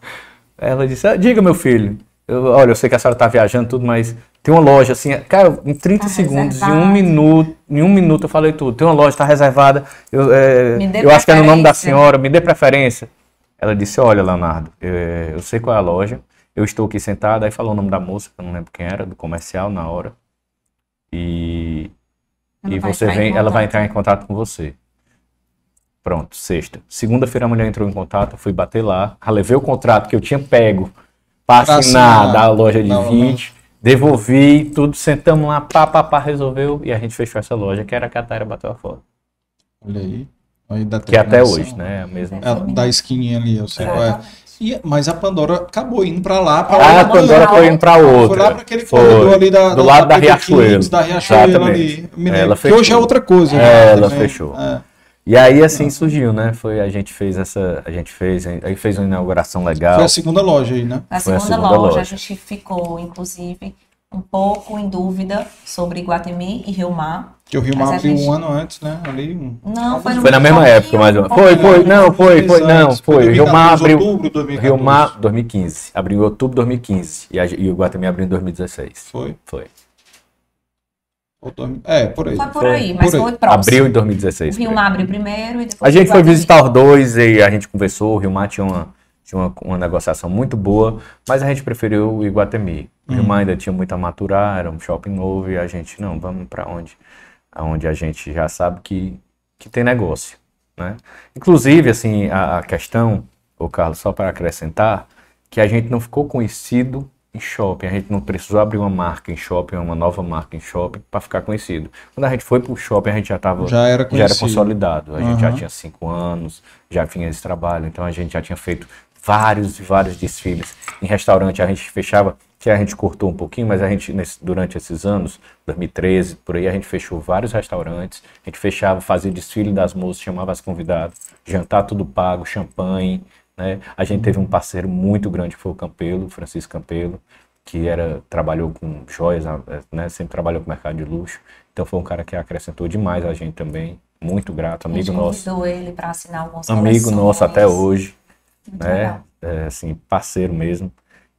Ela disse, ah, diga meu filho, eu- olha, eu sei que a senhora tá viajando tudo, mas tem uma loja assim, cara, em 30 Tá segundos, em um minuto, em um minuto eu falei tudo. Tem uma loja, tá reservada, eu, é, eu acho que é no nome da senhora, me dê preferência. Ela disse, olha, Leonardo, é, eu sei qual é a loja, eu estou aqui sentada, aí falou o nome da moça, que eu não lembro quem era, do comercial na hora. E, Ela e você vem, ela vai entrar em contato com você. Pronto, sexta. Segunda-feira a mulher entrou em contato, eu fui bater lá, levei o contrato que eu tinha pego para assinar da loja de Não, 20, devolvi, tudo, sentamos lá, pá, pá, pá, resolveu, e a gente fechou essa loja, que era a Catara bateu a foto. Olha aí. Aí da Que é até hoje, né? A mesma. É, da esquininha ali, eu sei qual é. E, mas a Pandora acabou indo pra lá. Pra Ah, a Pandora foi indo pra outra. Foi lá pra aquele Foi. corredor ali da, Do lado da Pedro Riachuelo. Da Riachuelo Exatamente. ali. Me Ela. Que fechou. hoje é outra coisa. É, né, ela também. fechou. É. E aí assim surgiu, né? Foi a gente fez essa, a gente fez, aí fez uma inauguração legal. Foi a segunda loja aí, né? Na Foi a segunda, segunda loja, loja. a gente ficou, inclusive, um pouco em dúvida sobre Iguatemi e Rio Mar. Que o Rio Mar a abriu gente- um ano antes, né? Ali. Um... Não, foi no Foi na mesma época, mais ou menos. um Foi, foi, não, foi, foi, não, foi. O Rio Mar 2014, abriu. outubro de 2014. Rio Mar 2015. Abriu em outubro de 2015. E, a, e o Guatemi abriu em 2016. Foi. Foi. É, por aí. Foi por aí, mas Por aí. foi próximo. Abril de 2016. O Rio. Mar abriu primeiro e depois A gente foi visitar os dois e a gente conversou. O Rio Mar tinha uma, tinha uma, uma negociação muito boa, mas a gente preferiu o Iguatemi. O Rio Mar ainda tinha muito a maturar, era um shopping novo e a gente, não, vamos para onde? Aonde a gente já sabe que, que tem negócio, né? Inclusive, assim, a, a questão, o Carlos, só para acrescentar, que a gente não ficou conhecido em shopping, a gente não precisou abrir uma marca em shopping, uma nova marca em shopping para ficar conhecido. Quando a gente foi para o shopping, a gente já estava Já era já era consolidado. A gente já tinha cinco anos, já vinha esse trabalho, então a gente já tinha feito vários e vários desfiles. Em restaurante a gente fechava que a gente cortou um pouquinho, mas a gente, nesse, durante esses anos, 2013, por aí, a gente fechou vários restaurantes, a gente fechava, fazia desfile das moças, chamava as convidadas, jantar tudo pago, champanhe, né? A gente teve um parceiro muito grande, que foi o Campelo, Francisco Campelo, que era, trabalhou com joias, né? Sempre trabalhou com mercado de luxo, então foi um cara que acrescentou demais a gente também, muito grato, amigo nosso. ele para assinar algumas Amigo nosso até hoje, Muito né? É, assim, parceiro mesmo.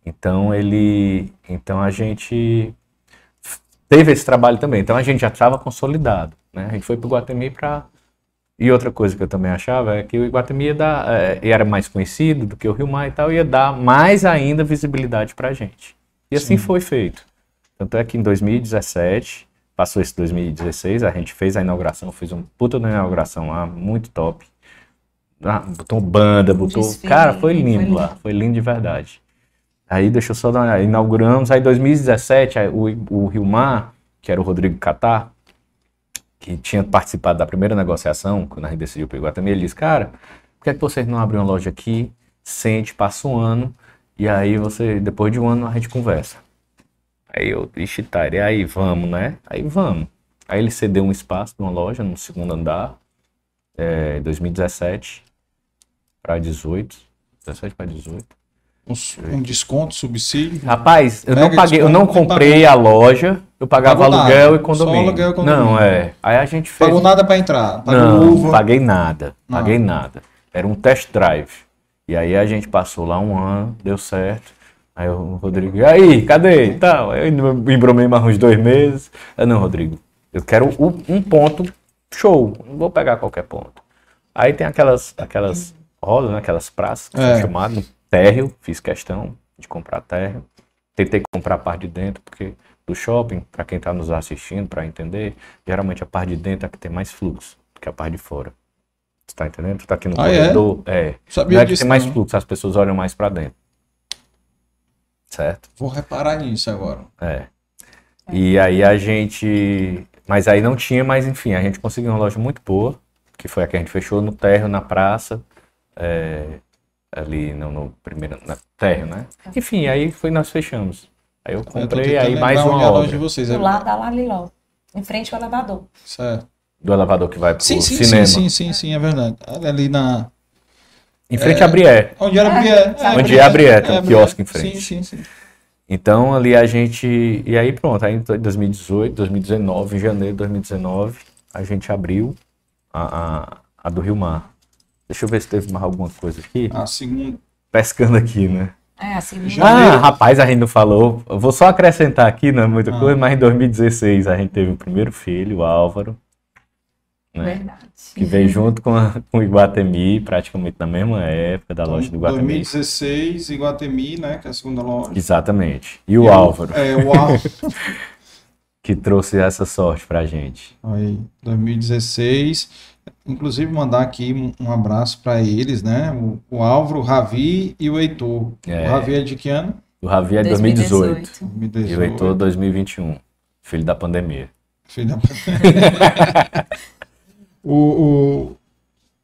Então ele, então a gente teve esse trabalho também. Então a gente já estava consolidado, né? A gente foi para o Guatemi para e outra coisa que eu também achava é que o Iguatemi ia dar, é, era mais conhecido do que o Rio Mar e tal, ia dar mais ainda visibilidade para a gente. E assim Sim. foi feito. Tanto é que em 2017, passou esse 2016, a gente fez a inauguração, fez um puta da inauguração lá, muito top. Ah, botou banda, botou. Desfile, Cara, foi foi lindo lindo. lá, foi lindo de verdade. Aí deixa eu só dar uma, inauguramos, aí em 2017, aí o, o Rio Mar, que era o Rodrigo Catar, que tinha participado da primeira negociação, quando a gente decidiu pegar Guatemi, ele disse, cara, por que, é que vocês não abrem uma loja aqui, sente, passa um ano, e aí você, depois de um ano, a gente conversa. Aí eu, ixi, tá, e aí vamos, né? Aí vamos. Aí ele cedeu um espaço de uma loja no segundo andar, é, em 2017 para 18, 17 para 18. Um, um desconto, subsídio. Rapaz, eu Mega não paguei, eu não comprei a loja, eu pagava Pagou nada, aluguel e só condomínio. aluguel e condomínio. Não, é. Aí a gente fez. Pagou nada para entrar. Pagou Não, uva. paguei nada, Não. paguei nada. Era um test drive. E aí a gente passou lá um ano, deu certo. Aí o Rodrigo, e aí, cadê? E tal. Eu me embromei mais uns dois meses. Eu, não, Rodrigo, eu quero um ponto show, não vou pegar qualquer ponto. Aí tem aquelas, aquelas rodas, né, aquelas praças que É. são chamadas, térreo, fiz questão de comprar térreo. Tentei comprar a parte de dentro, porque do shopping, para quem está nos assistindo, para entender, geralmente a parte de dentro é a que tem mais fluxo do que a parte de fora. Você tá entendendo? Tu tá aqui no Ah, é? corredor, é. Sabia não é que disso, tem mais não. fluxo, as pessoas olham mais para dentro. Certo? Vou reparar nisso agora. É. E aí a gente. Mas aí não tinha, mas enfim, a gente conseguiu uma loja muito boa, que foi a que a gente fechou no térreo, na praça, é, ali no, no primeiro. Na térreo, né? Enfim, aí foi nós fechamos. Aí eu Eu comprei tentando aí mais uma é a loja obra de vocês. Do é- lado da Laliló, em frente ao elevador. Certo. do elevador que vai pro Sim, sim, cinema. sim, sim, sim, sim, é verdade. Ali na. Em frente É, à Brié. Onde era a Brié. Onde é a Brié, tem um a quiosque em frente. Sim, sim, sim. Então ali a gente. E aí pronto, aí em 2018, 2019, em janeiro de 2019, a gente abriu a, a, a do Rio Mar. Deixa eu ver se teve mais alguma coisa aqui. A segunda. Pescando aqui, né? É, assim, Ah, rapaz, a gente não falou. Eu vou só acrescentar aqui, não é muita Ah. coisa, mas em 2016 a gente teve o primeiro filho, o Álvaro. Né? Verdade. Que veio junto com, a, com o Iguatemi, praticamente na mesma época da loja do Iguatemi. 2016, Iguatemi, né? Que é a segunda loja. Exatamente. E o E o- Álvaro, É, o Álvaro. que trouxe essa sorte pra gente. Aí, 2016. Inclusive, mandar aqui um, abraço para eles, né? O, o Álvaro, o Ravi e o Heitor. É. O Ravi é de que ano? O Ravi é 2018. 2018. 2018. E o Heitor 2021. Filho da pandemia. Filho da... o, o-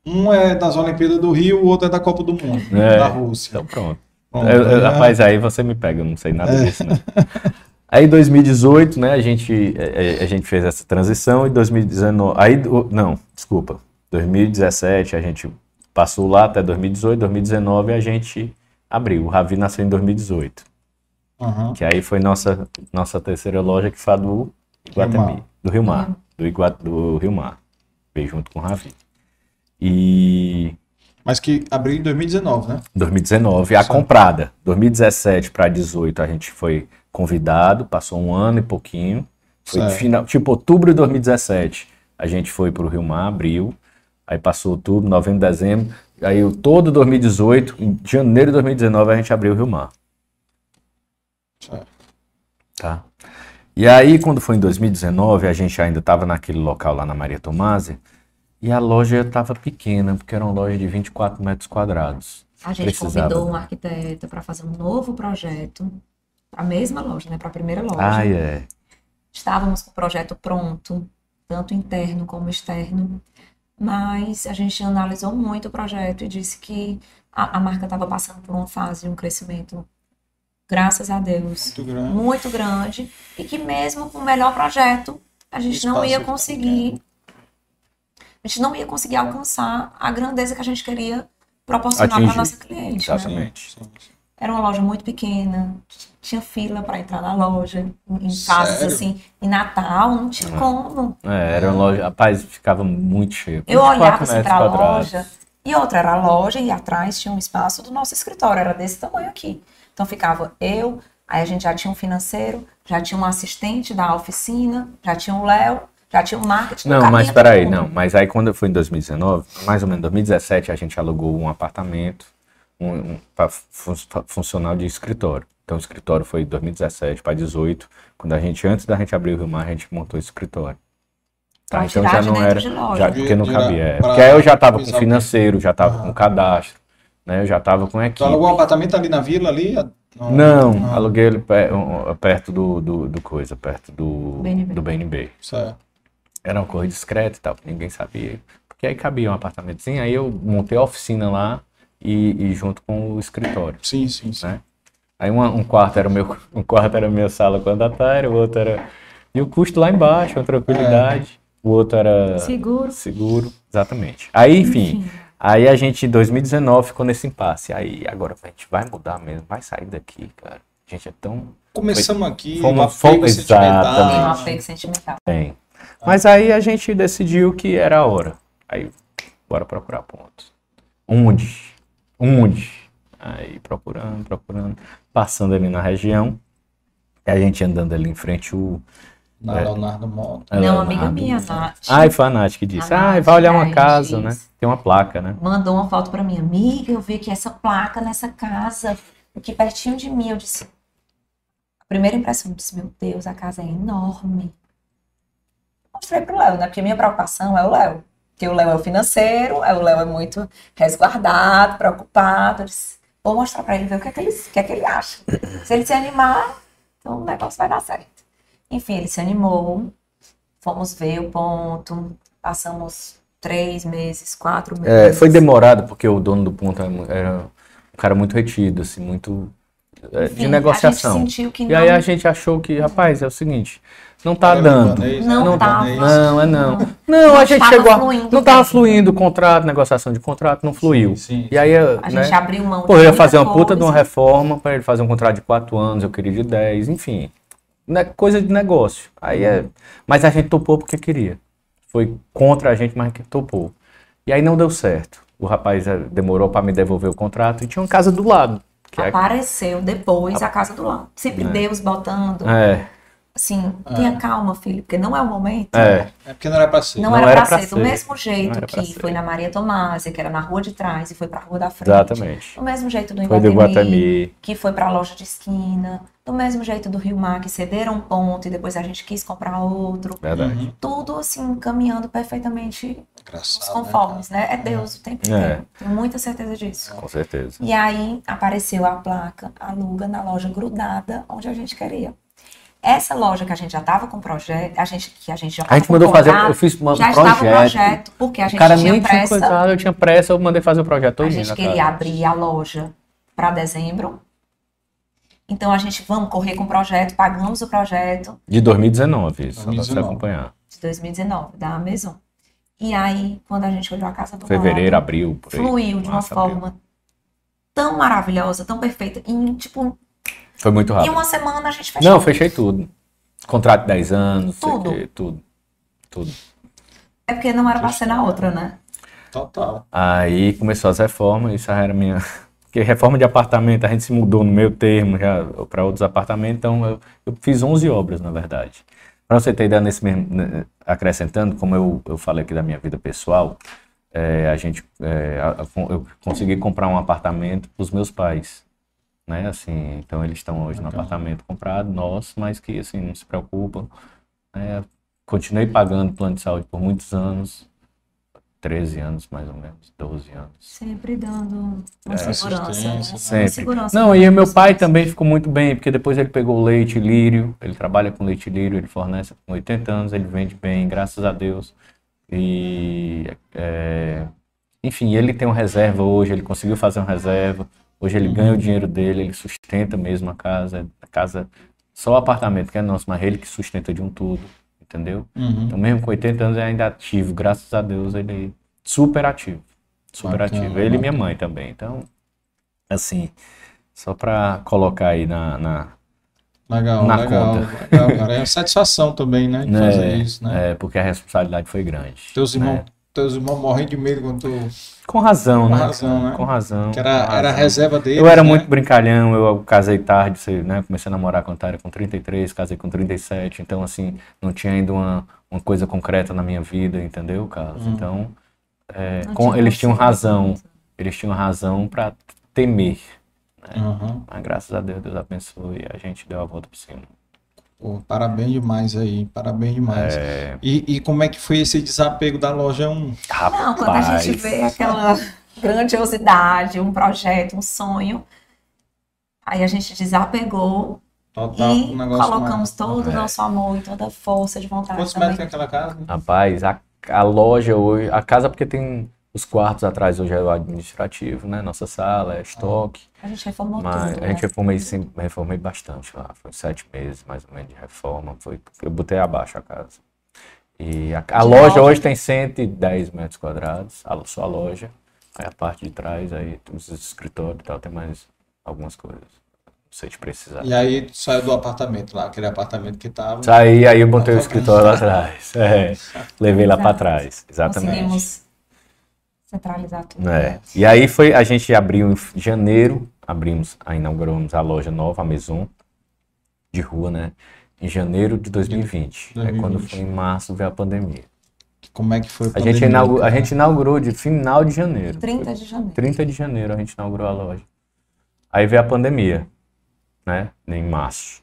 um é das Olimpíadas do Rio, o outro é da Copa do Mundo, É. da Rússia. Então pronto. Pronto, Eu- eu- né? rapaz, aí você me pega, eu não sei nada É. disso, né? Aí em 2018, né, a gente, a, a gente fez essa transição e 2019, aí, não, desculpa, 2017 a gente passou lá até 2018, 2019 a gente abriu, o Ravi nasceu em 2018, Aham. que aí foi nossa, nossa terceira loja que foi do Iguatemi, do Rio Mar, do, Igua, do Rio Mar, veio junto com o Ravi. E Mas que abriu em 2019, né? 2019, a comprada. 2017 para 18 a gente foi convidado, passou um ano e pouquinho. Foi final, tipo outubro de 2017, a gente foi para o Rio Mar, abril. Aí passou outubro, novembro, dezembro. Aí o todo 2018, em janeiro de 2019 a gente abriu o Rio Mar. Certo. Tá? E aí quando foi em 2019, a gente ainda estava naquele local lá na Maria Tomásia, e a loja estava pequena, porque era uma loja de 24 metros quadrados. A gente Precisava. convidou um arquiteto para fazer um novo projeto, a mesma loja, né? Para a primeira loja. Ah, é. Estávamos com o projeto pronto, tanto interno como externo, mas a gente analisou muito o projeto e disse que a, a marca estava passando por uma fase, um crescimento graças a Deus, Muito grande. muito grande, e que mesmo com o melhor projeto, a gente não Espaço ia tá conseguir, a gente não ia conseguir alcançar a grandeza que a gente queria proporcionar para nossa cliente. né? Exatamente. Sim, sim. Era uma loja muito pequena, tinha fila para entrar na loja, em casas assim, em Natal, não tinha como. É, era uma loja, rapaz, ficava muito cheio. Eu 24 olhava assim para a quadrados. loja, e outra era a loja, e atrás tinha um espaço do nosso escritório, era desse tamanho aqui. Então ficava eu, aí a gente já tinha um financeiro, já tinha um assistente da oficina, já tinha o Léo, já tinha o marketing. Não, mas peraí, não. Mas aí quando eu fui em 2019, mais ou menos em 2017, a gente alugou um apartamento um, um, para funcional de escritório. Então o escritório foi em 2017 para 2018, quando a gente, antes da gente abrir o Rio Mar, a gente montou o escritório. Tá, então já de não era, de já, porque não cabia. é. Porque aí eu já estava com financeiro, já estava Ah. com cadastro, né? Eu já estava com equipe. Tu alugou um apartamento ali na vila ali? Não, aluguei ele pe- perto do, do, do coisa, perto do BNB. do BNB. Certo. Era uma coisa discreta e tal, ninguém sabia. Porque aí cabia um apartamentozinho, aí eu montei a oficina lá e, e junto com o escritório, Sim, sim, sim. né? Aí uma- um quarto era o meu, um quarto era a minha sala com andatário, o outro era e o custo lá embaixo, a tranquilidade. O outro era Seguro. seguro, exatamente. Aí, enfim, aí a gente em 2019 ficou nesse impasse. Aí agora a gente vai mudar mesmo, vai sair daqui, cara. A gente é tão Começamos aqui, Fomos- um apego fomos- sentimental. exatamente. Tem um apego sentimental. Tem. Mas aí a gente decidiu que era a hora. Aí, bora procurar pontos. Onde? Onde? Aí procurando, procurando, passando ali na região. E a gente andando ali em frente o. Na É. Leonardo Moto. a Não, amiga minha, Nath. Ai, foi a Nath que disse. A Ai, vai olhar uma aí casa, né? Tem uma placa, né? mandou uma foto pra mim, amiga, eu vi aqui essa placa nessa casa, aqui pertinho de mim. Eu disse, a primeira impressão, eu disse, meu Deus, a casa é enorme. Mostrei pro Léo, né? Porque minha preocupação é o Léo. Porque o Léo é o financeiro, é o Léo é muito resguardado, preocupado. Eu disse, vou mostrar pra ele ver o que é que ele, o que é que ele acha. Se ele se animar, então o negócio vai dar certo. Enfim, ele se animou, fomos ver o ponto, passamos três meses, quatro É, meses. foi demorado porque o dono do ponto era um cara muito retido, assim, muito é, Enfim, de negociação. A gente sentiu que E aí não- a gente achou que, rapaz, é o seguinte, não tá Era dando. libanês, Não era tava. libanês. Não, é não. Não, Não a gente chegou a, fluindo não tava fluindo o contrato, negociação de contrato, não fluiu. Sim, sim. E aí, A né, gente abriu mão de pô, eu ia fazer uma puta de uma coisa. reforma para ele fazer um contrato de quatro anos, eu queria de 10, enfim. Né, coisa de negócio. Aí é, mas a gente topou porque queria. Foi contra a gente, mas que topou. E aí não deu certo. O rapaz eh, demorou para me devolver o contrato e tinha uma casa do lado. Que é, Apareceu depois a casa do lado. Sempre É. Deus botando, é, assim, tenha calma, filho, porque não é o momento. é. É porque não era pra ser. Não, Não era, era pra pra ser. Do ser. mesmo jeito que ser. foi na Maria Tomásia, que era na rua de trás, e foi pra rua da frente. Exatamente. Do mesmo jeito do Foi do Iguatemi, Iguatemi. que foi pra loja de esquina. Do mesmo jeito do Rio Mar, que cederam um ponto e depois a gente quis comprar outro. Verdade. Tudo, assim, caminhando perfeitamente Engraçado, os né, conformes, né? É Deus o tempo É. inteiro. Tenho muita certeza disso. Com certeza. E aí apareceu a placa aluga na loja grudada onde a gente queria. Essa loja que a gente já estava com projeto, a gente que a gente já A gente mandou fazer, eu fiz uma- um já estava o projeto. projeto, porque a O gente cara tinha nem tinha pressa. coisado, eu tinha pressa, eu mandei fazer o projeto A todo gente queria abrir a loja para dezembro. Então a gente vamos correr com o projeto, pagamos o projeto De 2019, isso, só pra você 2019. acompanhar. de 2019 da Maison. E aí, quando a gente olhou a casa do Fevereiro, lado, abril, por aí. fluiu de uma abril. forma tão maravilhosa, tão perfeita. Em tipo, Foi muito em rápido. uma semana a gente fechou. Não, fechei tudo. Contrato de 10 anos, sei Tudo. o quê, tudo. Tudo. É porque não era pra ser na outra, né? Total. Aí começou as reformas, isso era a minha. Porque reforma de apartamento, a gente se mudou no meio termo já para outros apartamentos, então eu, eu fiz 11 obras, na verdade. Para você ter ideia, nesse mesmo, né, acrescentando, como eu, eu falei aqui da minha vida pessoal, é, a gente, é, a- a- eu consegui comprar um apartamento para os meus pais, né? Assim, então eles estão hoje no apartamento comprado, nosso, mas que assim não se preocupam. né? Continuei pagando plano de saúde por muitos anos, 13 anos mais ou menos, 12 anos. Sempre dando uma É, segurança, né? Uma Sempre. segurança Não, e o meu pai também ficou muito bem, porque depois ele pegou leite lírio, ele trabalha com leite lírio, ele fornece com 80 anos, ele vende bem, graças a Deus. E, é, enfim, ele tem uma reserva hoje, ele conseguiu fazer uma reserva, Hoje ele ganha o dinheiro dele, ele sustenta mesmo a casa, a casa, só o apartamento que é nosso, mas ele que sustenta de um tudo, entendeu? Uhum. Então mesmo com 80 anos ele ainda é ativo, graças a Deus ele super ativo, super Bacana, ativo. Ele e minha mãe também, então, assim, só pra colocar aí na, na, Legal, na legal, conta. legal, cara. É satisfação também, né? De Né, fazer isso, né? É, porque a responsabilidade foi grande. Teus irmãos, né? Teus irmãos morrem de medo quando tu. Com razão, Com né? razão, né? Com razão. Que era, com era a razão. reserva deles. Eu era né? muito brincalhão, eu casei tarde, sei, né? Comecei a namorar quando eu era com 33, casei com 37, então assim, não tinha ainda uma, uma coisa concreta na minha vida, entendeu, Carlos? Hum. Então, é, com- tinha eles tinham razão, eles tinham razão para temer, né? Aham. Mas graças a Deus, Deus abençoe e a gente deu a volta por cima. Pô, parabéns demais aí, parabéns demais. É, E, e como é que foi esse desapego da loja 1? Não, quando a gente rapaz, vê aquela grandiosidade, um projeto, um sonho, aí a gente desapegou Total, e um colocamos mais- todo o É. nosso amor e toda a força de vontade Quantos metros tem aquela casa? Rapaz, a, a loja hoje, a casa porque tem os quartos atrás hoje é o administrativo, né? Nossa sala é estoque. A gente reformou Mas tudo. a gente né? reformei, sim, reformei bastante lá. Foi sete meses, mais ou menos, de reforma. Foi, eu botei abaixo a casa. E a, a loja hoje tem 110 metros quadrados, a, só a loja. Aí a parte de trás, aí os escritórios e tal, tem mais algumas coisas. Não sei te precisar. E aí saiu do apartamento lá, aquele apartamento que tava. Saí, aí eu botei o escritório lá atrás. É, levei lá para trás, exatamente. Conseguimos centralizar tudo. É. E aí foi, a gente abriu em janeiro, abrimos, aí inauguramos a loja nova, a Maison, de rua, né? Em janeiro de 2020. É quando 2020. foi em março veio a pandemia. Como é que foi a A gente, pandemia, inaugu- a gente inaugurou de final de janeiro. 30 de janeiro. 30 de janeiro a gente inaugurou a loja. Aí veio a pandemia, né? Em março.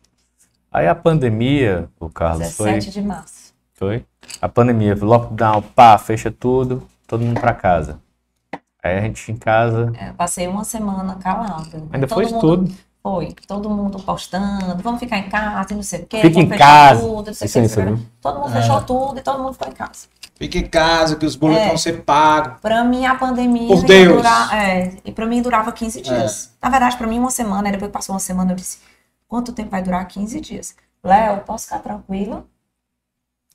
Aí a pandemia, o Carlos foi. 17 de março. Foi. A pandemia, lockdown, pá, fecha tudo, todo mundo pra casa. Aí a gente em casa. É, passei uma semana calada. Ainda foi mundo- tudo. Foi. Todo mundo postando, vamos ficar em casa e não sei o quê. Fica vamos em fechar casa. Tudo, não sei o Isso é isso, quê. Todo mundo É. fechou tudo e todo mundo ficou em casa. Fica em casa, que os boletos É. vão ser pagos. Pra mim, a pandemia Por Deus. durar. É, e pra mim durava 15 dias. Na verdade, pra mim, uma semana. Aí depois que passou uma semana, eu disse: quanto tempo vai durar? 15 dias. Léo, posso ficar tranquila?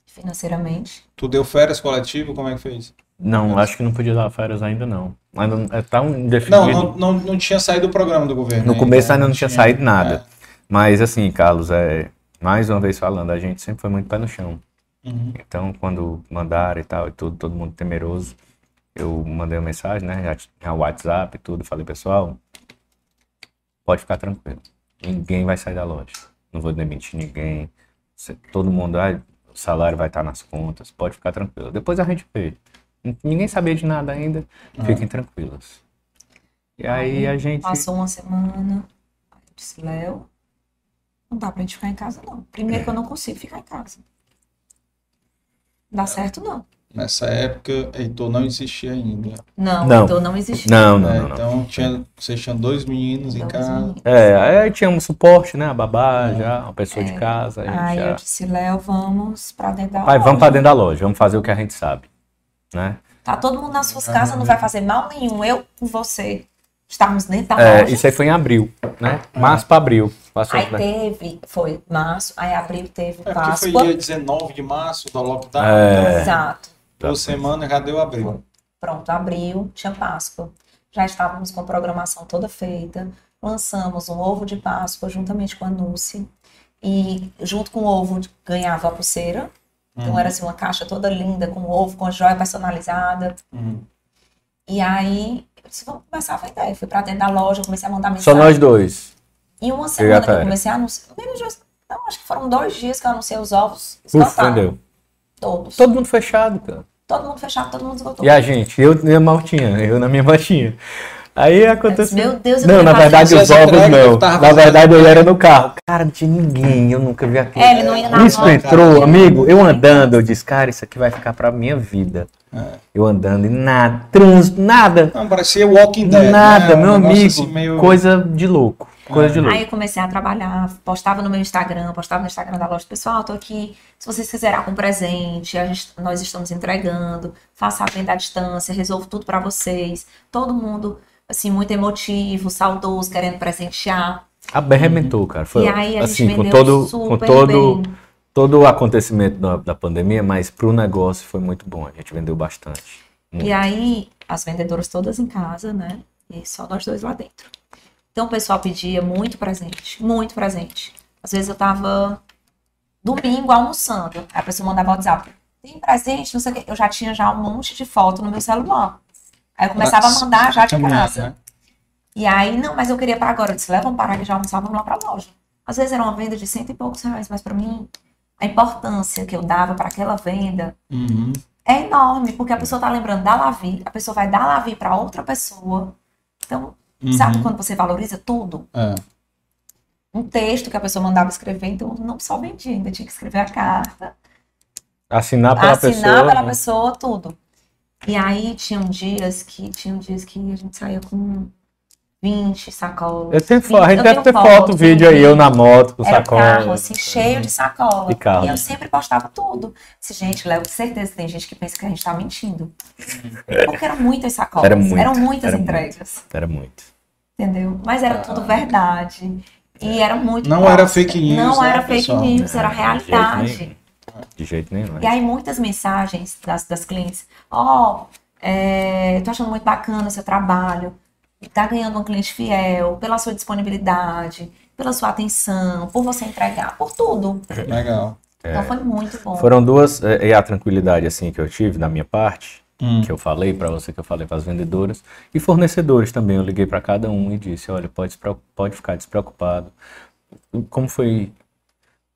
Financeiramente. Tu deu férias coletivo, como é que fez? Não, acho que não podia dar férias ainda não. Ainda não- é tão indefinido. Não, não, não, não tinha saído do programa do governo. No começo ainda não né? tinha saído nada. Mas assim, Carlos, é, mais uma vez falando, a gente sempre foi muito pé no chão. Uhum. Então, quando mandaram e tal, e tudo, todo mundo temeroso, eu mandei uma mensagem, né? Já tinha o WhatsApp e tudo, falei, pessoal, pode ficar tranquilo. Ninguém vai sair da loja. Não vou demitir ninguém. Todo mundo, ah, o salário vai estar nas contas, pode ficar tranquilo. Depois a gente vê. Ninguém sabia de nada ainda, fiquem tranquilos. E aí a gente. Passou uma semana. Aí eu disse: Léo, não dá pra gente ficar em casa, não. Primeiro que eu não consigo ficar em casa. Não dá certo, não. Nessa época, Heitor não existia ainda. Não, Não. então não existe. Não, não, É, não, não. Então, tinha, vocês tinham dois meninos em Dois casa. meninos. É, aí tinha um suporte, né? A babá já, uma pessoa de casa. A gente Aí já... eu disse, Léo, vamos pra dentro da Pai, loja. vamos pra dentro da loja, vamos fazer o que a gente sabe, né? Tá todo mundo nas suas casas, não vai fazer mal nenhum. Eu com você. Estávamos dentro da É, loja. isso aí foi em abril, né? Março pra abril. Passou, Aí né? teve, foi março, aí abril teve É Páscoa. foi dia 19 de março do lockdown. É. Exato. Por semana já deu abril. Pronto, abril, tinha Páscoa. Já estávamos com a programação toda feita. Lançamos um ovo de Páscoa juntamente com a Nulce. E junto com o ovo ganhava a pulseira. Então Uhum. era assim uma caixa toda linda, com ovo, com a joia personalizada. Uhum. E aí, eu disse, vamos começar a vender. Fui pra dentro da loja, comecei a mandar Só mensagem. nós dois. Uma e a semana que eu comecei a anunciar. Não, acho que foram dois dias que eu anunciei os ovos. Esgotaram. vendeu. Todos. Todo mundo fechado, cara. Todo mundo fechado, todo mundo esgotou. E a gente, eu na maltinha, eu na minha maltinha. Aí aconteceu. Meu Deus, eu Não, na fazer verdade os ovos não. Na verdade eu era no carro. Cara, não tinha ninguém, eu nunca vi aquilo. É, ele não ia na Isso volta. entrou, amigo, eu andando, eu disse, cara, isso aqui vai ficar pra minha vida. É. Eu andando e nada, trânsito, nada. Não, parecia Walking Dead. Nada, né? meu Um amigo. assim meio- Coisa de louco. Coisa de louco. Aí eu comecei a trabalhar, postava no meu Instagram, postava no Instagram da loja. Pessoal, tô aqui. Se vocês quiserem algum presente, a gente- nós estamos entregando. Faça a venda à distância, resolvo tudo pra vocês. Todo mundo assim, muito emotivo, saudoso, querendo presentear. Arrebentou, cara. Foi E aí a gente assim, com vendeu todo, com todo, bem. todo o acontecimento da, da pandemia, mas pro negócio foi muito bom. A gente vendeu bastante. Muito. E aí, as vendedoras todas em casa, né? E só nós dois lá dentro. Então o pessoal pedia muito presente, muito presente. Às vezes eu tava domingo almoçando, aí a pessoa mandava WhatsApp, tem presente, não sei o quê. Eu já tinha já um monte de foto no meu celular. Aí eu começava a mandar já de casa. né? E aí, não, mas eu queria para agora. Eu disse, leva, vamos parar que já almoçar, vamos lá pra loja. Às vezes era uma venda de cento e poucos reais, mas para mim, a importância que eu dava para aquela venda Uhum. é enorme, porque a pessoa tá lembrando da Lavi, a pessoa vai dar Lavi para outra pessoa. Então, Uhum. sabe quando você valoriza tudo? É. Um texto que a pessoa mandava escrever, então eu não só vendia, ainda tinha que escrever a carta, Assinar pela assinar pessoa. pela né? pessoa, tudo. E aí tinham dias que tinham dias que a gente saía com 20 sacolas. Eu tenho 20 foto, a gente deve ter foto, vídeo aí, eu na moto com Era sacola. carro, assim, cheio de sacola. De carro. E eu sempre postava tudo. Disse, gente, Léo, com certeza tem gente que pensa que a gente tá mentindo. Porque eram muitas sacolas. Era muito, eram muitas era muito. entregas. Era muito. Entendeu? Mas era tudo verdade. E era muito Não próximo. era fake news, Não né, era fake pessoal? news, era realidade. De jeito nenhum. E aí muitas mensagens das, das clientes, ó, é, tô achando muito bacana o seu trabalho, tá ganhando um cliente fiel, pela sua disponibilidade, pela sua atenção, por você entregar, por tudo. Legal. Então foi muito bom. Foram duas, é, e a tranquilidade assim que eu tive da minha parte, Hum. que eu falei para você, que eu falei para as vendedoras e fornecedores também. Eu liguei para cada um e disse: olha, pode, pode ficar despreocupado. Como foi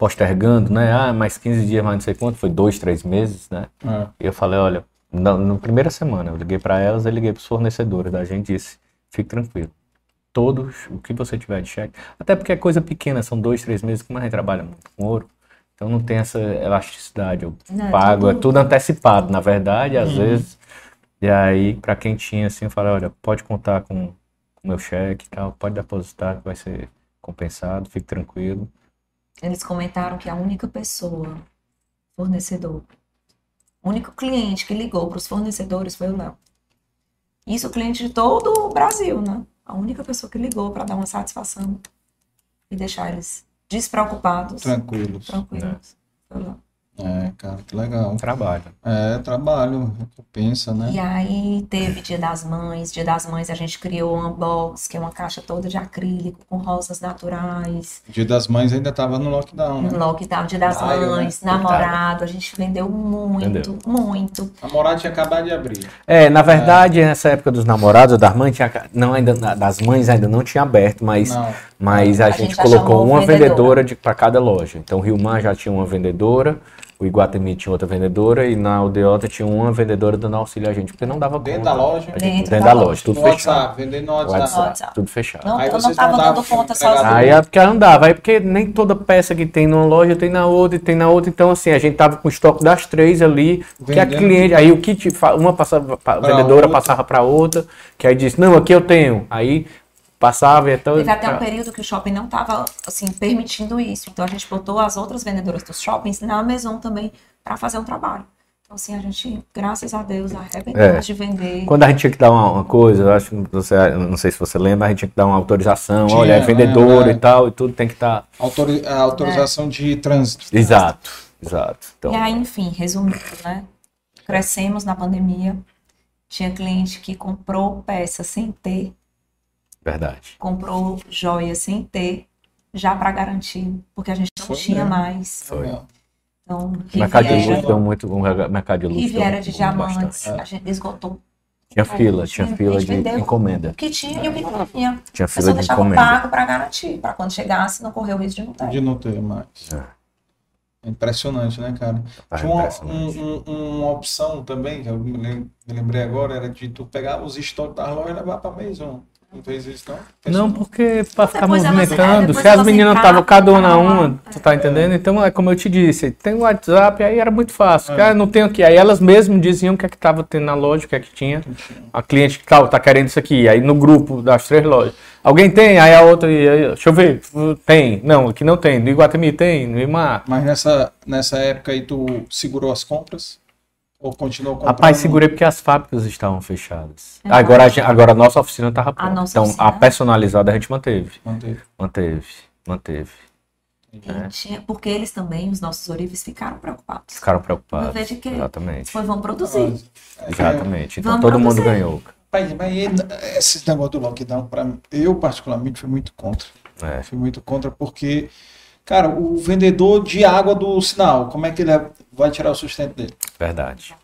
postergando, né? Ah, mais 15 dias, mais não sei quanto, foi dois, três meses, né? É. E eu falei: olha, na, na primeira semana eu liguei para elas, eu liguei para os fornecedores da gente e disse: fique tranquilo. Todos, o que você tiver de cheque, até porque é coisa pequena, são dois, três meses, como a gente trabalha muito com ouro, então não tem essa elasticidade. Eu Não, é pago, é tudo- tudo antecipado, na verdade, às Uhum. vezes. E aí, para quem tinha assim, eu falei, olha, pode contar com o meu cheque e tal, pode depositar que vai ser compensado, fique tranquilo. Eles comentaram que a única pessoa, fornecedor, o único cliente que ligou para os fornecedores foi o Léo. Isso cliente de todo o Brasil, né? A única pessoa que ligou para dar uma satisfação e deixar eles despreocupados, Tranquilos. tranquilos. Foi o Léo. É, cara, que legal. Trabalho. É, trabalho, recompensa, né? E aí teve Dia das Mães. Dia das Mães a gente criou uma box, que é uma caixa toda de acrílico, com rosas naturais. Dia das Mães ainda tava no lockdown, né? No lockdown, Dia das né? Mães, namorado. A gente vendeu muito, Vendeu. muito. Namorado tinha acabado de abrir. É, na verdade, nessa época dos namorados, das mães tinha, não ainda, das mães ainda não tinha aberto, mas, Não. Mas a, A gente, gente colocou uma vendedora. vendedora de para cada loja. Então, o Rio Mar já tinha uma vendedora, o Iguatemi tinha outra vendedora e na Aldeota tinha uma vendedora dando auxílio a gente, porque não dava Dentro conta. da loja? Gente- Dentro dentro, da da loja. loja, tudo fechado. WhatsApp, vendendo no WhatsApp. WhatsApp, WhatsApp. tudo fechado. Não, Aí eu não tava dando conta sozinha. Aí é porque andava, aí porque nem toda peça que tem numa loja tem na outra e tem na outra, então assim, a gente tava com o estoque das três ali, que a Vendendo cliente, aí o kit, uma passava, a vendedora outra. passava para outra, que aí disse, não, aqui eu tenho, aí passava e então... Teve até um período que o shopping não estava assim, permitindo isso. Então a gente botou as outras vendedoras dos shoppings na Maison também para fazer um trabalho. Então, assim, a gente, graças a Deus, arrebentamos É. de vender. Quando a gente tinha que dar uma, uma coisa, eu acho que você, não sei se você lembra, a gente tinha que dar uma autorização, Tinha, olha, é vendedora é, é. e tal, e tudo tem que estar... Autori- a autorização de trânsito. Exato, exato. Então, E aí, enfim, resumindo, né? Crescemos na pandemia. Tinha cliente que comprou peça sem ter, verdade. comprou joia sem ter, já para garantir, porque a gente não Foi tinha mesmo. mais. Foi. Então, O mercado de luxo deu muito, o mercado de luxo Riviera de diamantes, bastante. a gente esgotou. Tinha fila, tinha fila a de encomenda. O que tinha e o que não tinha. Tinha A fila de deixava encomenda. pago para garantir, para quando chegasse não correr o risco de não ter. De não ter mais. É impressionante, né, cara? Tá Tinha uma, um- um- uma opção também, que eu me lem- me lembrei agora, era de tu pegar os estoques das lojas e levar pra Maison. Não fez isso, não? Fez Não, isso, porque pra ficar Depois é, movimentando, se as meninas estavam cada uma na uma, tu tá entendendo? Então, é como eu te disse, tem o WhatsApp, aí era muito fácil. Cara, não tem aqui. Aí elas mesmas diziam o que é que tava tendo na loja, o que é que tinha. A cliente, calma, tá querendo isso aqui. Aí no grupo das três lojas. Alguém tem? Aí a outra, e aí, deixa eu ver, tem. Não, aqui não tem. No Iguatemi tem, no Imar. Mas nessa, nessa época aí tu segurou as compras? Ou continuou comprando? Rapaz, segurei porque as fábricas estavam fechadas. Ah. Agora, a agora a nossa oficina estava A pronta. nossa Então, oficina? a personalizada a gente manteve. Manteve. Manteve, manteve. E tinha- porque eles também, os nossos orifes, ficaram preocupados. Ficaram preocupados. Vamos ver de quê? Exatamente. Foi, vão produzir. Exatamente. Então Vamos todo mundo produzir. ganhou. Mas, mas esse negócio do lockdown, pra eu particularmente fui muito contra. É. Fui muito contra porque, cara, o vendedor de água do sinal, como é que ele vai tirar o sustento dele? Verdade.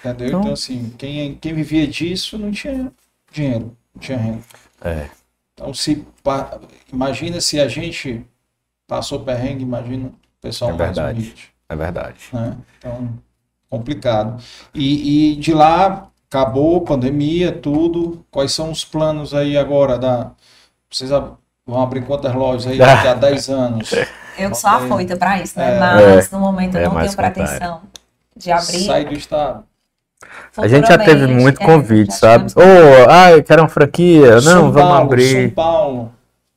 Entendeu? Então- Então, assim, quem, quem vivia disso não tinha dinheiro, não tinha renda. É. Então, se pa- imagina se a gente passou perrengue, imagina o pessoal É mais verdade. humilde, É verdade. né? Então, complicado. E, e de lá acabou pandemia, tudo. Quais são os planos aí agora da vocês ab- vão abrir quantas lojas aí daqui a 10 anos? Eu que sou afoita para isso, né? É. Mas no momento eu É não tenho pretensão de abrir. Sai do estado. A gente já teve Futuramente, muito é, convite, já sabe? tivemos- Ô, ah, eu quero uma franquia. Não, São vamos Paulo, abrir. São Paulo.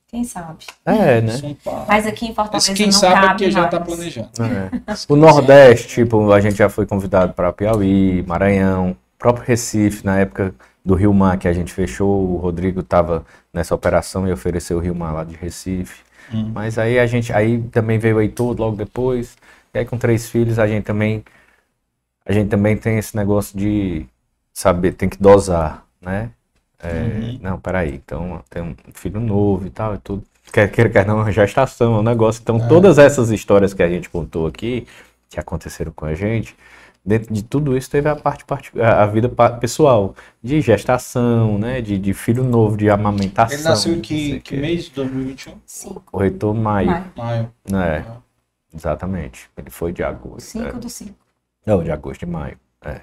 Quem sabe? É, né? Mas aqui em Fortaleza Esse quem não sabe é cabe porque já está planejando. É. O Nordeste, tipo, a gente já foi convidado para Piauí, Maranhão, próprio Recife, na época do Rio Mar que a gente fechou, o Rodrigo estava nessa operação e ofereceu o Rio Mar lá de Recife. Hum. Mas aí a gente, aí também veio o Heitor logo depois. E aí com três filhos a gente também, a gente também tem esse negócio de saber, tem que dosar, né? É, Uhum. Não, peraí, então tem um filho novo e tal, e tudo. Quer queira, quer não, a gestação é um negócio. Então, É. todas essas histórias que a gente contou aqui, que aconteceram com a gente, dentro de tudo isso teve a parte, a vida pessoal, de gestação, né? De, de filho novo, de amamentação. Ele nasceu que, que mês de 2021? Cinco. Corretor maio. Maio. Maio. É, exatamente. Ele foi de agosto. Cinco é. do cinco. Não, de agosto, de maio. É.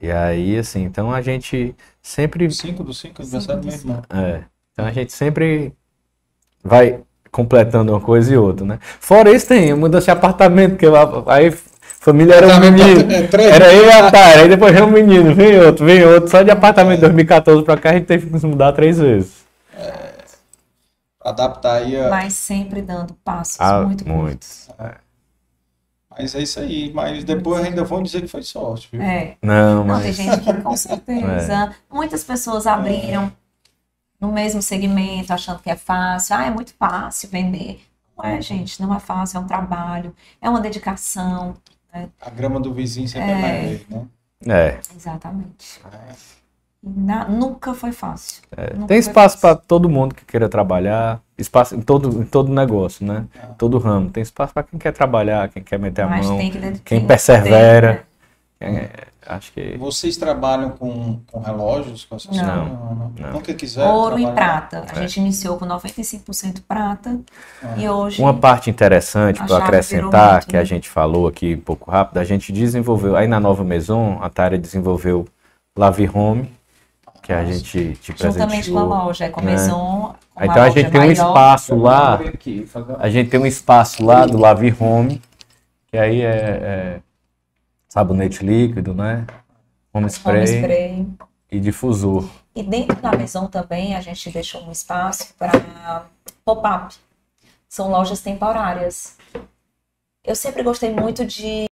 E aí, assim, então a gente sempre. 5 do 5, aniversário do meu irmão. É. Então a gente sempre vai completando uma coisa e outra, né? Fora isso, tem mudança de apartamento, que eu, aí família era um menino. É. Era eu e a Tara, aí depois vem um menino, vem outro, vem outro. Só de apartamento de 2014 pra cá a gente teve que se mudar três vezes. Adaptar aí a... Mas sempre dando passos Ah, muito muito. Mas é isso aí. Mas depois ainda vão dizer que foi sorte, viu? É. Não, Não, tem mas. gente que com certeza. Muitas pessoas abriram no mesmo segmento, achando que é fácil. Ah, é muito fácil vender. Não é, gente, não é fácil, é um trabalho, é uma dedicação. Né? A grama do vizinho sempre é, É. mais verde, né? É. Exatamente. E na- nunca foi fácil. Nunca Tem espaço para todo mundo que queira trabalhar, espaço em todo, em todo negócio, né? Todo ramo. Tem espaço para quem quer trabalhar, quem quer meter a Mas mão, tem que dedicar- quem tem, persevera. Quem é- acho que. Vocês trabalham com, com relógios? Com essas Não. coisas? não, não. Nunca quiser Ouro e prata. A É. gente iniciou com 95% prata e hoje Uma parte interessante a para acrescentar, muito, que a né? gente falou aqui um pouco rápido, a gente desenvolveu, aí na Nova Maison, a Tara desenvolveu Lavi Home, que a gente te juntamente com a presenteou. loja, é com a né? Maison, com Então a gente tem um maior. espaço lá, abrir aqui, fazer- a gente tem um espaço lá do Lavi Home, que aí é, é sabonete líquido, né? Home spray, Home spray. e difusor. E dentro da Maison também a gente deixou um espaço para pop-up. São lojas temporárias. Eu sempre gostei muito de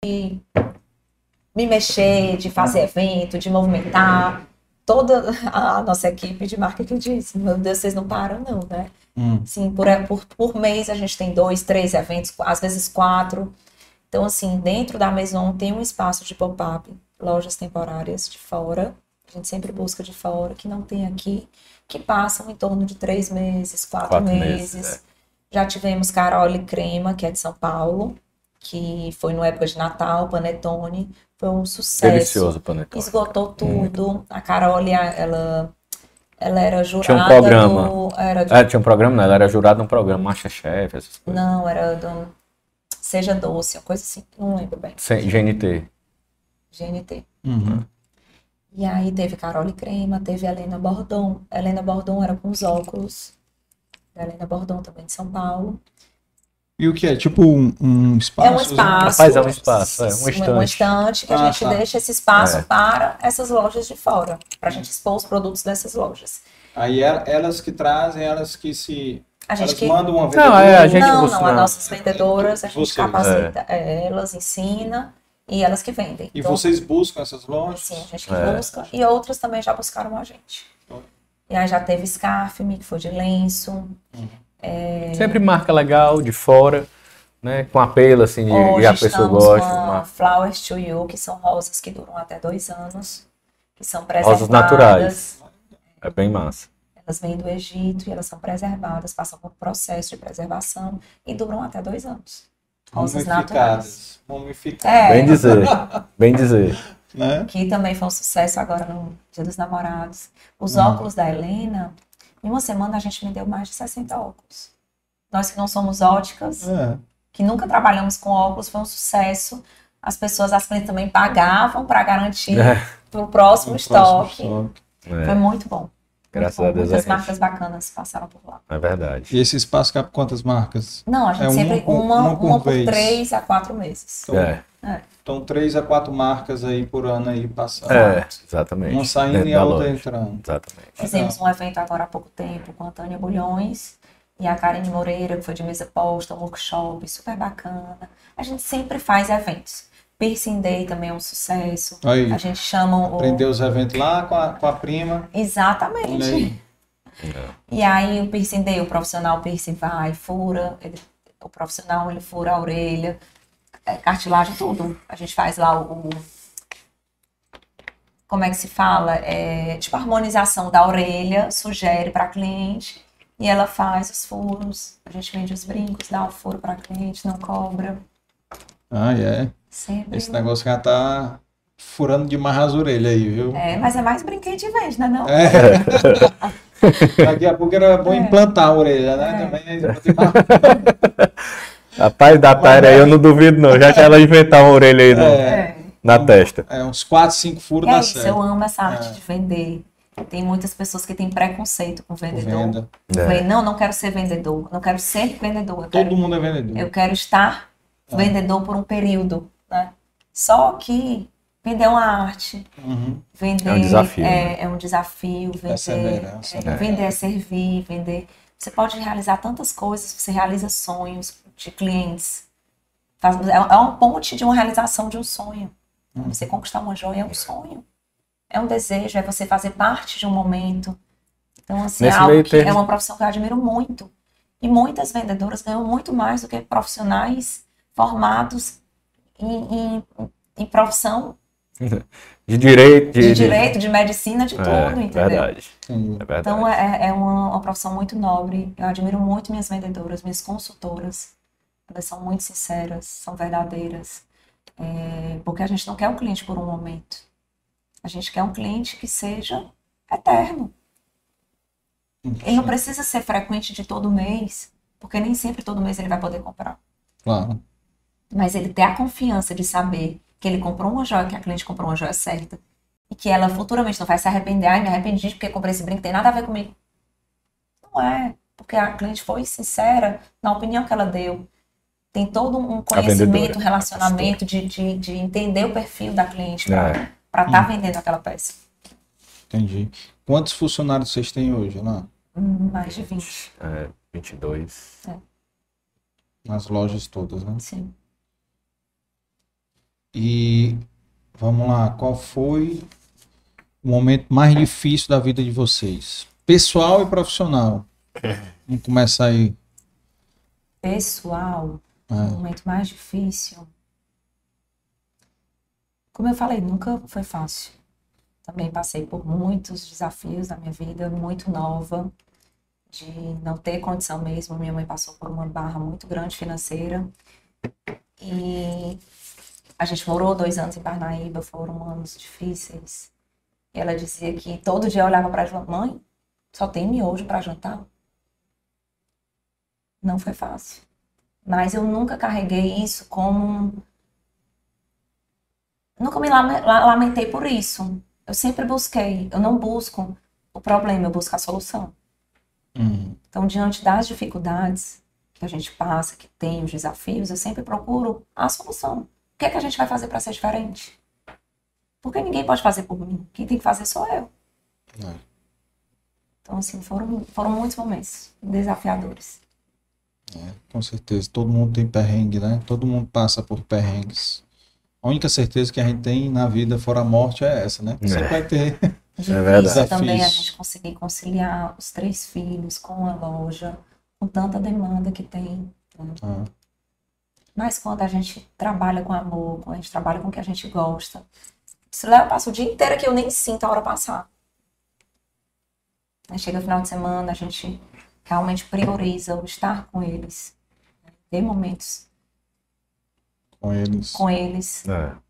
me mexer, de fazer evento, de movimentar. Toda a nossa equipe de marketing disse, meu Deus, vocês não param não, né? Hum. Sim, por, por, por mês a gente tem dois, três eventos, às vezes quatro. Então, assim, dentro da Maison tem um espaço de pop-up, lojas temporárias de fora. A gente sempre busca de fora, que não tem aqui, que passam em torno de três meses, quatro, Quatro meses. meses, é. Já tivemos Carole Crema, que é de São Paulo, que foi no época de Natal, Panetone. Foi um sucesso. Delicioso panetone. Esgotou tudo. A Carole, ela, ela era jurada Tinha um programa. do... Era de É, tinha um programa, não, ela era jurada num programa, Masterchef, essas coisas. não, era do Seja Doce, uma coisa assim, não lembro bem. GNT. GNT. Uhum. E aí teve Carole Crema, teve Helena Bordon. Helena Bordon era com os óculos. Helena Bordon também de São Paulo. E o que é? Tipo um, um espaço? É um espaço. Rapaz, é um espaço, é um Um estante. estante que a Ah, gente tá. deixa esse espaço É. para essas lojas de fora, para a gente expor os produtos dessas lojas. Aí el- elas que trazem, elas que se. A gente que- mandam uma Não, é, a gente não, busca- não, as nossas vendedoras, a gente Vocês. capacita é, elas, ensina e elas que vendem. E Então, vocês buscam essas lojas? Sim, a gente que É. busca. E outras também já buscaram a gente. E aí já teve Scarf-me, que foi de lenço. É, Sempre marca legal, de fora, né? Com apelo, assim, de, Hoje e a pessoa gosta. uma- Flowers to You, que são rosas que duram até dois anos. Que são preservadas. Rosas naturais. É bem massa. Elas vêm do Egito e elas são preservadas, passam por um processo de preservação e duram até dois anos. Rosas naturais. Mumificadas. É. Bem dizer, bem dizer. Né? Que também foi um sucesso agora no Dia dos Namorados. Os Hum. óculos da Helena, em uma semana a gente vendeu mais de 60 óculos. Nós que não somos óticas, É. que nunca trabalhamos com óculos, foi um sucesso. As pessoas, as clientes também pagavam para garantir É. para o próximo próximo estoque. estoque. É, Foi muito bom. Graças Muito a. Deus Muitas é marcas bacanas passaram por lá. É verdade. E esse espaço cabe quantas marcas? Não, a gente É sempre por- uma, uma por uma por três a quatro meses. Então, É, então três a quatro marcas aí por ano aí passando. é exatamente. Uma saindo Dentro e a outra loja. entrando. Exatamente. Fizemos um evento agora há pouco tempo com a Tânia Bulhões e a Karen Moreira, que foi de mesa posta, um workshop super bacana. A gente sempre faz eventos. Piercing Day também é um sucesso. Aí. A gente chama o. Aprendeu os eventos lá com a, com a prima. Exatamente. aí. E aí o piercing day, o profissional piercing vai, fura, ele- o profissional ele fura a orelha, é, cartilagem, tudo. A gente faz lá o, como é que se fala? É, tipo, a harmonização da orelha, sugere para cliente e ela faz os furos. A gente vende os brincos, dá o furo para cliente, não cobra. Ah, é. Sempre. Esse negócio já tá furando demais as orelhas aí, viu? É, mas é mais brinquedo de vende, né? Não? É. Daqui a pouco era bom implantar a orelha, né? Também. Rapaz, da Taira aí eu não duvido não, já que ela inventar uma orelha aí no- É, na testa. é uns 4, 5 furos É dá isso, certo. eu amo essa arte É. de vender. Tem muitas pessoas que têm preconceito com vendedor. Venda. É. Falei, não, não quero ser vendedor, não quero ser vendedor, eu quero, Todo mundo é vendedor. eu quero estar vendedor por um período? Só que vender é uma arte, Uhum. vender É um desafio, é, né? é um desafio, vender, Perseverança, é, né? vender é servir, vender. Você pode realizar tantas coisas, você realiza sonhos de clientes. Faz- é é uma ponte de uma realização de um sonho. Uhum. Você conquistar uma joia é um sonho. É um desejo, é você fazer parte de um momento. Então, assim, é, algo que termo- é uma profissão que eu admiro muito. E muitas vendedoras ganham muito mais do que profissionais formados em, em, em profissão De direito, de, de direito, de medicina, de tudo, É, entendeu? verdade. É verdade. Então é, é uma, uma profissão muito nobre. Eu admiro muito minhas vendedoras, minhas consultoras. Elas são muito sinceras, são verdadeiras. É, porque a gente não quer um cliente por um momento. A gente quer um cliente que seja eterno. Ele não precisa ser frequente de todo mês, porque nem sempre todo mês ele vai poder comprar. Claro. Mas ele ter a confiança de saber que ele comprou uma joia, que a cliente comprou uma joia certa, e que ela futuramente não vai se arrepender, ai, me arrependi porque comprei esse brinco, tem nada a ver comigo. Não é, porque a cliente foi sincera na opinião que ela deu. Tem todo um conhecimento, um relacionamento de, de, de entender o perfil da cliente para É. estar vendendo aquela peça. Entendi. Quantos funcionários vocês têm hoje lá? Hum, Mais de 20, É, 22. Nas lojas todas, né? sim. E vamos lá, qual foi o momento mais difícil da vida de vocês? Pessoal e profissional. Vamos começar aí. Pessoal, É. o momento mais difícil. Como eu falei, nunca foi fácil. Também passei por muitos desafios na minha vida, muito nova, de não ter condição mesmo. Minha mãe passou por uma barra muito grande financeira. E a gente morou dois anos em Parnaíba, foram anos difíceis. E ela dizia que todo dia eu olhava para ela, mãe, só tem miojo para jantar. Não foi fácil. Mas eu nunca carreguei isso como. Nunca me lame- la- lamentei por isso. Eu sempre busquei. Eu não busco o problema, eu busco a solução. Hum, Então, diante das dificuldades que a gente passa, que tem os desafios, eu sempre procuro a solução. O que é que a gente vai fazer para ser diferente? Porque ninguém pode fazer por mim. Quem tem que fazer sou eu. É. Então, assim, foram, foram muitos momentos desafiadores. com certeza. Todo mundo tem perrengue, né? Todo mundo passa por perrengues. A única certeza que a gente tem na vida fora a morte é essa, né? Você É. vai ter Difícil verdade. também a gente conseguir conciliar os três filhos com a loja, com tanta demanda que tem. né? Ah. Mas quando a gente trabalha com amor, quando a gente trabalha com o que a gente gosta, se leva, passa o dia inteiro que eu nem sinto a hora passar. Aí chega o final de semana, a gente realmente prioriza o estar com eles, né? ter momentos com eles. com eles. É.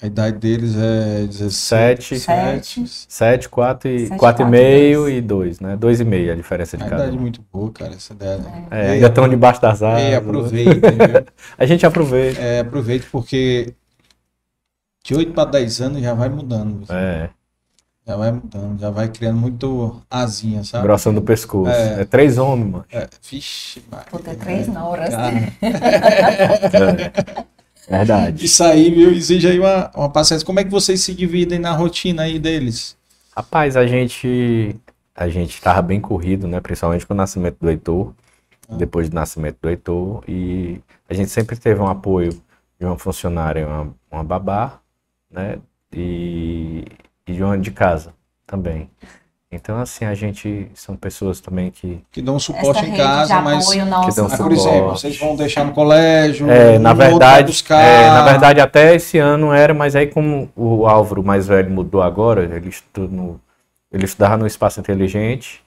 A idade deles é 17, Sete, Sete. 7, 4 e, Sete, 4 e quatro e meio dois. e 2, né? 2 e meio a diferença de A cada idade um. muito boa, cara, essa ideia. né? É, ainda estão debaixo das asas. Ei, aproveita? A gente aproveita. É, aproveite porque de 8 para 10 anos já vai mudando. É, Já vai mudando, já vai criando muito asinha, sabe? grossão do pescoço. É. É, três homens, mano. É, vixe, ter três noras. Cara, É. Verdade. Isso aí, viu? Exige aí uma, uma paciência. Como é que vocês se dividem na rotina aí deles? Rapaz, a gente a gente tava bem corrido, né? Principalmente com o nascimento do Heitor, depois do nascimento do Heitor, e a gente sempre teve um apoio de uma funcionária, uma, uma babá, né? E, e de uma de casa também. Então, assim, a gente são pessoas também que Que dão suporte em casa, mas. apoio nossa que dão Mas, são por exemplo, suporte. vocês vão deixar no colégio, É, na um vai verdade, buscar. é, na verdade até esse ano era, mas aí como o Álvaro mais velho mudou agora, ele estuda no, ele estudava no Espaço Inteligente,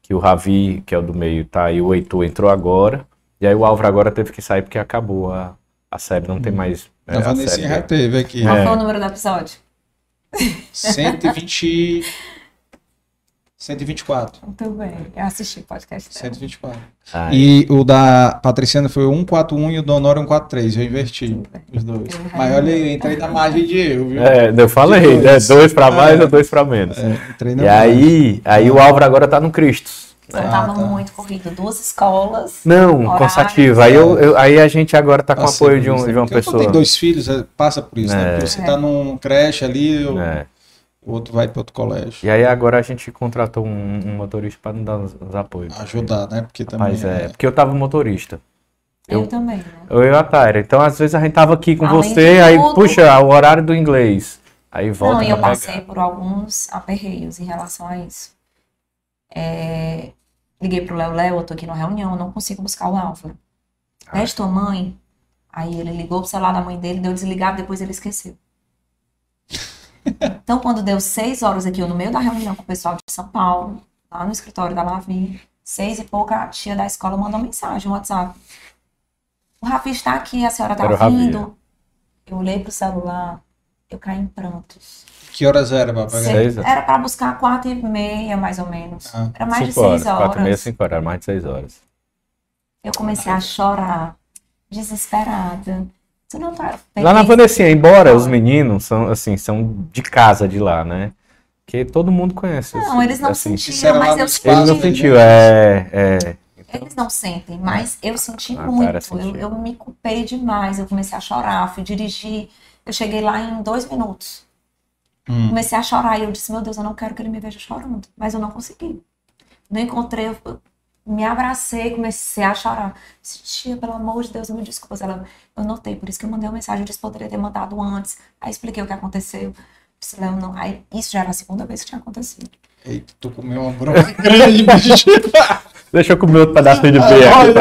que o Ravi, que é o do meio, tá aí, o Heitor entrou agora, e aí o Álvaro agora teve que sair porque acabou a, a série, não tem mais é, A a Vanessinha série já teve aqui. Qual É. foi o número do episódio? 120. 124. Muito bem. Eu assisti o podcast dela. 124. Ah, E o da Patriciana foi o 141 e o do Honório 143. Eu inverti os dois. Mas olha aí, eu entrei na margem de erro, viu? É, eu falei, De né? Dois pra mais É. ou dois pra menos. É, entrei na E margem. aí, aí o Álvaro agora tá no Cristo. Eu Ah, tava tá. muito corrido, duas escolas. Não, Horários, cansativo. Aí, eu, eu- aí a gente agora tá com Passa apoio de, um- né? de uma quando pessoa. tem dois filhos, é, passa por isso, né? É. Porque você tá num creche ali, o É. o outro vai para outro colégio. E aí agora a gente contratou um, um motorista para nos dar os, os apoios. Ajudar, né? Porque também. Mas é, porque eu tava motorista. Eu, Eu- também, né? Eu e a Taira. Então, às vezes a gente tava aqui com Além você, aí, tudo- puxa, o horário do inglês. Aí volta Não, e eu passei pegar. por alguns aperreios em relação a isso. É, liguei pro Léo, Léo, eu tô aqui numa reunião, eu não consigo buscar o Álvaro. Pede tua mãe. Aí ele ligou pro celular da mãe dele, deu desligado, depois ele esqueceu. Então, quando deu seis horas aqui, eu no meio da reunião com o pessoal de São Paulo, lá no escritório da Lavi, seis e pouca, a tia da escola mandou mensagem no WhatsApp. O Rafi está aqui, a senhora tá Era Rafi, vindo. Eu olhei pro celular, eu caí em prantos. Que horas era pra pegar? Seis, Era para buscar quatro e meia, mais ou menos. Ah, Era mais de Cinco horas, seis quatro e meia, horas. cinco horas, mais de seis horas. Eu comecei a chorar, desesperada. Você não tá. Lá na Vanessinha, embora os meninos são, assim, são de casa de lá, né? Que todo mundo conhece. Não, assim, eles não assim. Sentiam, mas eu espaço, Ele não senti. né? é, é. Eles não sentem, mas eu senti Ah, muito. Eu, eu me culpei demais. Eu comecei a chorar, fui dirigir. Eu cheguei lá em dois minutos. Hum. Comecei a chorar e eu disse: Meu Deus, eu não quero que ele me veja chorando. Mas eu não consegui. Não encontrei, eu eu me abracei, comecei a chorar. Disse, tia, pelo amor de Deus, me desculpa. Ela, eu notei, por isso que eu mandei uma mensagem. Eu disse: Poderia ter mandado antes. Aí expliquei o que aconteceu. Disse, Léo, não. Aí isso já era a segunda vez que tinha acontecido. Eita, tu comeu uma bronca grande, bicho. Deixa eu comer outro pedacinho de peixe aqui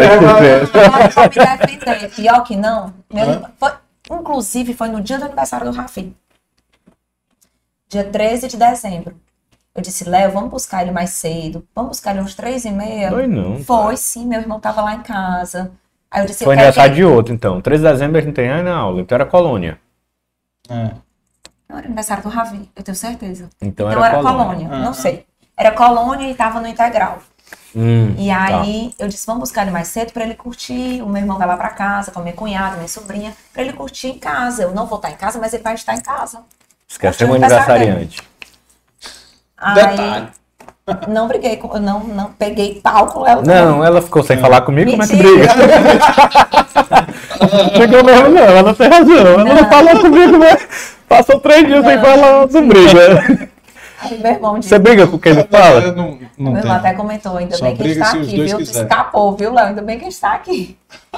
pra defender, pior que não. meu- foi- inclusive, foi no dia do aniversário do Rafi. Dia 13 de dezembro. Eu disse, Léo, vamos buscar ele mais cedo. Vamos buscar ele uns três e meia. Foi não. Foi sim, meu irmão tava lá em casa. Aí eu disse, Foi eu aniversário de outro, então. 13 de dezembro a gente tem na aula, então era colônia. É. Não, era aniversário do Ravi, eu tenho certeza. Então, Então era, era colônia. colônia, Aham. não sei. Era colônia e tava no integral. Hum, E tá. aí eu disse, vamos buscar ele mais cedo pra ele curtir. O meu irmão vai lá pra casa com a minha cunhada, minha sobrinha, pra ele curtir em casa. Eu não vou estar em casa, mas ele vai estar em casa. O aniversário aniversariante. Aí Detalhe. Não briguei com, não, não peguei pau com ela. Não, ela ficou sem falar comigo, como é que Mentira. briga? Chegou mesmo, não, ela tem razão. Ela não, Não. falou comigo, mas passou três dias sem falar, não briga. Você briga com quem não Eu fala? não, não meu irmão até comentou, ainda Só bem que está aqui, viu? Tu quiserem. escapou, viu, Léo? Ainda bem que está aqui.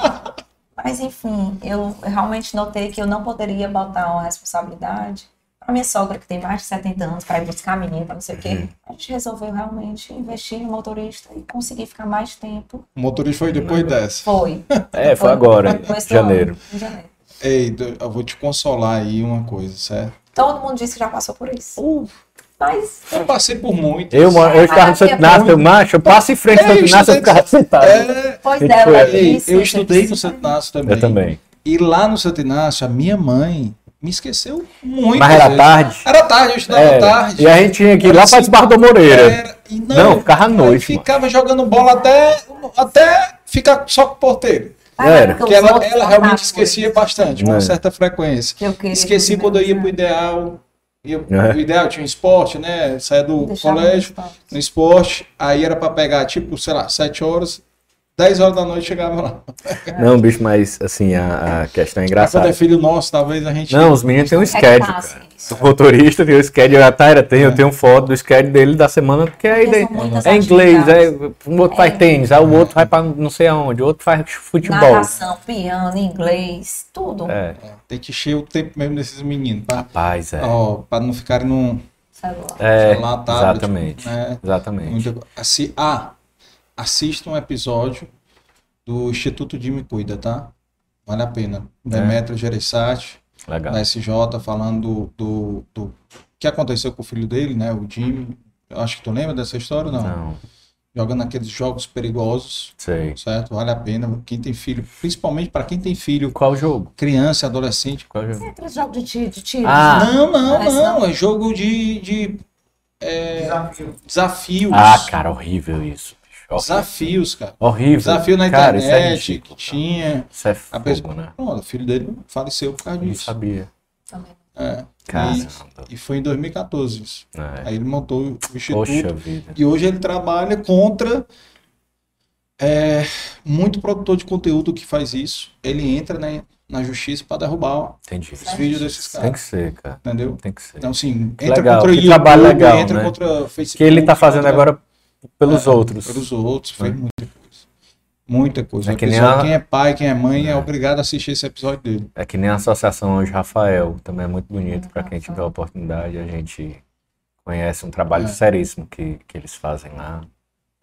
Mas, enfim, eu realmente notei que eu não poderia botar uma responsabilidade para minha sogra, que tem mais de 70 anos, para ir buscar a menina, para não sei o quê. A gente resolveu realmente investir no motorista e conseguir ficar mais tempo. O motorista foi depois dessa. Foi. É, foi agora, no começo em do ano, janeiro. em janeiro. Ei, eu vou te consolar aí uma coisa, certo? Todo mundo disse que já passou por isso. Mas Eu passei por muito. Eu, eu estava no Santo Inácio, eu, macho, eu passo em frente ao Santo Inácio, eu ficava sentado. É, Pois é, foi eu eu estudei no Santo Inácio também. Eu também. E lá no Santo Inácio, a minha mãe me esqueceu muito. Mas era tarde? Era tarde, eu estudava É, tarde. E a gente tinha que ir lá para Esbarro do Moreira. Era- e Não, ficava à noite, mano. Ficava jogando bola até, até ficar só com o porteiro. Era. Porque ela, ela realmente esquecia bastante, com É. certa frequência. Esqueci que quando eu ia tivesse, pro ideal. Ia, É. O ideal tinha um esporte, né? Saia do Deixava no colégio, esporte. no esporte. Aí era pra pegar, tipo, sei lá, 7 horas. 10 horas da noite chegava lá. Não, bicho, mas assim, a, a questão é Quando engraçada. é filho nosso, talvez a gente. Não, os meninos têm um É schedule, isso. O motorista tem o schedule, a Taira tem, É. eu tenho foto do schedule dele da semana, porque aí Porque daí- muitas é inglês, é, um outro faz É. tênis, aí o outro vai pra não sei aonde, o outro faz futebol. Narração, piano, inglês, tudo. É, Tem que encher o tempo mesmo desses meninos. Pra, rapaz, é. ó, pra não ficarem num. Celular. É, celular, tablet, exatamente, né? exatamente. Muita, assi, ah, assista um episódio do Instituto de Me Cuida, tá? Vale a pena. Demetrio Gereissati, Legal. da SJ, falando do, do, do que aconteceu com o filho dele, né? O Jimmy. Eu acho que tu lembra dessa história, não? Não, Jogando aqueles jogos perigosos, sei. certo? Vale a pena. Quem tem filho, principalmente para quem tem filho, Qual jogo? criança, adolescente. Qual jogo? Aqueles jogos de tiro, de tiro. Ah. Não, não, não. não. É jogo de, de é, desafios. Ah, cara, horrível isso. Desafios, cara. Horrível. Desafio na Cara, isso é internet ridículo, que tinha. Isso é A fogo, pessoa, né? Pronto, o filho dele faleceu por causa Não disso. sabia. Também. É. Caramba. E, e foi em 2014 isso. É. Aí ele montou o instituto. Poxa vida. E hoje ele trabalha contra é, muito produtor de conteúdo que faz isso. Ele entra né, na justiça para derrubar Entendi. os vídeos desses Tem caras. que ser, cara. Entendeu? Tem que ser. Então, assim, entra legal, contra o que YouTube, trabalho legal, entra né? contra o Facebook. Que ele tá fazendo contra- agora pelos é, outros. Pelos outros, foi Né? muita coisa. Muita coisa. É que nem episódio, a- Quem é pai, quem é mãe, é É. obrigado a assistir esse episódio dele. É que nem a Associação Anjo Rafael, também é muito bonito para quem tiver a oportunidade. A gente conhece um trabalho É. seríssimo que, que eles fazem lá.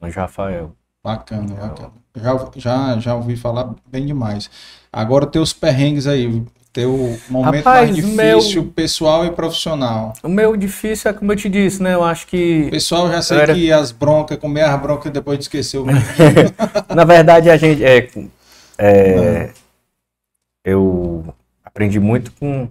Anjo Rafael. Bacana, bacana. Já, já, já ouvi falar bem demais. Agora teus perrengues aí, teu momento Rapaz, mais meu- difícil, pessoal e profissional. O meu difícil é como eu te disse, né? Eu acho que. Pessoal, já sei era- que as broncas, comer as broncas depois de esquecer o Na verdade, a gente. É, é, eu aprendi muito com.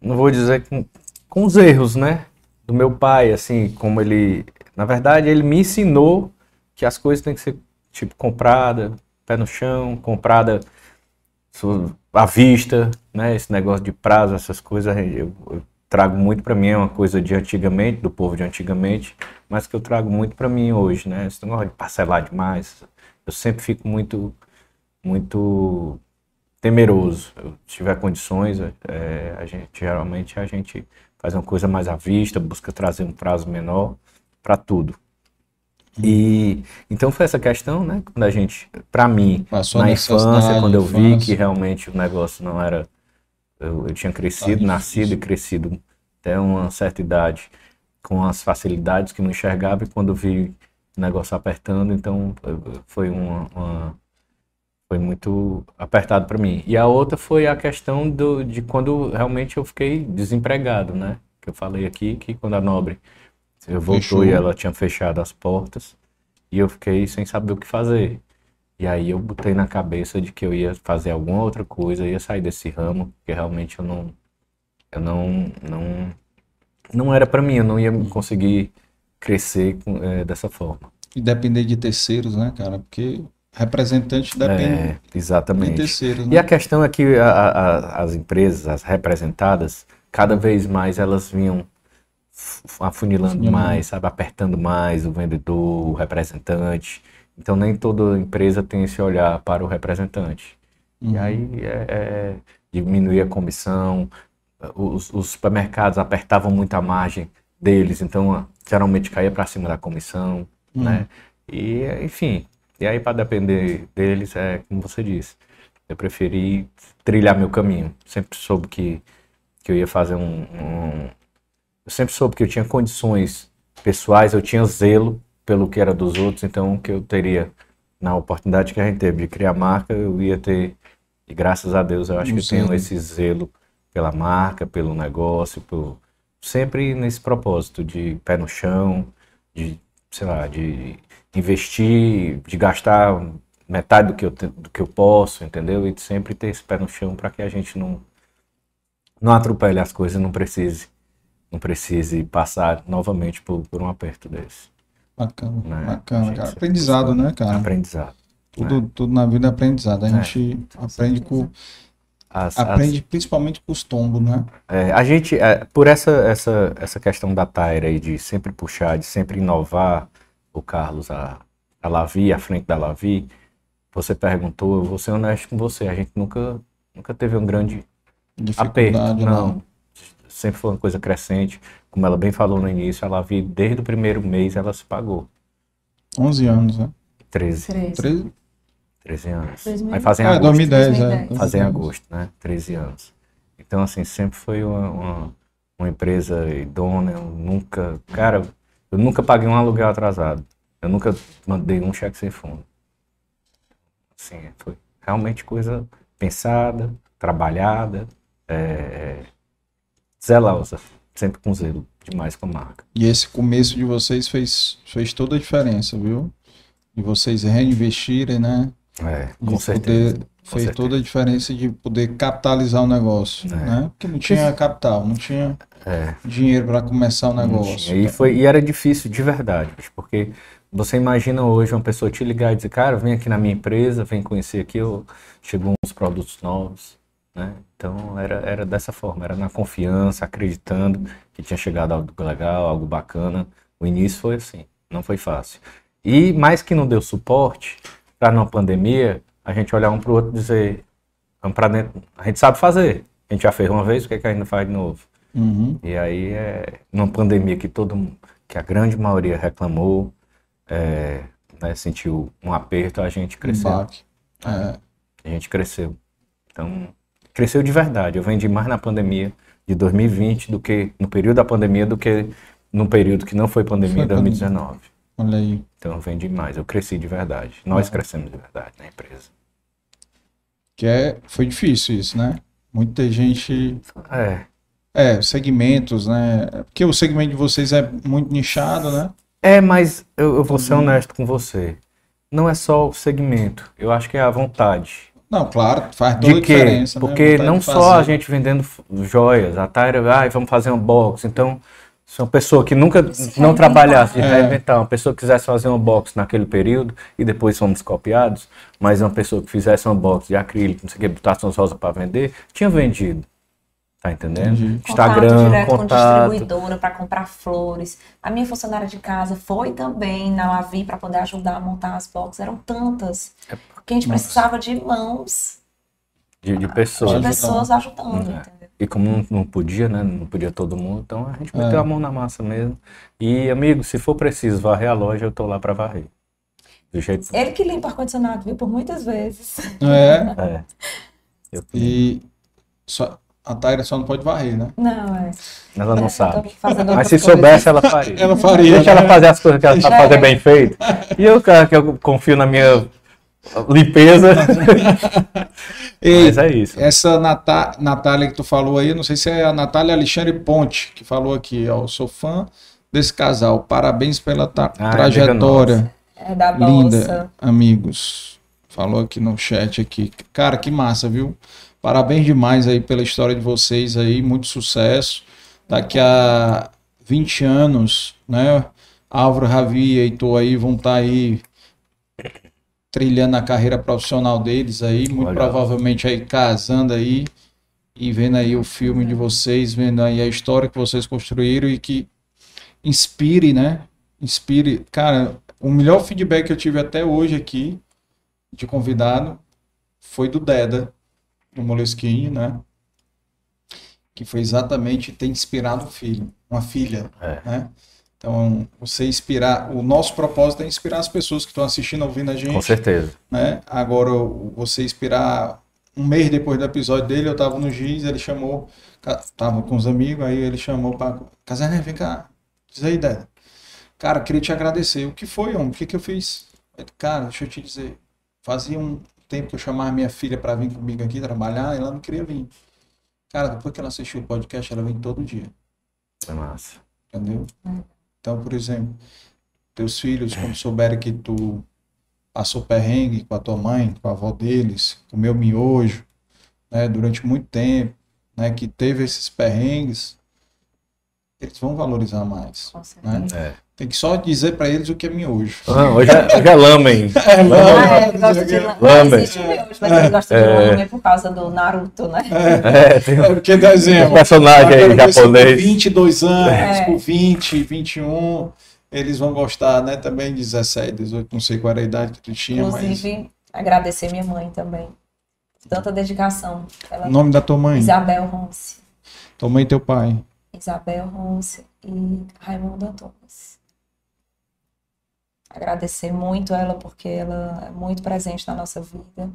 Não vou dizer com, com os erros, né? Do meu pai, assim, como ele. Na verdade, ele me ensinou que as coisas têm que ser, tipo, comprada, pé no chão, comprada à vista, né? Esse negócio de prazo, essas coisas, eu, eu trago muito para mim, é uma coisa de antigamente, do povo de antigamente, mas que eu trago muito para mim hoje, né? Esse negócio de parcelar demais, eu sempre fico muito, muito temeroso. Eu tiver condições, é, a gente geralmente a gente faz uma coisa mais à vista, busca trazer um prazo menor para tudo. E então foi essa questão, né? Quando a gente, para mim, Passou na infância, quando eu vi infância. que realmente o negócio não era, eu, eu tinha crescido, Tá nascido e crescido até uma certa idade com as facilidades que não enxergava e quando vi o negócio apertando, então foi uma, uma- foi muito apertado para mim. E a outra foi a questão do, de quando realmente eu fiquei desempregado, né? Que eu falei aqui que quando a Nobre eu voltou Fechou. e ela tinha fechado as portas e eu fiquei sem saber o que fazer. E aí eu botei na cabeça de que eu ia fazer alguma outra coisa, ia sair desse ramo, porque realmente eu não eu não não não era para mim, eu não ia conseguir crescer eh, dessa forma. E depender de terceiros, né, cara? Porque representante depende É, de exatamente. terceiros, E né? a questão é que a- a- as empresas, as representadas, cada vez mais elas vinham afunilando Afunilando. mais, sabe, apertando mais o vendedor, o representante. Então nem toda empresa tem esse olhar para o representante. E Uhum. aí é, é, diminuir a comissão, os, os supermercados apertavam muito a margem deles, então geralmente caía para cima da comissão, Uhum. né? E enfim, e aí para depender deles é como você disse, Eu preferi trilhar meu caminho. Sempre soube que, que eu ia fazer um, um. Eu sempre soube que eu tinha condições pessoais, eu tinha zelo pelo que era dos outros, então que eu teria, na oportunidade que a gente teve de criar marca, eu ia ter. E graças a Deus eu acho Um que eu tenho esse zelo pela marca, pelo negócio, por, sempre nesse propósito de pé no chão, de, sei lá, de investir, de gastar metade do que eu, te- do que eu posso, entendeu? E de sempre ter esse pé no chão para que a gente não, não atropele as coisas, não precise, não precise passar novamente por, por um aperto desse. Bacana, Né? A bacana, gente cara. Aprendizado, né, cara? Aprendizado. Tudo, tudo na vida é aprendizado. A É. gente aprende com. As- aprende principalmente com os tombos, né? É, a gente, é, por essa, essa, essa questão da Taira aí, de sempre puxar, de sempre inovar, o Carlos, a, a Lavi, à frente da Lavi, você perguntou, eu vou ser honesto com você, a gente nunca, nunca teve um grande aperto, não. não. Sempre foi uma coisa crescente, como ela bem falou no início, a Lavi, desde o primeiro mês, ela se pagou. 11 anos, né? 13. 13? 13 anos. 2000. Vai fazer em É, agosto. 2010, é. Fazer em 2010. agosto, né? 13 anos. Então, assim, sempre foi uma, uma, uma empresa idônea. Eu nunca, cara, eu nunca paguei um aluguel atrasado. Eu nunca mandei um cheque sem fundo. Assim, foi realmente coisa pensada, trabalhada, é, zelosa, sempre com zelo demais com a marca. E esse começo de vocês fez, fez toda a diferença, viu? De vocês reinvestirem, né? É, De com certeza, poder- com fez certeza. toda a diferença de poder capitalizar o negócio, É. né? Porque não tinha capital, não tinha É. dinheiro para começar o negócio. E, foi, e era difícil de verdade, porque você imagina hoje uma pessoa te ligar e dizer, cara, vem aqui na minha empresa, vem conhecer aqui, eu, chegou uns produtos novos, né? Então era, era dessa forma, era na confiança, acreditando que tinha chegado algo legal, algo bacana. O início foi assim, não foi fácil. E mais que não deu suporte, para numa pandemia, a gente olhar um para o outro e dizer, vamos para dentro, a gente sabe fazer, a gente já fez uma vez, por que, que a gente não faz de novo? Uhum. E aí, é, numa pandemia que todo mundo, que a grande maioria reclamou, é, né, sentiu um aperto, a gente cresceu. baque. É. A gente cresceu. Então, cresceu de verdade. Eu vendi mais na pandemia de 2020 do que no período da pandemia do que no período que não foi pandemia, Foi em 2019. Olha aí. Então, eu vendi mais. Eu cresci de verdade. Nós crescemos de verdade na empresa. Que é, foi difícil isso, né? Muita gente. É. É, segmentos, né? Porque o segmento de vocês é muito nichado, né? É, mas eu, eu vou ser honesto com você. Não é só o segmento. Eu acho que é a vontade. Não, claro, faz toda De a quê? diferença, né? Porque Vontade não só a gente vendendo joias, a Tyra, ai, vamos fazer um box. Então, se uma pessoa que nunca não trabalhasse de É. reinventar, uma pessoa que quisesse fazer um box naquele período e depois fomos copiados, mas uma pessoa que fizesse um box de acrílico, não sei o que, botasse umas rosas para vender, tinha vendido. Tá entendendo? Entendi. Contato Instagram, direto com contato. distribuidora para comprar flores. A minha funcionária de casa foi também na Lavi para poder ajudar a montar as boxes. Eram tantas que a gente Nossa. precisava de mãos De, de pessoas. de pessoas ajudando. É. E como não, não podia, né? Não podia todo mundo, então a gente É. meteu a mão na massa mesmo. E, amigo, se for preciso varrer a loja, eu tô lá para varrer. Do jeito Ele que limpa ar-condicionado, viu? Por muitas vezes. É. É. Eu- E só, a Taira só não pode varrer, né? Não, é. Ela não sabe. Mas se soubesse, ela faria. Ela faria, Deixa né? ela fazer as coisas que ela sabe É. fazer bem feito. E eu, cara, que eu confio na minha limpeza. Ei, Mas é isso. Essa Natá Natália que tu falou aí, não sei se é a Natália Alexandre Ponte que falou aqui, ó. Eu sou fã desse casal. Parabéns pela ta- Ah, trajetória. amiga É da Linda, bolsa. amigos. Falou aqui no chat aqui. Cara, que massa, viu? Parabéns demais aí pela história de vocês aí, muito sucesso. Daqui a 20 anos, né? Álvaro, Ravi e Heitor aí vão estar aí trilhando a carreira profissional deles aí, muito Legal. provavelmente aí casando aí e vendo aí o filme de vocês, vendo aí a história que vocês construíram e que inspire, né? Inspire. Cara, o melhor feedback que eu tive até hoje aqui de convidado foi do Deda, do Moleskine, né? Que foi exatamente ter inspirado um filho, uma filha, É. né? Então, você inspirar, o nosso propósito é inspirar as pessoas que estão assistindo, ouvindo a gente Com certeza. né? Agora, você inspirar um mês depois do episódio dele, eu tava no Giz, ele chamou, tava com os amigos, aí ele chamou pra. Casané, vem cá, diz aí, Deda. Cara, queria te agradecer. O que foi, homem? O que que eu fiz? Cara, deixa eu te dizer. Fazia um tempo que eu chamava minha filha pra vir comigo aqui trabalhar, ela não queria vir. Cara, depois que ela assistiu o podcast, ela vem todo dia. É massa. Entendeu? Então, por exemplo, teus filhos, quando souberem que tu passou perrengue com a tua mãe, com a avó deles, comeu miojo, né, durante muito tempo, né, que teve esses perrengues, eles vão valorizar mais. Né? É. Tem que só dizer pra eles o que é miojo. Ah, hoje é, hoje é lamen. É, lamen. Ah, ele gosta de Lamen. Não existe miojo, mas ele gosta de É. lamen por causa do Naruto, né? É, tem É, porque desenho. um personagem aí esse japonês. Com 22 anos, É. com 20, 21, eles vão gostar, né? Também 17, 18, não sei qual era a idade que tu tinha, mas. Inclusive, agradecer minha mãe também. Tanta dedicação. Ela... O nome da tua mãe? Isabel Ronce. Tua mãe e teu pai. Isabel Ronce e Raimundo Antunes. Agradecer muito ela, porque ela é muito presente na nossa vida.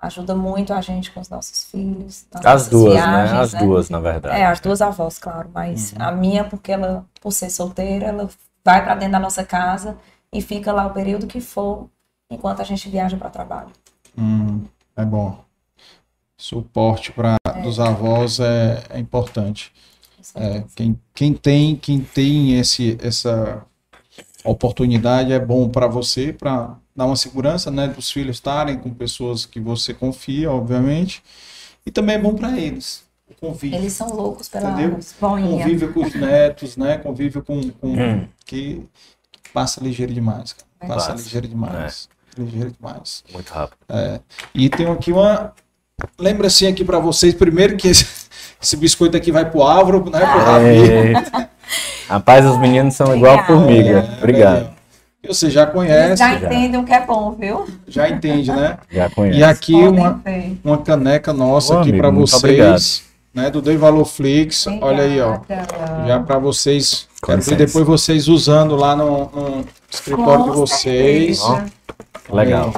Ajuda muito a gente com os nossos filhos. nas As duas, viagens, né? As duas, na verdade. É, as duas avós, claro, mas Uhum. a minha, porque ela, por ser solteira, ela vai para dentro da nossa casa e fica lá o período que for, enquanto a gente viaja para trabalho. Hum, é bom. Suporte para dos avós é, é importante. É, quem, quem tem quem tem esse essa oportunidade é bom para você para dar uma segurança, né, dos filhos estarem com pessoas que você confia, obviamente, e também é bom para eles. O convívio. Eles são loucos pela boinha. Convívio com os netos, né? Convívio com, com Hum. que passa ligeiro demais, cara. Passa Passa. ligeiro demais. Ligeiro demais. Muito rápido. É. E tem aqui uma lembrancinha aqui para vocês. Primeiro que esse, esse biscoito aqui vai pro Álvaro, né? Pro Ravi. Rapaz, os meninos são igual a formiga. Obrigado. Você já conhece, já já, entendem o que é bom, viu? entende, né? Já conheço. E aqui Podem uma, ver. uma caneca nossa Ô, aqui para vocês, né? Do Dei Valor Flix. Olha aí, ó. Obrigada. Já para vocês, Com quero ver depois vocês usando lá no, no escritório de Com vocês. certeza. Ó, Legal.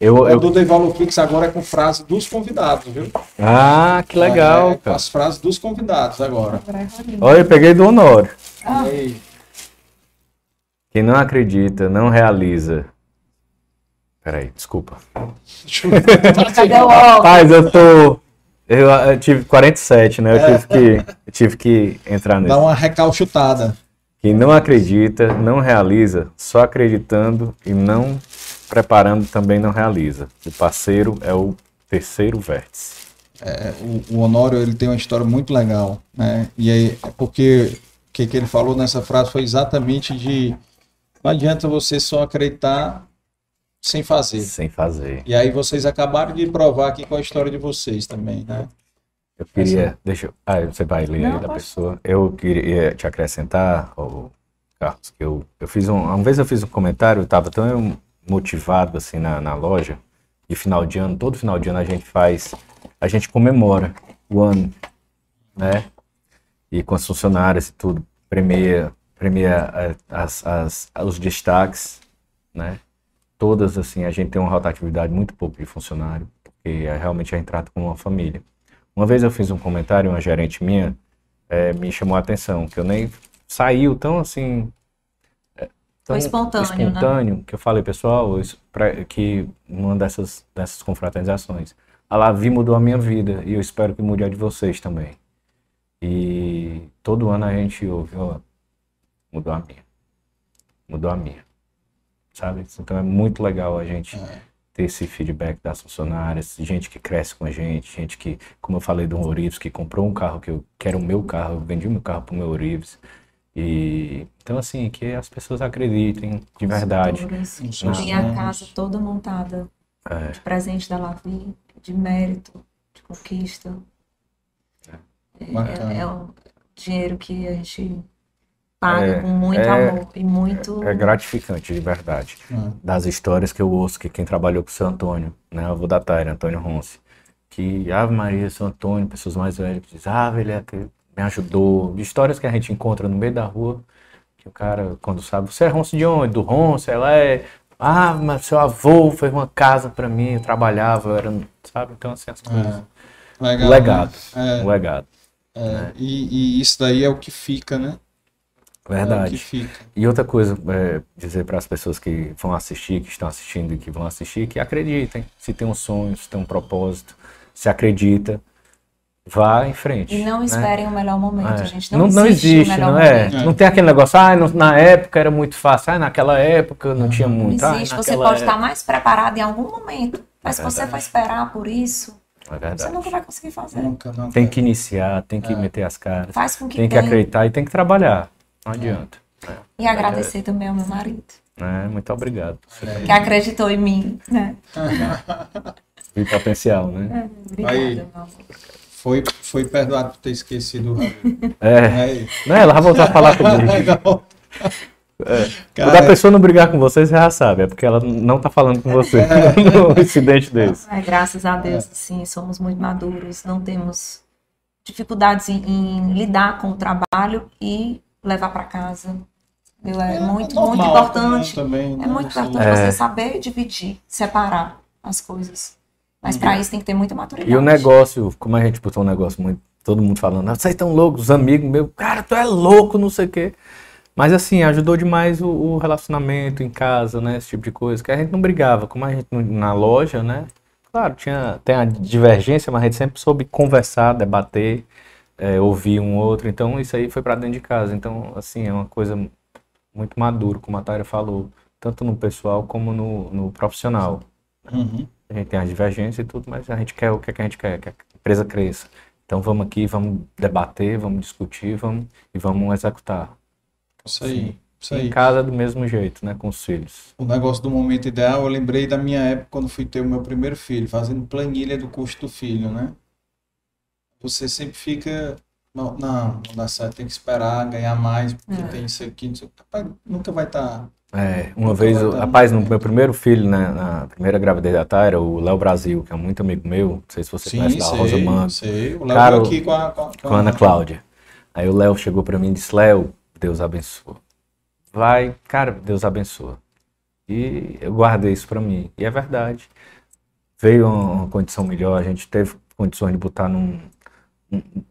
Eu, O eu... do Valor Flix agora é com frase dos convidados, viu? Ah, que legal, É, com cara. as frases dos convidados agora. Olha, eu peguei do Honório. Ah. Quem não acredita, não realiza. Peraí, desculpa. Deixa eu ver. Cadê o? Rapaz, eu tô. Eu, eu tive 47, né? Eu tive que, eu tive que entrar nisso. Dá uma recalchutada. Quem não acredita, não realiza. Só acreditando e não preparando também não realiza. O parceiro é o terceiro vértice. É, o, o Honório ele tem uma história muito legal, né? E aí, é porque o que, que ele falou nessa frase foi exatamente de não adianta você só acreditar sem fazer. Sem fazer. E aí vocês acabaram de provar aqui com a história de vocês também, né? Eu queria. Deixa eu. Ah, você vai ler aí Não, da pode. pessoa. Eu queria te acrescentar, Carlos, que eu, eu fiz um. Uma vez eu fiz um comentário, eu estava tão motivado assim na, na loja, de final de ano, todo final de ano a gente faz. A gente comemora o ano, né? E com as funcionárias e tudo, premia, premia eh, as, as, os destaques, né? Todas, assim, a gente tem uma rotatividade muito pouco de funcionário, porque é, realmente a gente trata como uma família. Uma vez eu fiz um comentário, uma gerente minha eh, me chamou a atenção, que eu nem saiu tão assim. Eh, tão Foi espontâneo, né? espontâneo, que eu falei, pessoal, isso, pra, que uma dessas, dessas confraternizações, a Lavi mudou a minha vida e eu espero que mude a de vocês também. E todo ano a gente ouve, ó, mudou a minha. Mudou a minha. Sabe? Então é muito legal a gente ter esse feedback das funcionárias, gente que cresce com a gente, gente que, como eu falei do Orives, que comprou um carro que eu que era o meu carro, eu vendi meu carro pro meu Orives. E então assim, que as pessoas acreditem de verdade. Consultoras. Tem a casa toda montada É. de presente da Lavi, de mérito, de conquista. Bacana. É, é um dinheiro que a gente paga É, com muito é- amor e muito. É gratificante, de verdade. Hum. Das histórias que eu ouço, que quem trabalhou com o seu Antônio, né? Eu vou da Taira, Antônio Ronce. Que Ave Maria, seu Antônio, pessoas mais velhas que dizem, ah, ele é que me ajudou. De histórias que a gente encontra no meio da rua, que o cara, quando sabe, você é Ronce de onde? Do Ronce, ela é. Ah, mas seu avô fez uma casa pra mim, eu trabalhava, eu era, sabe? Então, assim, as coisas. É. Legal, legado. né? É. Legado. É, e, e isso daí é o que fica, né? É Verdade. E outra coisa, é, dizer para as pessoas que vão assistir, que estão assistindo e que vão assistir, que acreditem. Se tem um sonho, se tem um propósito, se acredita, vá em frente. E não né? esperem o melhor momento, É. gente. Não, não existe, existe, o melhor não é? momento. Não tem aquele negócio, ah, não- na época era muito fácil, ah, naquela época não tinha Não muito. ah, existe. Você naquela pode estar época- mais preparado em algum momento. Mas se É você verdade. for esperar por isso, É você nunca vai conseguir fazer. Nunca, nunca. Tem que iniciar, tem É. que meter as caras, Faz com que tem que ganhe. acreditar e tem que trabalhar. Não adianta. E agradecer também ao meu marido, É, muito obrigado. Você que acreditou em mim, né? viu potencial, né? Obrigada, Aí. meu amor. Foi, foi perdoado por ter esquecido. É. Não, ela vai voltar a falar comigo. É. Cara, Quando a pessoa não brigar com você, você já sabe. É porque ela não tá falando com você no incidente desse. Ai, graças a Deus, assim, somos muito maduros, não temos dificuldades em, em lidar com o trabalho e levar para casa. Entendeu? É, muito, normal, muito importante. né, também, né, é muito aí. importante É. você saber dividir, separar as coisas. Mas para isso tem que ter muita maturidade. E o negócio, como a gente botou um negócio muito. Todo mundo falando, "Ah, vocês estão loucos, os amigos meus, cara, tu é louco, não sei o quê. Mas assim, ajudou demais o, o relacionamento em casa, né? Esse tipo de coisa. Que a gente não brigava, como a gente não- na loja, né? Claro, tinha, tem a divergência, mas a gente sempre soube conversar, debater, é, ouvir um outro. Então isso aí foi pra dentro de casa. Então, assim, é uma coisa muito madura, como a Taira falou, tanto no pessoal como no, no profissional. Uhum. A gente tem as divergências e tudo, mas a gente quer o que, é que a gente quer, que a empresa cresça. Então vamos aqui, vamos debater, vamos discutir, vamos e vamos executar. Isso aí. Isso Em aí. casa do mesmo jeito, né, com os filhos. O negócio do momento ideal, eu lembrei da minha época quando fui ter o meu primeiro filho, fazendo planilha do custo do filho, né? Você sempre fica. Não, não, não dá certo, tem que esperar ganhar mais, porque É. tem isso aqui, não sei o que. Rapaz, nunca vai tá estar. É, uma Nunca vez, eu- rapaz, no meu primeiro filho, né, na primeira gravidez da Taira, o Léo Brasil, que é muito amigo meu, não sei se você Sim, conhece da sei, Rosa Mano, sei. O Léo Cara, aqui com a, com a, com a Ana Cláudia. Aí o Léo chegou pra mim e disse, Léo, Deus abençoa. Vai, cara, Deus abençoa. E eu guardei isso pra mim. E é verdade. Veio uma, uma condição melhor, a gente teve condições de botar num.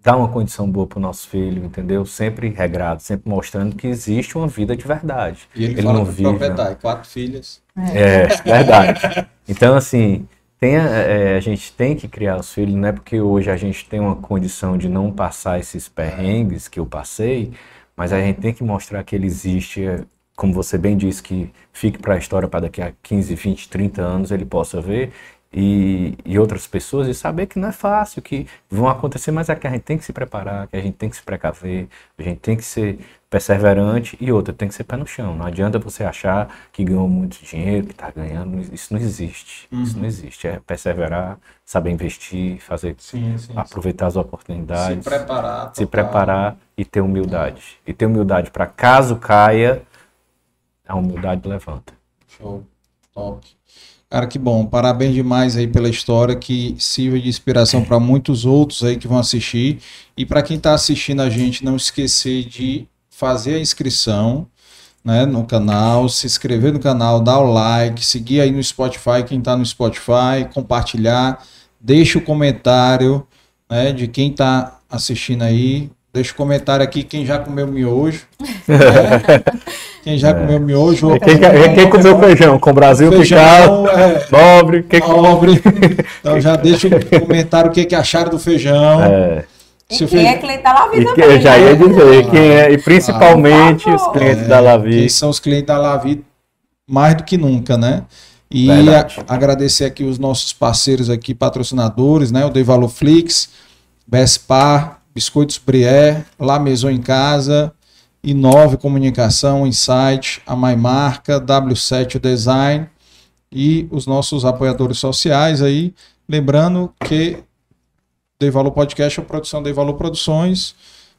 Dar uma condição boa pro nosso filho, entendeu? Sempre regrado, sempre mostrando que existe uma vida de verdade. E ele, fala não vive. né? propriedade, quatro filhas. É, verdade. Então, assim, tem a, é, a gente tem que criar os filhos, não é porque hoje a gente tem uma condição de não passar esses perrengues que eu passei, mas a gente tem que mostrar que ele existe, é, como você bem disse, que fique para a história para daqui a 15, 20, 30 anos ele possa ver. E, e outras pessoas e saber que não é fácil, que vão acontecer, mas é que a gente tem que se preparar, que a gente tem que se precaver, a gente tem que ser perseverante e outra, tem que ser pé no chão. Não adianta você achar que ganhou muito dinheiro, que está ganhando, isso não existe. Isso Uhum. não existe. É perseverar, saber investir, fazer, Sim, sim. aproveitar as oportunidades, Se preparar. se total. preparar e ter humildade. E ter humildade para caso caia, a humildade levanta. Show. Top. Cara, que bom. Parabéns demais aí pela história, que sirva de inspiração para muitos outros aí que vão assistir. E para quem está assistindo a gente, não esquecer de fazer a inscrição né, no canal, se inscrever no canal, dar o like, seguir aí no Spotify, quem está no Spotify, compartilhar, deixa o comentário né, de quem está assistindo aí. Deixa o comentário aqui quem já comeu miojo. né? Quem já comeu miojo. ou Quem, quem, quem comeu feijão? Com Brasil Feijão, picado, é. nobre, quem Pobre. Então já deixa o comentário o que, que acharam do feijão. É. Se o E quem feijão- é cliente da Lavi E que, também, eu já né? ia dizer, quem é, e principalmente por os clientes da Lavi. Quem são os clientes da Lavi mais do que nunca, né? E a- agradecer aqui os nossos parceiros aqui, patrocinadores, né? O Dei Valor Flix, Bespar, Biscoitos Brié, La Maison em Casa, Inove Comunicação, Insight, a Maimarca, W7 Design e os nossos apoiadores sociais aí. Lembrando que Dei Valor Podcast é uma produção Dei Valor Produções,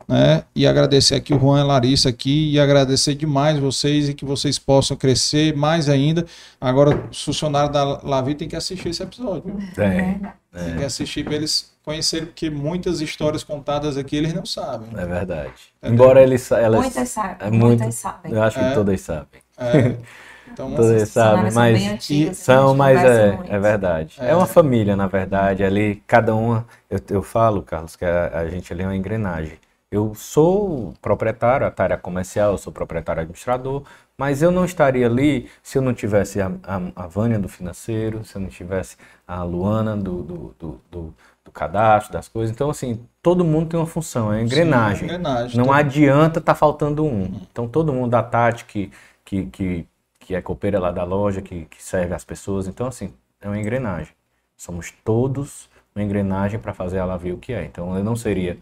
né? E agradecer aqui o Juan e a Larissa aqui e agradecer demais vocês e que vocês possam crescer mais ainda. Agora, os funcionários da Lavi tem que assistir esse episódio. Tem, Tem que assistir para eles conhecerem, porque muitas histórias contadas aqui eles não sabem. é verdade. Entendeu? Embora eles, elas, Muitas sabem, é muitas muito, sabem. eu acho que É. todas sabem. É. Então, Todas, assim, sabe, são mas bem antigas, são, mas é, muito. é verdade. É. É. uma família, na verdade. Ali, cada uma, eu, eu falo, Carlos, que a, a gente ali é uma engrenagem. Eu sou proprietário, a área comercial, eu sou proprietário administrador, mas eu não estaria ali se eu não tivesse a, a, a Vânia do financeiro, se eu não tivesse a Luana do, do, do- do cadastro, das coisas. Então, assim, todo mundo tem uma função, é engrenagem. engrenagem, Não adianta tá faltando um. Então todo mundo da Tati que, que, que, que é copeira lá da loja, que, que serve as pessoas. Então, assim, é uma engrenagem. Somos todos uma engrenagem para fazer a Lavi o que é. Então eu não seria.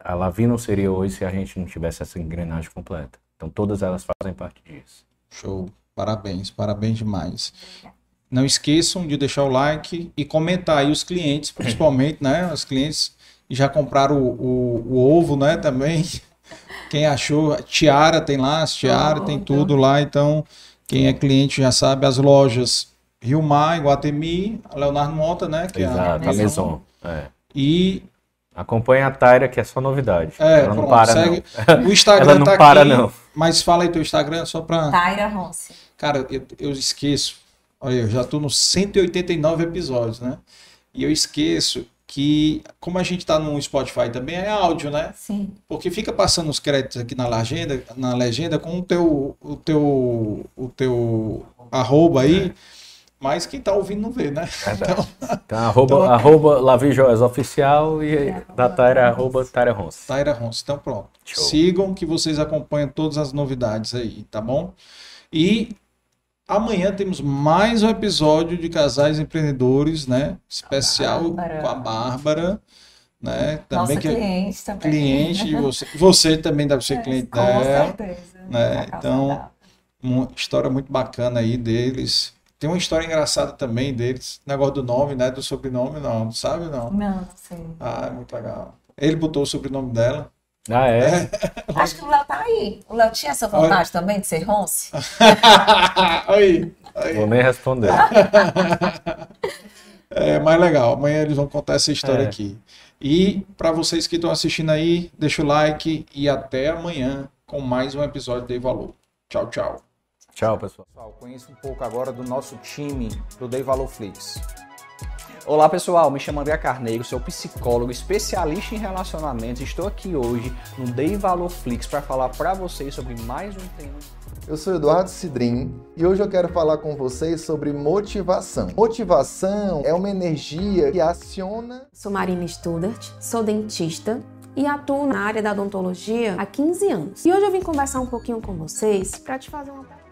A Lavi não seria hoje se a gente não tivesse essa engrenagem completa. Então todas elas fazem parte disso. Show. Parabéns, parabéns demais. Não esqueçam de deixar o like e comentar aí os clientes, principalmente, né? Os clientes já compraram o, o, o ovo, né? Também. Quem achou, tiara tem lá, as tiara, tem tudo lá. Então, quem é cliente já sabe, as lojas Rio Mar, Iguatemi, a Leonardo Mota, né? Que é Exato, a Maison. É. E Acompanha a Taira, que é só novidade. é, Ela não pronto, para, segue. não. O Instagram Ela não tá para, aqui, não. mas fala aí teu Instagram só pra. Taira Ronce. Cara, eu, eu esqueço. Olha, eu já tô nos 189 episódios, né? E eu esqueço que, como a gente tá no Spotify também, é áudio, né? Sim. Porque fica passando os créditos aqui na legenda, na legenda com o teu, o teu, o teu arroba aí, mas quem tá ouvindo não vê, né? Verdade. Então, arroba, arroba Lavi Joias Oficial e da Taira, arroba Taira Ronce. Taira Ronce. Então pronto. Show. Sigam que vocês acompanham todas as novidades aí, tá bom? E amanhã temos mais um episódio de Casais Empreendedores, né? Especial Bárbara. com a Bárbara, né? Nossa Também que é cliente também. cliente de você. Você também deve ser cliente Com dela, certeza. né? Então, uma história muito bacana aí deles. Tem uma história engraçada também deles. Negócio do nome, né? Do sobrenome, não. Sabe, não? Não, não sei. Ah, é muito legal. Ele botou o sobrenome dela. Ah, é? Acho que o Léo tá aí. O Léo tinha essa vontade também de ser Ronce? aí, aí. Vou nem responder. É mais legal. Amanhã eles vão contar essa história É. aqui. E para vocês que estão assistindo aí, deixa o like e até amanhã com mais um episódio de Valor. Tchau, tchau. Tchau, pessoal. Pessoal, conheça um pouco agora do nosso time do Dei Valor Flix. Olá pessoal, me chamo André Carneiro, sou psicólogo especialista em relacionamentos. Estou aqui hoje no Dei Valor Flix para falar para vocês sobre mais um tema. Eu sou Eduardo Cidrim e hoje eu quero falar com vocês sobre motivação. Motivação é uma energia que aciona Sou Marina Studart, sou dentista e atuo na área da odontologia há 15 anos. E hoje eu vim conversar um pouquinho com vocês para te fazer uma pergunta.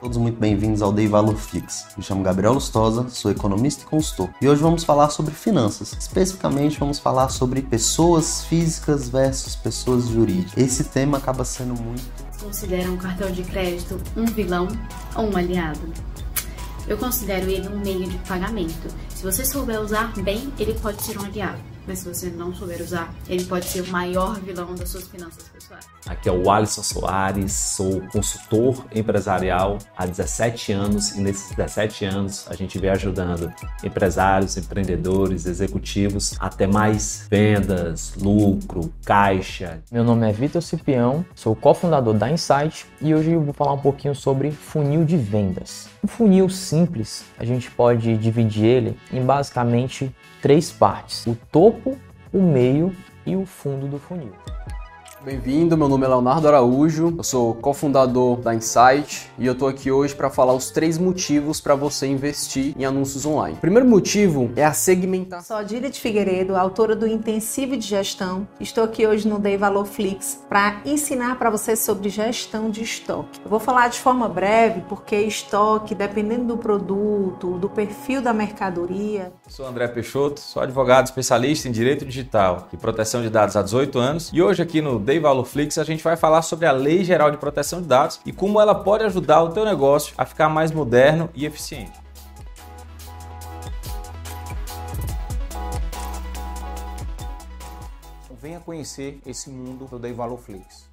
Todos muito bem-vindos ao Dei Valor Fix. Me chamo Gabriel Lustosa, sou economista e consultor. E hoje vamos falar sobre finanças. Especificamente, vamos falar sobre pessoas físicas versus pessoas jurídicas. Esse tema acaba sendo muito Considera um cartão de crédito um vilão ou um aliado? Eu considero ele um meio de pagamento. Se você souber usar bem, ele pode ser um aliado. Mas se você não souber usar, ele pode ser o maior vilão das suas finanças pessoais. Aqui é o Alisson Soares, sou consultor empresarial há 17 anos e nesses 17 anos a gente vem ajudando empresários, empreendedores, executivos a ter mais vendas, lucro, caixa. Meu nome é Vitor Cipião, sou cofundador da Insight e hoje eu vou falar um pouquinho sobre funil de vendas. Um funil simples, a gente pode dividir ele em basicamente três partes: o topo, o meio e o fundo do funil. Bem-vindo, meu nome é Leonardo Araújo, eu sou cofundador da Insight e eu tô aqui hoje para falar os três motivos para você investir em anúncios online. O primeiro motivo é a segmentação. Sou Adília de Figueiredo, autora do Intensivo de Gestão. Estou aqui hoje no Dei Valor Flix para ensinar para vocês sobre gestão de estoque. Eu vou falar de forma breve porque estoque, dependendo do produto, do perfil da mercadoria, Sou André Peixoto, sou advogado especialista em direito digital e proteção de dados há 18 anos. E hoje aqui no Dei Valor Flix a gente vai falar sobre a Lei Geral de Proteção de Dados e como ela pode ajudar o teu negócio a ficar mais moderno e eficiente. Venha conhecer esse mundo do Dei Valor Flix.